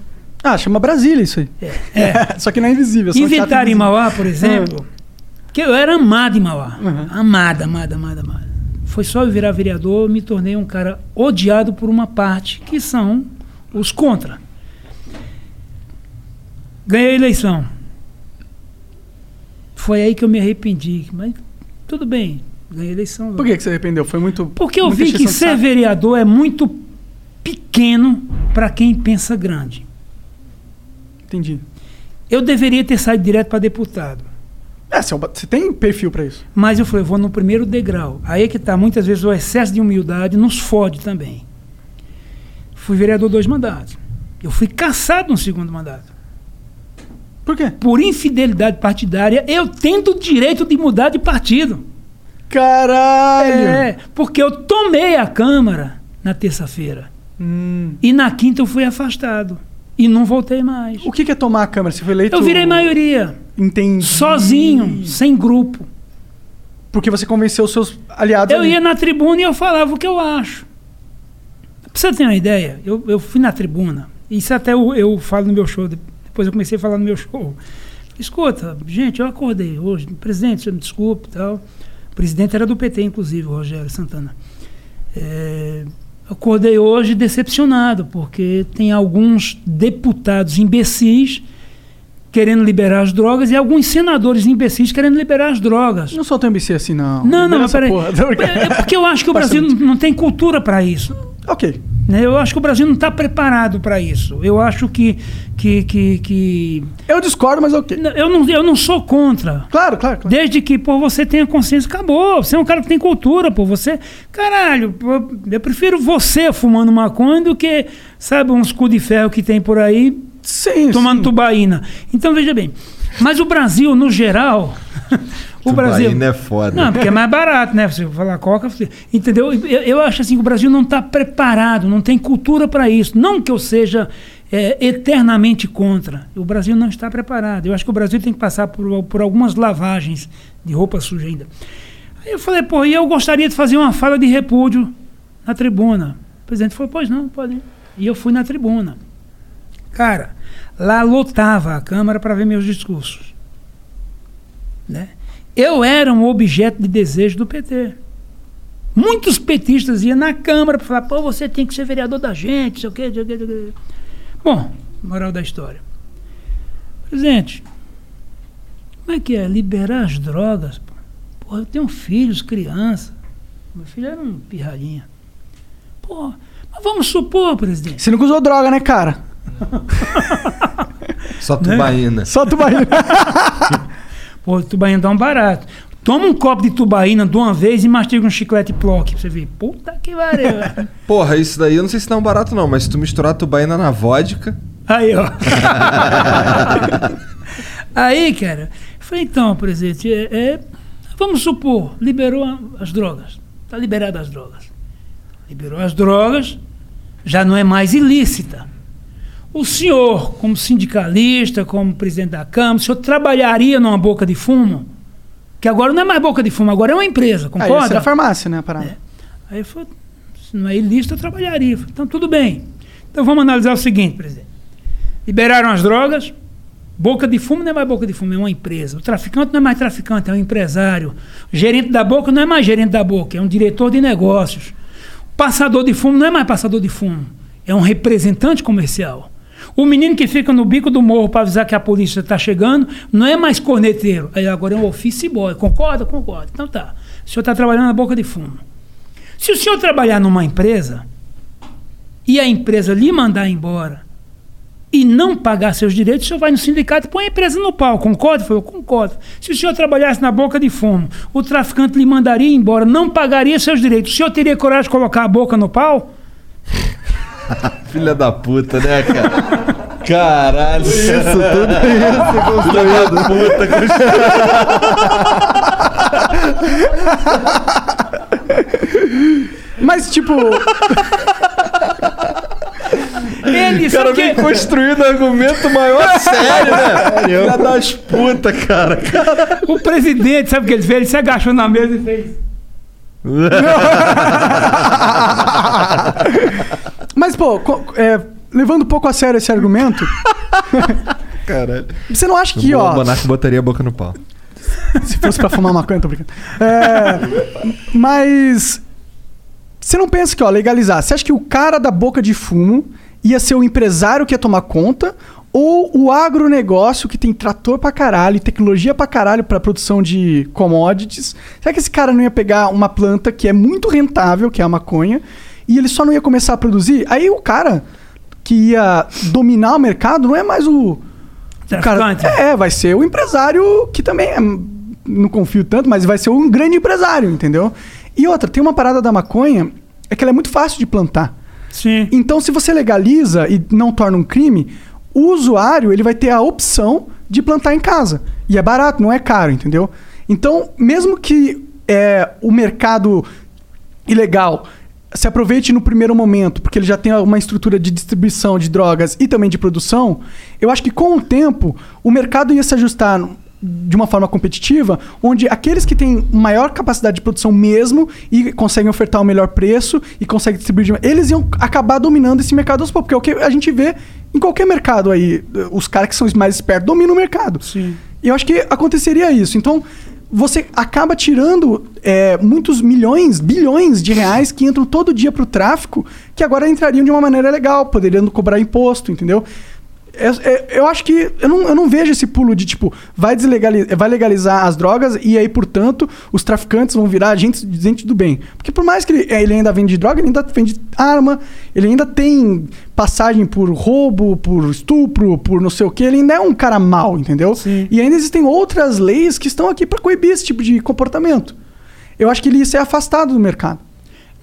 Ah, chama Brasília isso aí. É, [laughs] é. Só que não é invisível. Inventaram em Mauá, por exemplo. Que eu era amado em Mauá. Uhum. Amada, amada, amada, amada. Foi só eu virar vereador, me tornei um cara odiado por uma parte, que são os contra. Ganhei a eleição. Foi aí que eu me arrependi. Mas tudo bem, ganhei eleição. Por que, que você arrependeu? Foi muito. Porque eu vi que ser vereador é muito pequeno para quem pensa grande. Entendi. Eu deveria ter saído direto para deputado. É, você tem perfil para isso. Mas eu falei, eu vou no primeiro degrau. Aí é que tá, muitas vezes o excesso de humildade nos fode também. Fui vereador dois mandatos. Eu fui caçado no segundo mandato. Por quê? Por infidelidade partidária, eu tendo o direito de mudar de partido. Caralho! É, porque eu tomei a Câmara na terça-feira. Hum. E na quinta eu fui afastado. E não voltei mais. O que é tomar a Câmara? Você foi eleito? Eu virei maioria. Entendi. Sozinho, sem grupo. Porque você convenceu os seus aliados. Eu ali. ia na tribuna e eu falava o que eu acho. Pra você ter uma ideia, eu, eu fui na tribuna. Isso até eu, eu falo no meu show. Depois eu comecei a falar no meu show. Escuta, gente, eu acordei hoje. Presidente, você me desculpe tal. O presidente era do PT, inclusive, o Rogério Santana. É, acordei hoje decepcionado, porque tem alguns deputados imbecis querendo liberar as drogas e alguns senadores imbecis querendo liberar as drogas. Não sou tão imbecil assim, não. Não, não, mas peraí. É, é porque eu acho que o Brasil não, não tem cultura para isso. Ok. Né? Eu acho que o Brasil não está preparado para isso. Eu acho que, que, que, que, Eu discordo, mas ok. Eu não, eu não sou contra. Claro, claro, claro. Desde que pô, você tenha consciência, acabou. Você é um cara que tem cultura, pô. Você. Caralho, eu prefiro você fumando maconha do que, sabe, uns cu de ferro que tem por aí sim, tomando sim. tubaína. Então, veja bem. Mas o Brasil, no geral. [laughs] o Brasil. é foda. Não, porque é mais barato, né? Você falar coca, entendeu? Eu, eu acho assim que o Brasil não está preparado, não tem cultura para isso. Não que eu seja é, eternamente contra. O Brasil não está preparado. Eu acho que o Brasil tem que passar por, por algumas lavagens de roupa suja ainda. Aí eu falei, pô, e eu gostaria de fazer uma fala de repúdio na tribuna. O presidente falou, pois não, pode. Ir. E eu fui na tribuna. Cara, lá lotava a Câmara para ver meus discursos. Né? Eu era um objeto de desejo do PT. Muitos petistas iam na Câmara para falar, pô, você tem que ser vereador da gente, sei o quê, sei o quê, sei o quê. Bom, moral da história. Presidente, como é que é? Liberar as drogas? Pô, eu tenho filhos, criança. Meu filho era um pirralhinha. Pô, mas vamos supor, presidente. Você nunca usou droga, né, cara? Só tubaína. Né? Só tubaína. Pô, tubaína dá um barato. Toma um copo de tubaína de uma vez e mastiga um chiclete plock pra você ver. Puta que pariu. [laughs] Porra, isso daí eu não sei se dá um barato não, mas se tu misturar a tubaína na vodka... Aí, ó. [laughs] Aí, cara, eu falei, então, presidente, é, é, vamos supor, liberou as drogas. Tá liberada as drogas. Liberou as drogas, já não é mais ilícita. O senhor, como sindicalista, como presidente da Câmara, o senhor trabalharia numa boca de fumo? Que agora não é mais boca de fumo, agora é uma empresa, concorda? Aí, é a farmácia, né, a parada. É. Aí eu falei, se não é ilícito, eu trabalharia. Falei, então, tudo bem. Então, vamos analisar o seguinte, presidente. Liberaram as drogas, boca de fumo não é mais boca de fumo, é uma empresa. O traficante não é mais traficante, é um empresário. O gerente da boca não é mais gerente da boca, é um diretor de negócios. O passador de fumo não é mais passador de fumo, é um representante comercial. O menino que fica no bico do morro para avisar que a polícia está chegando não é mais corneteiro, aí agora é um office boy. Concorda? Concorda. Então tá. O senhor está trabalhando na boca de fumo. Se o senhor trabalhar numa empresa, e a empresa lhe mandar embora e não pagar seus direitos, o senhor vai no sindicato e põe a empresa no pau. Concorda? Foi, eu concordo. Se o senhor trabalhasse na boca de fumo, o traficante lhe mandaria embora, não pagaria seus direitos. O senhor teria coragem de colocar a boca no pau? [laughs] Filha da puta, né, cara? Caralho. Isso, tudo isso Filha da puta. Mas, tipo. Ele, O cara sabe vem que- construindo argumento maior sério, né? Filha das puta, cara. O presidente, sabe o que ele fez? Ele se agachou na mesa e fez. [laughs] Mas, pô, é, levando um pouco a sério esse argumento, [laughs] Caralho. você não acha que, o ó. Monarca botaria a boca no pau. Se fosse pra fumar maconha, tô brincando. É, mas. Você não pensa que, ó, legalizar. Você acha que o cara da boca de fumo ia ser o empresário que ia tomar conta? Ou o agronegócio que tem trator pra caralho, e tecnologia pra caralho pra produção de commodities? Será que esse cara não ia pegar uma planta que é muito rentável, que é a maconha, e ele só não ia começar a produzir? Aí o cara que ia dominar o mercado não é mais o. o cara, é, vai ser o empresário que também é, não confio tanto, mas vai ser um grande empresário, entendeu? E outra, tem uma parada da maconha, é que ela é muito fácil de plantar. Sim. Então, se você legaliza e não torna um crime, o usuário ele vai ter a opção de plantar em casa. E é barato, não é caro, entendeu? Então, mesmo que é, o mercado ilegal se aproveite no primeiro momento, porque ele já tem uma estrutura de distribuição de drogas e também de produção, eu acho que com o tempo o mercado ia se ajustar de uma forma competitiva, onde aqueles que têm maior capacidade de produção mesmo e conseguem ofertar o melhor preço e conseguem distribuir, de- eles iam acabar dominando esse mercado aos poucos, porque é o que a gente vê em qualquer mercado aí, os caras que são os mais espertos dominam o mercado. Sim. E eu acho que aconteceria isso. Então, você acaba tirando é, muitos milhões, bilhões de reais que entram todo dia para o tráfico, que agora entrariam de uma maneira legal, poderiam cobrar imposto, entendeu? É- é- eu acho que eu não, eu não vejo esse pulo de tipo, vai, deslegalizar, vai legalizar as drogas e aí, portanto, os traficantes vão virar gente, gente do bem. Porque por mais que ele, ele ainda vende droga, ele ainda vende arma, ele ainda tem passagem por roubo, por estupro, por não sei o que, ele ainda é um cara mau, entendeu? E ainda existem outras leis que estão aqui para coibir esse tipo de comportamento. Eu acho que ele ia ser afastado do mercado.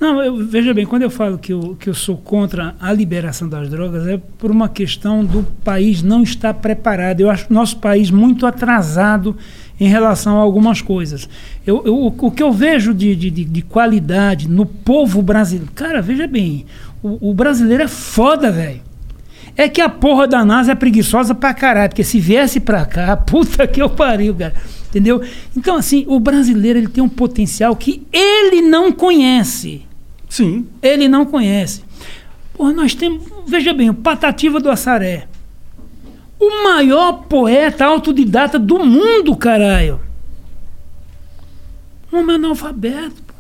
Não, eu, veja bem, quando eu falo que eu, que eu sou contra a liberação das drogas, é por uma questão do país não estar preparado. Eu acho o nosso país muito atrasado em relação a algumas coisas. Eu, eu- o que eu vejo de, de, de- de qualidade no povo brasileiro. Cara, veja bem, o, o brasileiro é foda, velho. É que a porra da NASA é preguiçosa pra caralho, porque se viesse pra cá, [laughs] puta que eu pariu, cara. Entendeu? Então, assim, o brasileiro ele tem um potencial que ele não conhece. Sim. Ele não conhece. Porra, nós temos. Veja bem, o Patativa do Assaré. O maior poeta autodidata do mundo, caralho. Um homem analfabeto.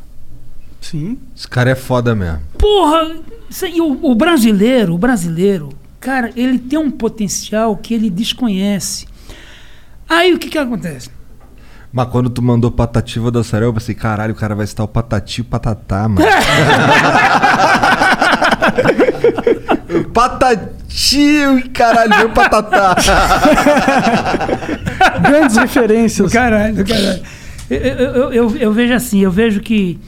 Sim. Esse cara é foda mesmo. Porra, aí, o, o brasileiro, o brasileiro, cara, ele tem um potencial que ele desconhece. Aí o que que acontece? Mas quando tu mandou patativa da Sarel, eu pensei, caralho, o cara vai estar o patati e o patatá, mano. [laughs] patati, caralho, veio patatá. [laughs] Grandes referências. Caralho, caralho. Eu, eu, eu, eu vejo assim, eu vejo que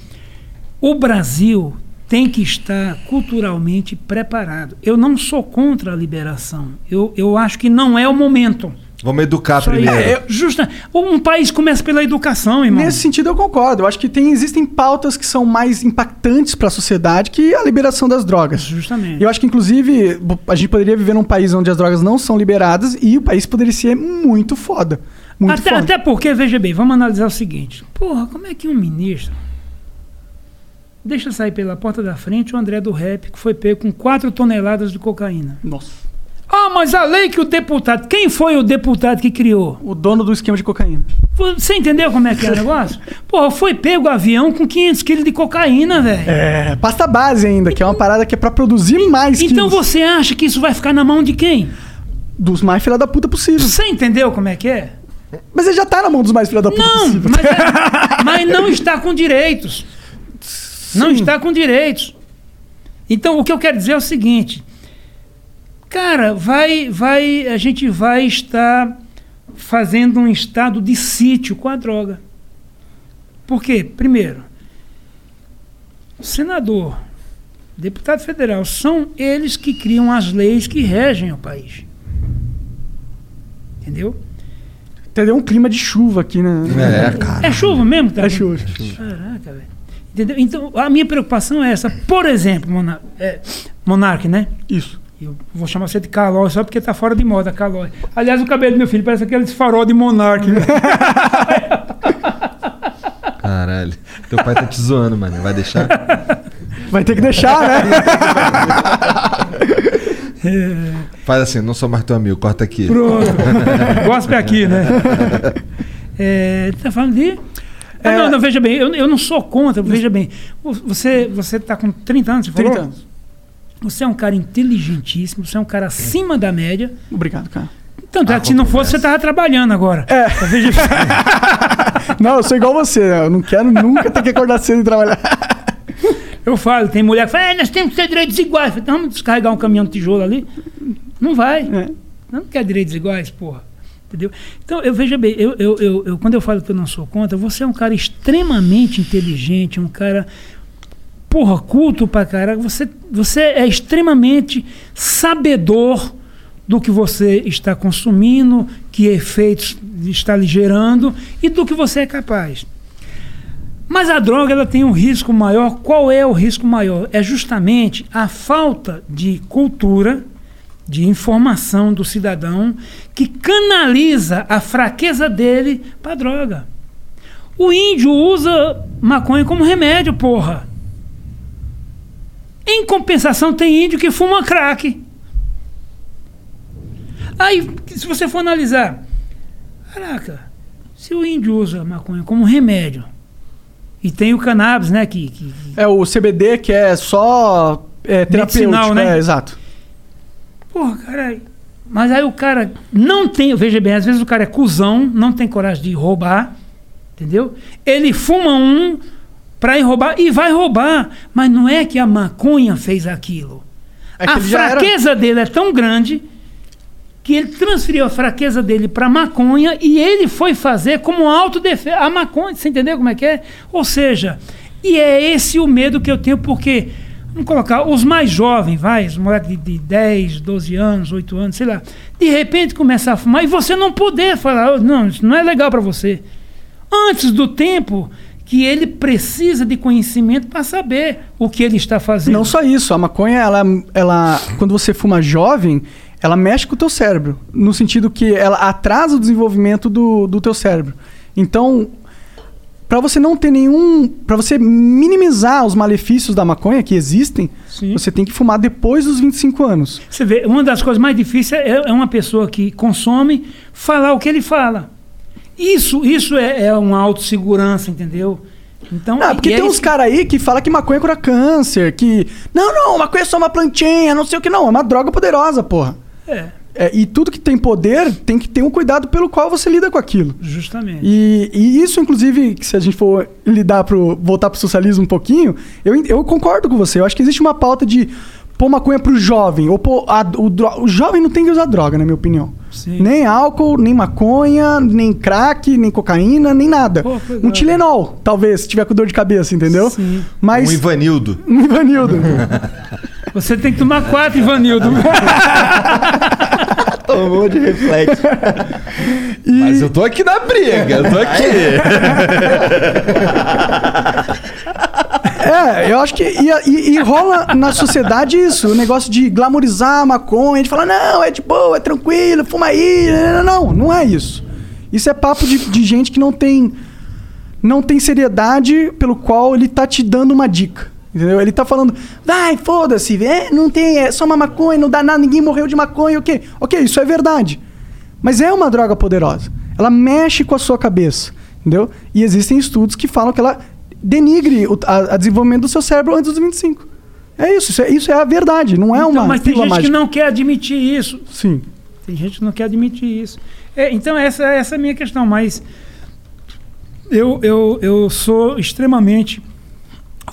o Brasil tem que estar culturalmente preparado. Eu não sou contra a liberação. Eu, eu acho que não é o momento. Vamos educar Só primeiro. isso. É, justa, um país começa pela educação, irmão. Nesse sentido, eu concordo. Eu acho que tem, existem pautas que são mais impactantes para a sociedade que a liberação das drogas. Justamente. Eu acho que, inclusive, a gente poderia viver num país onde as drogas não são liberadas e o país poderia ser muito foda. Muito até, foda. até porque, veja bem, vamos analisar o seguinte. Porra, como é que um ministro deixa sair pela porta da frente o André do Rap, que foi pego com 4 toneladas de cocaína? Nossa. Ah, mas a lei que o deputado. Quem foi o deputado que criou? O dono do esquema de cocaína. Você entendeu como é que é o [laughs] negócio? Porra, foi pego o avião com 500 quilos de cocaína, velho. É, pasta base ainda, que é uma parada que é pra produzir mais Então quilos. você acha que isso vai ficar na mão de quem? Dos mais filha da puta possível. Você entendeu como é que é? Mas ele já tá na mão dos mais filha da puta Não, possível. mas, é- [laughs] mas não está com direitos. Não está com direitos. Então, o que eu quero dizer é o seguinte. Cara, vai, vai, a gente vai estar fazendo um estado de sítio com a droga. Por quê? Primeiro, o senador, deputado federal, são eles que criam as leis que regem o país. Entendeu? Entendeu? Um clima de chuva aqui, né? É, cara. É chuva mesmo? Tá É chuva. Caraca, velho. Entendeu? Então, a minha preocupação é essa. Por exemplo, Monar é, Monark, né? Isso. Eu vou chamar você de Calói só porque tá fora de moda, Calói. Aliás, o cabelo do meu filho parece aquele farol de Monark. né? [laughs] Caralho. Teu pai tá te zoando, mano. Vai deixar? Vai ter que deixar, né? [laughs] Faz assim, não sou mais teu amigo, corta aqui. Pronto. [laughs] Gospel aqui, né? É, tá falando de. Ah, É. não, não, veja bem, eu, eu não sou contra, veja bem. Você, você tá com 30 anos, você falou? 30 anos. Você é um cara inteligentíssimo, você é um cara acima da média. Obrigado, cara. Tanto é que se não fosse, você tava trabalhando agora. É. [laughs] Não, eu sou igual você. né? Eu não quero nunca ter que acordar cedo e trabalhar. [laughs] Eu falo, tem mulher que fala, "É, nós temos que ter direitos iguais. Eu falo, então, vamos descarregar um caminhão de tijolo ali. Não vai. É. Não quer direitos iguais, porra. Entendeu? Então, eu veja bem, eu, eu, eu, eu- quando eu falo que eu não sou contra, você é um cara extremamente inteligente, um cara, porra, culto pra caralho. Você, você é extremamente sabedor do que você está consumindo, que efeitos está lhe gerando e do que você é capaz. Mas a droga ela tem um risco maior. Qual é o risco maior? É justamente a falta de cultura, de informação do cidadão que canaliza a fraqueza dele para droga. O índio usa maconha como remédio, porra. Em compensação, tem índio que fuma crack. Aí, se você for analisar, caraca, se o índio usa maconha como remédio, e tem o cannabis, né, que, que, É o CBD que é só é, terapêutico, Medicinal, né? É, exato. Porra, cara. Mas aí o cara não tem. Veja bem, às vezes o cara é cuzão, não tem coragem de roubar. Entendeu? Ele fuma um pra ir roubar e vai roubar. Mas não é que a maconha fez aquilo. É a já era- fraqueza dele é tão grande que ele transferiu a fraqueza dele para maconha e ele foi fazer como autodefesa a maconha. Você entendeu como é que é? Ou seja, e é esse o medo que eu tenho, porque, vamos colocar, os mais jovens, vai, os moleques de, de 10, 12 anos, 8 anos, sei lá, de repente começar a fumar e você não poder falar, "Oh, não, isso não é legal para você. Antes do tempo que ele precisa de conhecimento para saber o que ele está fazendo. Não só isso, a maconha, ela, ela, quando você fuma jovem, ela mexe com o teu cérebro. No sentido que ela atrasa o desenvolvimento do, do teu cérebro. Então, para você não ter nenhum. para você minimizar os malefícios da maconha que existem, você tem que fumar depois dos 25 anos. Você vê, uma das coisas mais difíceis é, é uma pessoa que consome falar o que ele fala. Isso, isso é, é uma autossegurança, entendeu? Então, Ah, porque tem uns isso- caras aí que falam que maconha cura câncer, que. Não, não, maconha é só uma plantinha, não sei o que, não. É uma droga poderosa, porra. É, É, e tudo que tem poder tem que ter um cuidado pelo qual você lida com aquilo. justamente. E, e isso, inclusive, que se a gente for lidar pro. voltar pro socialismo um pouquinho, eu, eu concordo com você. Eu acho que existe uma pauta de pôr maconha pro jovem. Ou pôr a- o, dro- o jovem não tem que usar droga, na minha opinião. Sim. Nem álcool, nem maconha, nem crack, nem cocaína, nem nada. Pô, um legal. Tilenol, talvez, se tiver com dor de cabeça, entendeu? Sim. Mas. Um Ivanildo. [laughs] Um Ivanildo. Você tem que tomar quatro, Ivanildo. [laughs] Tomou de reflexo. Mas eu tô aqui na briga, eu tô aqui. [laughs] É, eu acho que. E, e- e rola na sociedade isso, o negócio de glamorizar a maconha, de falar, não, é de boa, é tranquilo, fuma aí. Não, não, não é isso. Isso é papo de, de gente que não tem. Não tem seriedade pelo qual ele tá te dando uma dica. Entendeu? Ele tá falando, vai, foda-se, é, não tem, é só uma maconha, não dá nada, ninguém morreu de maconha, ok. Ok, isso é verdade. Mas é uma droga poderosa. Ela mexe com a sua cabeça, entendeu? E existem estudos que falam que ela denigre o a, a desenvolvimento do seu cérebro antes dos 25. É isso, isso é, isso é a verdade, não é Então, uma mas tem gente mágica. que não quer admitir isso. Sim. Tem gente que não quer admitir isso. É, então, essa, essa é a minha questão. Mas eu, eu, eu sou extremamente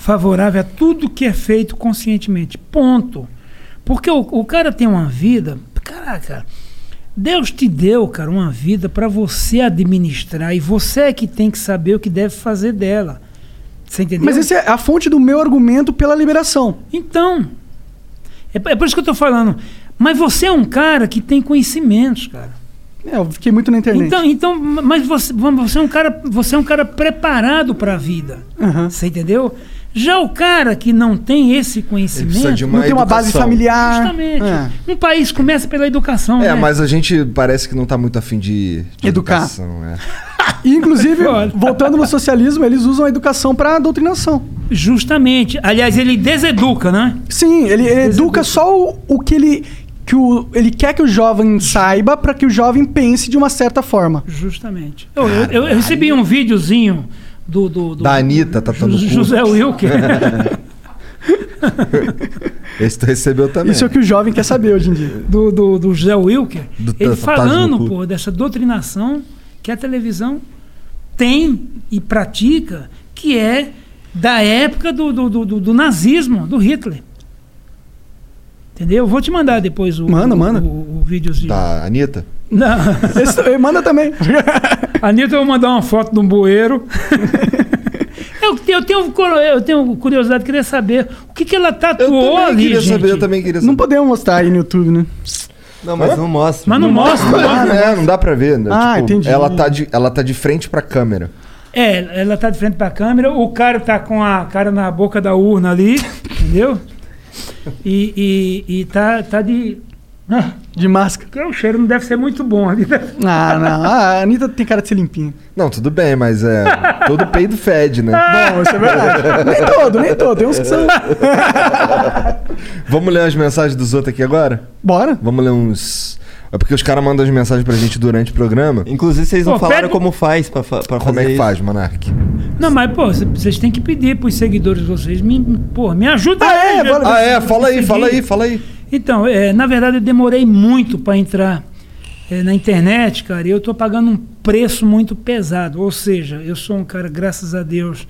favorável a tudo que é feito conscientemente. Ponto. Porque o, o cara tem uma vida. Caraca, Deus te deu, cara, uma vida para você administrar e você é que tem que saber o que deve fazer dela. Você entendeu? Mas essa é a fonte do meu argumento pela liberação. Então, é, é por isso que eu tô falando. Mas você é um cara que tem conhecimentos, cara. É, eu fiquei muito na internet. Então, então mas você, você é um cara, você é um cara preparado para a vida. Uhum. Você entendeu? Já o cara que não tem esse conhecimento, não tem uma base familiar. Justamente. É. Um país começa pela educação. É, né? mas a gente parece que não está muito afim de, de educar. Educação, é. E, [laughs] inclusive, [laughs] voltando no socialismo, eles usam a educação para doutrinação. Justamente. Aliás, ele deseduca, né? Sim, ele, ele educa só o, o que ele que o, ele quer que o jovem saiba para que o jovem pense de uma certa forma. Justamente. Eu, eu, eu recebi um videozinho do, do, do da Anitta, tá todo José Wilker. [laughs] Esse tu recebeu também. Isso é o que o jovem quer saber hoje em dia. Do, do, do José Wilker. Do ele falando, pô, dessa doutrinação que a televisão tem e pratica, que é da época do, do, do, do nazismo, do Hitler. Entendeu? Vou te mandar depois o, manda, o, manda. o, o videozinho. Da Anitta? Não. Esse, manda também. [laughs] Anitta, eu vou mandar uma foto de um bueiro. [laughs] eu, eu, tenho, eu tenho curiosidade, queria saber o que, que ela tatuou eu ali, queria gente. Saber, eu também queria saber. Não podemos mostrar aí no YouTube, né? Não, mas não mostra. Mas não, não mostra. Não, mostra. É, não dá pra ver. Né? Ah, tipo, entendi. Ela tá, de, ela tá de frente pra câmera. É, ela tá de frente pra câmera, o cara tá com a cara na boca da urna ali, entendeu? E, e, e tá, tá de. De máscara. Porque o cheiro não deve ser muito bom ali. Né? Ah, não. Ah, a Anitta tem cara de ser limpinha. Não, tudo bem, mas é. Todo peido fede, né? [laughs] Bom, isso é verdade. nem todo, nem todo. Tem uns que são. [laughs] Vamos ler as mensagens dos outros aqui agora? Bora. Vamos ler uns. É porque os caras mandam as mensagens pra gente durante o programa. Inclusive, vocês não pô, falaram pede... como faz pra, pra fazer Como é que faz, Monark? Não, mas, pô, vocês têm que pedir pros seguidores de vocês. Me, pô, me ajuda ah, aí. É, ah, é, fala aí, fala aí, fala aí. Então, é, na verdade, eu demorei muito para entrar é, na internet, cara, e eu tô pagando um preço muito pesado. Ou seja, eu sou um cara, graças a Deus,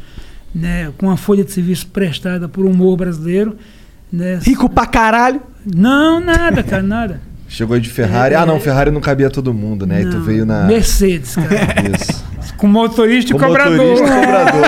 né, com uma folha de serviço prestada por humor brasileiro. Né, Rico pra caralho? Não, nada, cara, nada. [laughs] Chegou de Ferrari. É, ah, não, Ferrari não cabia todo mundo, né? Não, e tu veio na. Mercedes, cara. Isso. Com motorista e Com cobrador. Motorista e cobrador.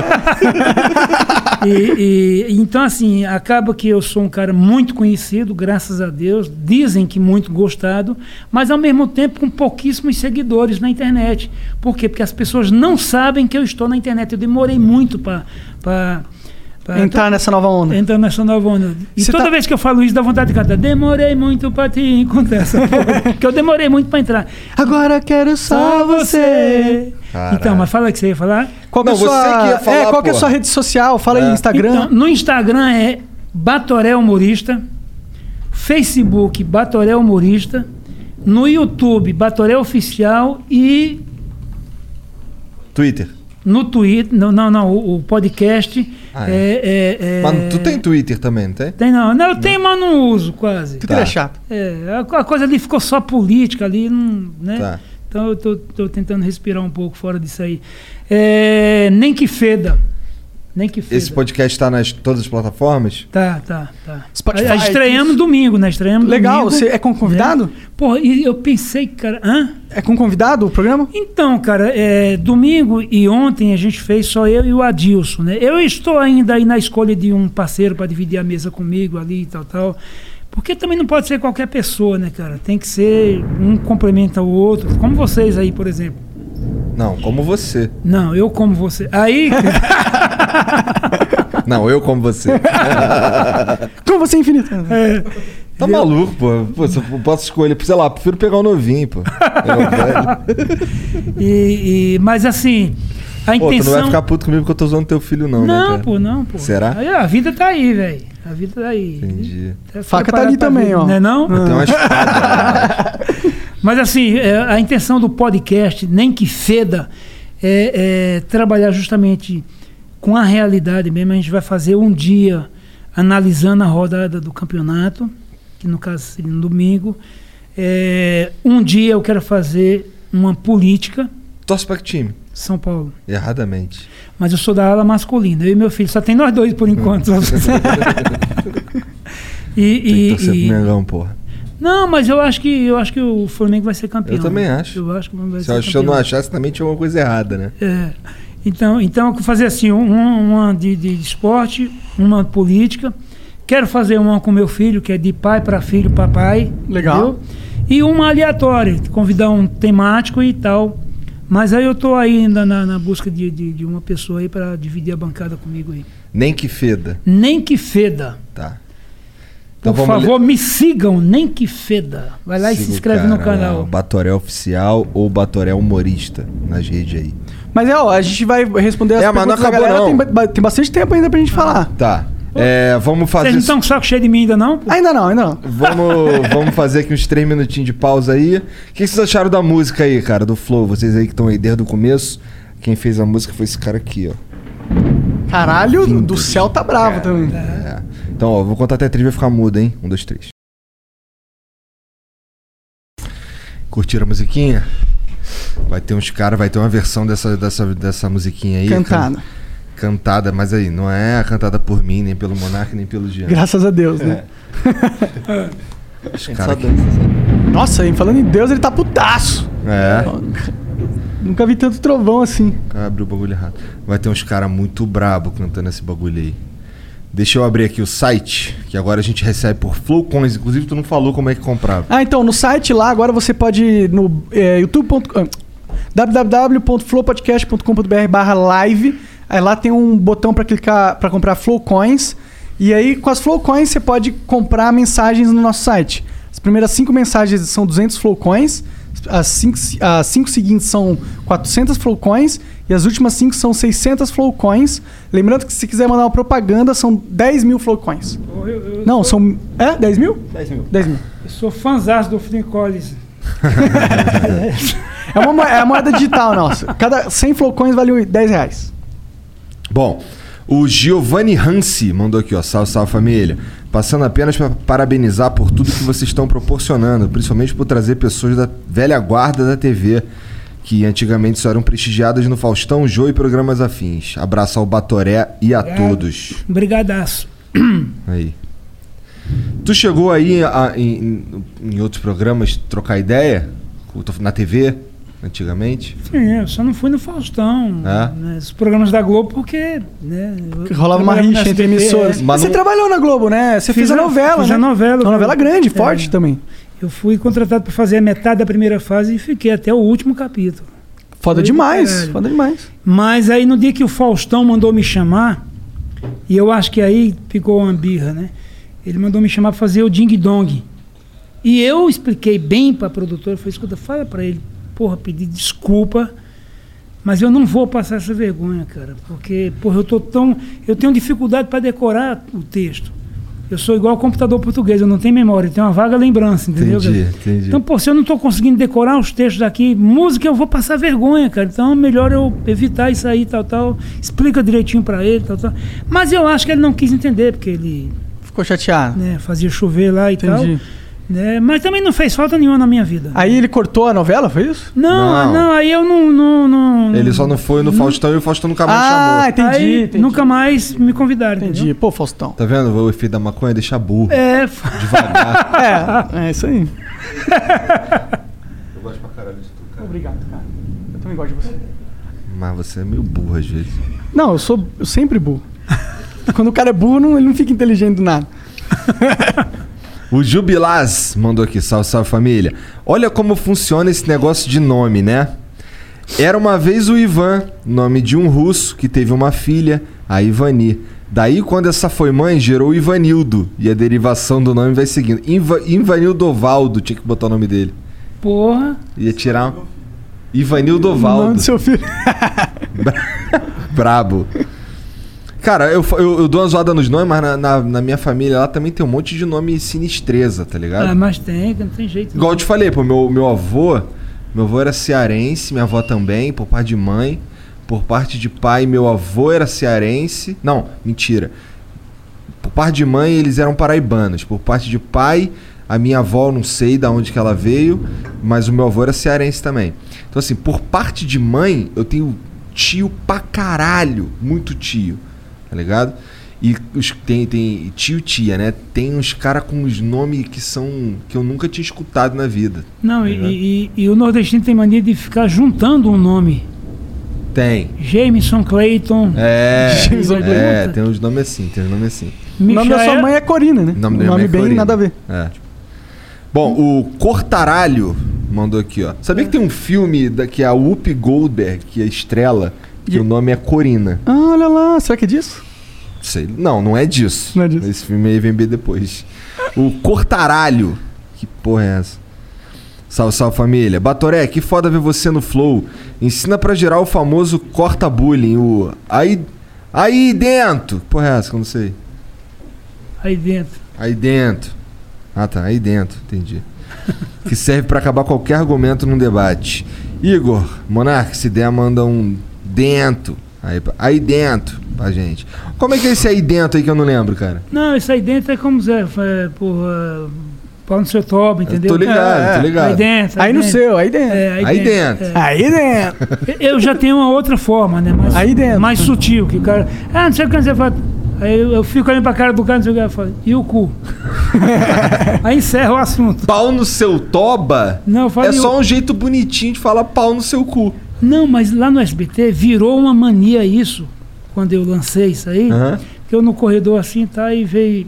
[laughs] e, e, então, assim, acaba que eu sou um cara muito conhecido, graças a Deus. Dizem que muito gostado, mas ao mesmo tempo com pouquíssimos seguidores na internet. Por quê? Porque as pessoas não sabem que eu estou na internet. Eu demorei muito para. Pra entrar nessa nova onda. Entrar nessa nova onda. E Cê toda tá- vez que eu falo isso, dá vontade de cantar. Demorei muito pra te encontrar essa porra. [laughs] Porque eu demorei muito pra entrar. Agora quero só você. Caralho. Então, mas fala o que você ia falar. Qual que é Não, a sua, você que ia falar, é, qual que é a sua rede social? Fala aí, Instagram. Então, no Instagram é Batoré Humorista. Facebook, Batoré Humorista. No YouTube, Batoré Oficial. E Twitter. no Twitter. Não, não, não. O, o podcast. Ah, é, é, é- Mas tu tem Twitter também, não tem? Tem não. Não, eu tenho, mas não uso quase. Twitter Tá. é chato. É, a, a coisa ali ficou só política ali, não, né? Tá. Então eu tô, tô tentando respirar um pouco fora disso aí. É, nem que feda. Nem que feda. Esse podcast tá nas todas as plataformas? Tá, tá, tá. Spotify, A- estreamos domingo, né? Estreamos Legal, domingo. você é com convidado? Porra, e eu pensei, cara, hã? É com convidado o programa? Então, cara, é, domingo e ontem a gente fez só eu e o Adilson, né? Eu estou ainda aí na escolha de um parceiro para dividir a mesa comigo ali e tal, tal. Porque também não pode ser qualquer pessoa, né, cara? Tem que ser um complementa o outro, como vocês aí, por exemplo. Não, como você. Não, eu como você. Aí, [laughs] Não, eu como você. [laughs] Com você infinito. é, Tá maluco, pô. Pô, se eu posso escolher, sei lá, prefiro pegar o novinho, pô. Pegar o velho. [laughs] e, e- mas assim, a Pô, tu intenção. não vai ficar puto comigo porque eu tô zoando teu filho, não, né, Não, pô, não, pô. Será? Aí, a vida tá aí, velho. A vida tá aí. Entendi. Tá Faca tá ali também, vida, ó. Né, não? Tem uma espada. [laughs] Mas assim, é, a intenção do podcast, nem que feda, é, é trabalhar justamente com a realidade mesmo. A gente vai fazer um dia analisando a rodada do campeonato, que no caso seria no domingo. É, um dia eu quero fazer uma política. Torce pra que time? São Paulo. Erradamente. Mas eu sou da ala masculina. Eu e meu filho, só tem nós dois por enquanto. [laughs] [laughs] e, Tem que e, e- Mengão, porra. Não, mas eu acho que eu acho que o Flamengo vai ser campeão. Eu também acho. Eu acho que vai Se ser eu, se eu não campeão. achasse, também tinha alguma coisa errada, né? É. Então, então fazer assim, um- uma de, de esporte, uma política. Quero fazer uma com meu filho, que é de pai para filho para pai. Legal. entendeu? E uma aleatória, convidar um temático e tal. Mas aí eu tô ainda na, na busca de, de, de uma pessoa aí para dividir a bancada comigo aí. Nem que feda. Nem que feda. Tá. Por Então vamos favor, me sigam, nem que feda. Vai lá e se inscreve no cara lá, canal. o Batoré Oficial ou Batoré Humorista nas redes aí. Mas é, ó, a gente vai responder as É, mas não perguntas da acabou, galera. não. Tem, tem bastante tempo ainda pra gente falar. Tá. É, vamos fazer. Vocês não estão com saco cheio de mim ainda não? pô? Ainda não, ainda não. Vamos, [laughs] vamos fazer aqui uns três minutinhos de pausa aí. O que vocês acharam da música aí, cara? Do Flow? Vocês aí que estão aí desde o começo. Quem fez a música foi esse cara aqui, ó. Caralho, do, do céu tá bravo também. É. Então, ó, vou contar até três, vai ficar mudo, hein? Um, dois, três. Curtiram a musiquinha? Vai ter uns caras, vai ter uma versão dessa, dessa, dessa musiquinha aí. Cantada. can- Cantada, mas aí, não é cantada por mim, nem pelo Monark, nem pelo Jean. Graças a Deus, né? [laughs] Os É cara só que-? Nossa, hein, falando em Deus, ele tá putaço. É. Nunca vi tanto trovão assim. Abre o bagulho errado. Vai ter uns caras muito brabo cantando esse bagulho aí. Deixa eu abrir aqui o site, que agora a gente recebe por Flowcoins. Inclusive, tu não falou como é que comprava. Ah, então, no site lá, agora você pode ir no é, youtube.com www.flowpodcast.com.br barra live. Aí lá tem um botão para clicar para comprar Flow Coins. E aí, com as Flow Coins, você pode comprar mensagens no nosso site. As primeiras cinco mensagens são 200 Flow Coins. As cinco, as cinco seguintes são 400 Flow Coins. E as últimas cinco são 600 Flow Coins. Lembrando que se quiser mandar uma propaganda, são 10 mil Flow Coins. Eu, eu- Não, sou, são... É? 10 mil? 10 mil. 10 mil. eu sou fãzaço do Phil Collins. [laughs] É, uma, é a moeda digital nossa. Cada 100 flowcoins vale 10 reais. Bom, o Giovanni Hansi mandou aqui, ó. Salve, salve família. Passando apenas para parabenizar por tudo que vocês estão proporcionando, principalmente por trazer pessoas da velha guarda da TV, que antigamente só eram prestigiadas no Faustão, Jô e programas afins. Abraço ao Batoré e a todos. Brigadaço. Aí. Tu chegou aí a- em, em outros programas trocar ideia? Na TV, antigamente? Sim, eu só não fui no Faustão. É? Né, os programas da Globo, porque. Né, eu Que rolava uma rixa entre emissoras. é. Mas Você não- trabalhou na Globo, né? Você Fiz fez a a- novela, fiz né? a novela, Uma novela cara. grande, É. forte também. Eu fui contratado para fazer a metade da primeira fase e fiquei até o último capítulo. Foda Foi demais, caralho. foda demais. Mas aí no dia que o Faustão mandou me chamar, e eu acho que aí ficou uma birra, né? Ele mandou me chamar para fazer o Ding Dong. E eu expliquei bem para a produtora, falei, escuta, fala para ele, porra, pedir desculpa, mas eu não vou passar essa vergonha, cara, porque, porra, eu tô tão, eu tenho dificuldade para decorar o texto. Eu sou igual ao computador português, eu não tenho memória, eu tenho uma vaga lembrança, entendeu? Entendi, cara? entendi. Então, pô, se eu não estou conseguindo decorar os textos aqui, música eu vou passar vergonha, cara. Então é melhor eu evitar isso aí, tal, tal. Explica direitinho para ele, tal, tal. Mas eu acho que ele não quis entender, porque ele Ficou chateado. né, fazia chover lá e Entendi. tal. Né? Mas também não fez falta nenhuma na minha vida. Aí ele cortou a novela, foi isso? Não, Não. não, aí eu não. não, não Ele só não foi no Faustão e o Faustão nunca mais Ah, chamou. entendi, aí entendi. Nunca mais me convidaram. Entendi. entendeu? Pô, Faustão. Tá vendo? O efeito da maconha deixa burro. É, f- Devagar. [laughs] É, é isso aí. Eu gosto pra caralho de tu, cara. Obrigado, cara. Eu também gosto de você. Mas você é meio burro às vezes. Não, eu sou eu sempre burro. Quando o cara é burro, não- ele não fica inteligente do nada. [laughs] O Jubilaz mandou aqui, salve, salve família. Olha como funciona esse negócio de nome, né? Era uma vez o Ivan, nome de um russo que teve uma filha, a Ivani. Daí, quando essa foi mãe, gerou o Ivanildo. E a derivação do nome vai seguindo. Iva, Ivanildo Ovaldo, tinha que botar o nome dele. porra. Ia tirar. um- Ivanildo O nome Ovaldo. do seu filho. [laughs] Brabo. Cara, eu, eu, eu dou uma zoada nos nomes, mas na, na, na minha família lá também tem um monte de nome sinistreza, tá ligado? Ah, mas tem, não tem jeito. Igual eu te falei, pô, meu, meu avô, meu avô era cearense, minha avó também, por parte de mãe. Por parte de pai, meu avô era cearense. Não, mentira. Por parte de mãe, eles eram paraibanos. Por parte de pai, A minha avó, não sei de onde que ela veio, mas o meu avô era cearense também. Então, assim, por parte de mãe, eu tenho tio pra caralho. Muito tio. Tá ligado? E os, tem, tem tio tia, né? Tem uns caras com os nomes que são. que eu nunca tinha escutado na vida. Não, tá e, e- e o nordestino tem mania de ficar juntando um nome. Tem. Jameson Clayton. É, [laughs] Jameson é, tem uns nomes assim, tem uns nomes assim. O nome da sua mãe é Corina, né? O nome, da minha nome mãe é bem Corina. nada a ver. É. Bom, o Cortaralho mandou aqui, ó. Sabia que tem um filme da, que é a Whoopi Goldberg, que é estrela, que o nome é Corina? Ah, olha lá, será que é disso? Sei. Não, não é disso. Não é disso. Esse filme aí vem bem depois. O Cortaralho. Que porra é essa? Salve, salve família. Batoré, que foda ver você no Flow. Ensina pra gerar o famoso corta bullying, o aí aí dentro. Que Porra é essa? Que eu não sei. Aí dentro. Aí dentro. Ah, tá. Aí dentro. Entendi. que serve pra acabar qualquer argumento num debate. Igor, Monark, se der, manda um dentro. Aí, aí dentro pra gente. Como é que é esse aí dentro aí que eu não lembro, cara? Não, isso aí dentro é como Zé, é, porra, pau no seu toba, entendeu? tô ligado, tô ligado. Aí dentro. Aí no seu, aí dentro. É, aí, Aí dentro. dentro. é. Aí dentro. Eu já tenho uma outra forma, né? Mais, Aí dentro. Mais sutil, que o cara. Ah, não sei o que você fala. Aí eu, eu fico olhando pra cara do cara, não sei o que eu falo. E o cu? [laughs] aí encerra o assunto. Pau no seu toba Não, eu falo, é só o- um jeito bonitinho de falar pau no seu cu. Não, mas lá no SBT virou uma mania isso, quando eu lancei isso aí. Aham. Que eu no corredor assim, tá, e veio.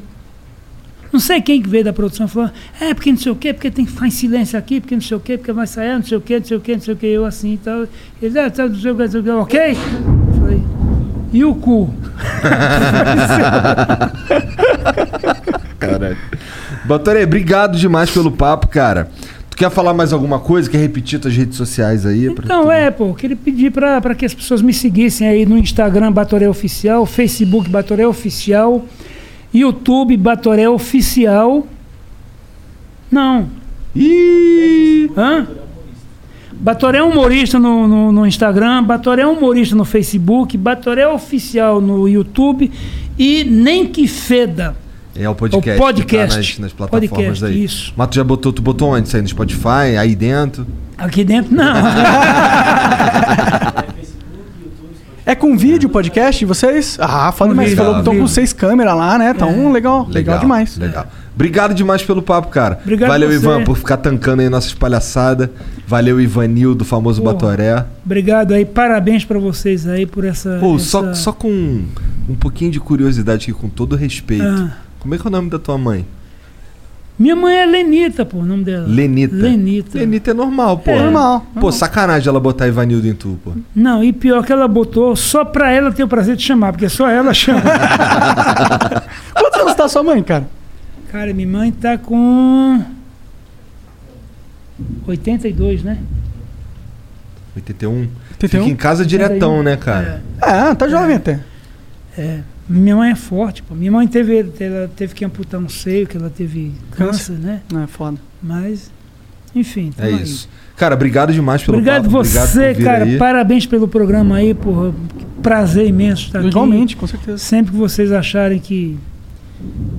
Não sei quem que veio da produção falou, é porque não sei o quê, porque tem que ficar em silêncio aqui, porque não sei o quê, porque vai sair, não sei o quê, não sei o quê, não sei o quê, eu assim e tal. Ele, ah, tá, não sei o quê, não sei o quê, ok? Eu falei, e o cu? [laughs] Caralho. Batoré, obrigado demais pelo papo, cara. Tu quer falar mais alguma coisa? Quer repetir tuas redes sociais aí? Então, é, pô, queria pedir pra pra que as pessoas me seguissem aí no Instagram Batoré Oficial, Facebook Batoré Oficial, YouTube Batoré Oficial. Não. Ih! Hã? Batoré Humorista no, no, no Instagram, Batoré Humorista no Facebook, Batoré Oficial no YouTube e Nem Que Feda. É o podcast. O podcast. que tá nas, nas plataformas Podcast, aí. isso. Mas tu já botou, tu botou onde? Isso aí no Spotify? Aí dentro? Aqui dentro, não. [laughs] É com vídeo o podcast de vocês? Ah. Você vídeo. falou que estão com seis câmeras lá, né? Tá um legal, legal, demais. Legal. Obrigado demais pelo papo, cara. Obrigado Valeu, você. Ivan, por ficar tancando aí nossas palhaçadas. Valeu, Ivanil, do famoso Porra. Batoré. Obrigado aí, parabéns pra vocês aí por essa. Pô, essa... só, só com um pouquinho de curiosidade aqui, com todo respeito. Ah. Como é que é o nome da tua mãe? Minha mãe é Lenita, pô, o nome dela. Lenita. Lenita. Lenita é normal, pô. É normal, Pô, sacanagem ela botar Ivanildo em tu, pô. Não, e pior que ela botou só pra ela ter o prazer de chamar, porque só ela chama. [laughs] Quantos anos tá sua mãe, cara? Cara, minha mãe tá com 82, né? 81. 81? Fica em casa diretão, né, cara? Ah, tá jovem até. É. Minha mãe é forte, pô. Minha mãe teve, ela teve que amputar um seio, que ela teve câncer, né? Não, é foda. Mas, enfim. É, aí. isso. Cara, obrigado demais pelo Obrigado papo. você, vir cara. aí. Parabéns pelo programa aí, porra. Prazer imenso estar aqui. Igualmente, com certeza. Sempre que vocês acharem que,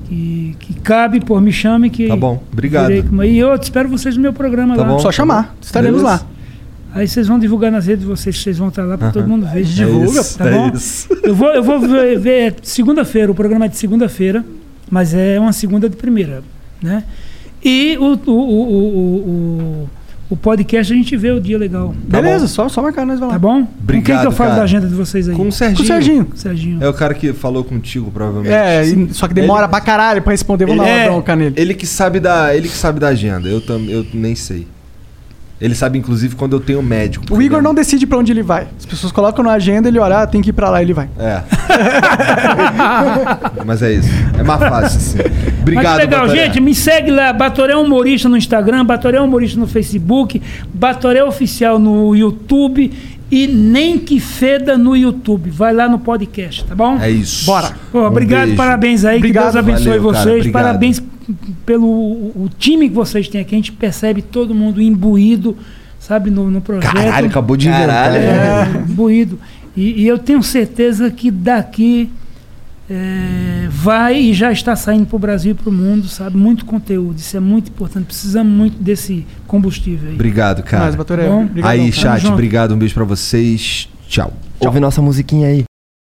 que, que cabe, por me chame que. Tá bom, obrigado. virei com- E eu te espero vocês no meu programa Tá lá. bom, Só tá chamar. bom. Estaremos Beleza. lá. Aí vocês vão divulgar nas redes de vocês, vocês vão estar lá para todo mundo ver. É Divulga, isso, tá é bom? isso. Eu vou, eu vou ver, ver segunda-feira, o programa é de segunda-feira, mas é uma segunda de primeira, né? E o, o, o, o, o, podcast a gente vê o dia legal. Beleza, só, só marcar, nós vai lá. Tá bom? com quem Obrigado, que eu falo cara. da agenda de vocês aí? Com o Serginho. Com o Serginho. Serginho. É o cara que falou contigo, provavelmente. É, só que demora pra caralho pra responder, Ele, dar uma é, bronca nele. ele que sabe da, ele que sabe da agenda. Eu tam, eu nem sei. Ele sabe inclusive quando eu tenho médico. O Igor não decide pra onde ele vai. As pessoas colocam na agenda, ele olha, ah, tem que ir pra lá, ele vai. É. [laughs] Mas é isso. É mais fácil, sim. Obrigado, Mas que legal, Batoré. gente. Me segue lá, Batoré Humorista no Instagram, Batoré Humorista no Facebook, Batoré Oficial no YouTube e Nem Que Feda no YouTube. Vai lá no podcast, tá bom? É isso. Bora. Pô, Um obrigado, beijo. parabéns aí. Obrigado. que Deus abençoe Valeu, cara, vocês. obrigado. parabéns pelo o, time que vocês têm aqui. A gente percebe todo mundo imbuído, sabe, no, no projeto. Caralho, acabou de inventar. É, imbuído. E, e eu tenho certeza que daqui é, vai e já está saindo para o Brasil e para o mundo, sabe? Muito conteúdo, isso é muito importante. Precisamos muito desse combustível aí. Obrigado, cara. Mas, Batoré, Bom, obrigadão, aí, cara. chat, junto. obrigado, um beijo pra vocês. Tchau. Ouve nossa musiquinha aí.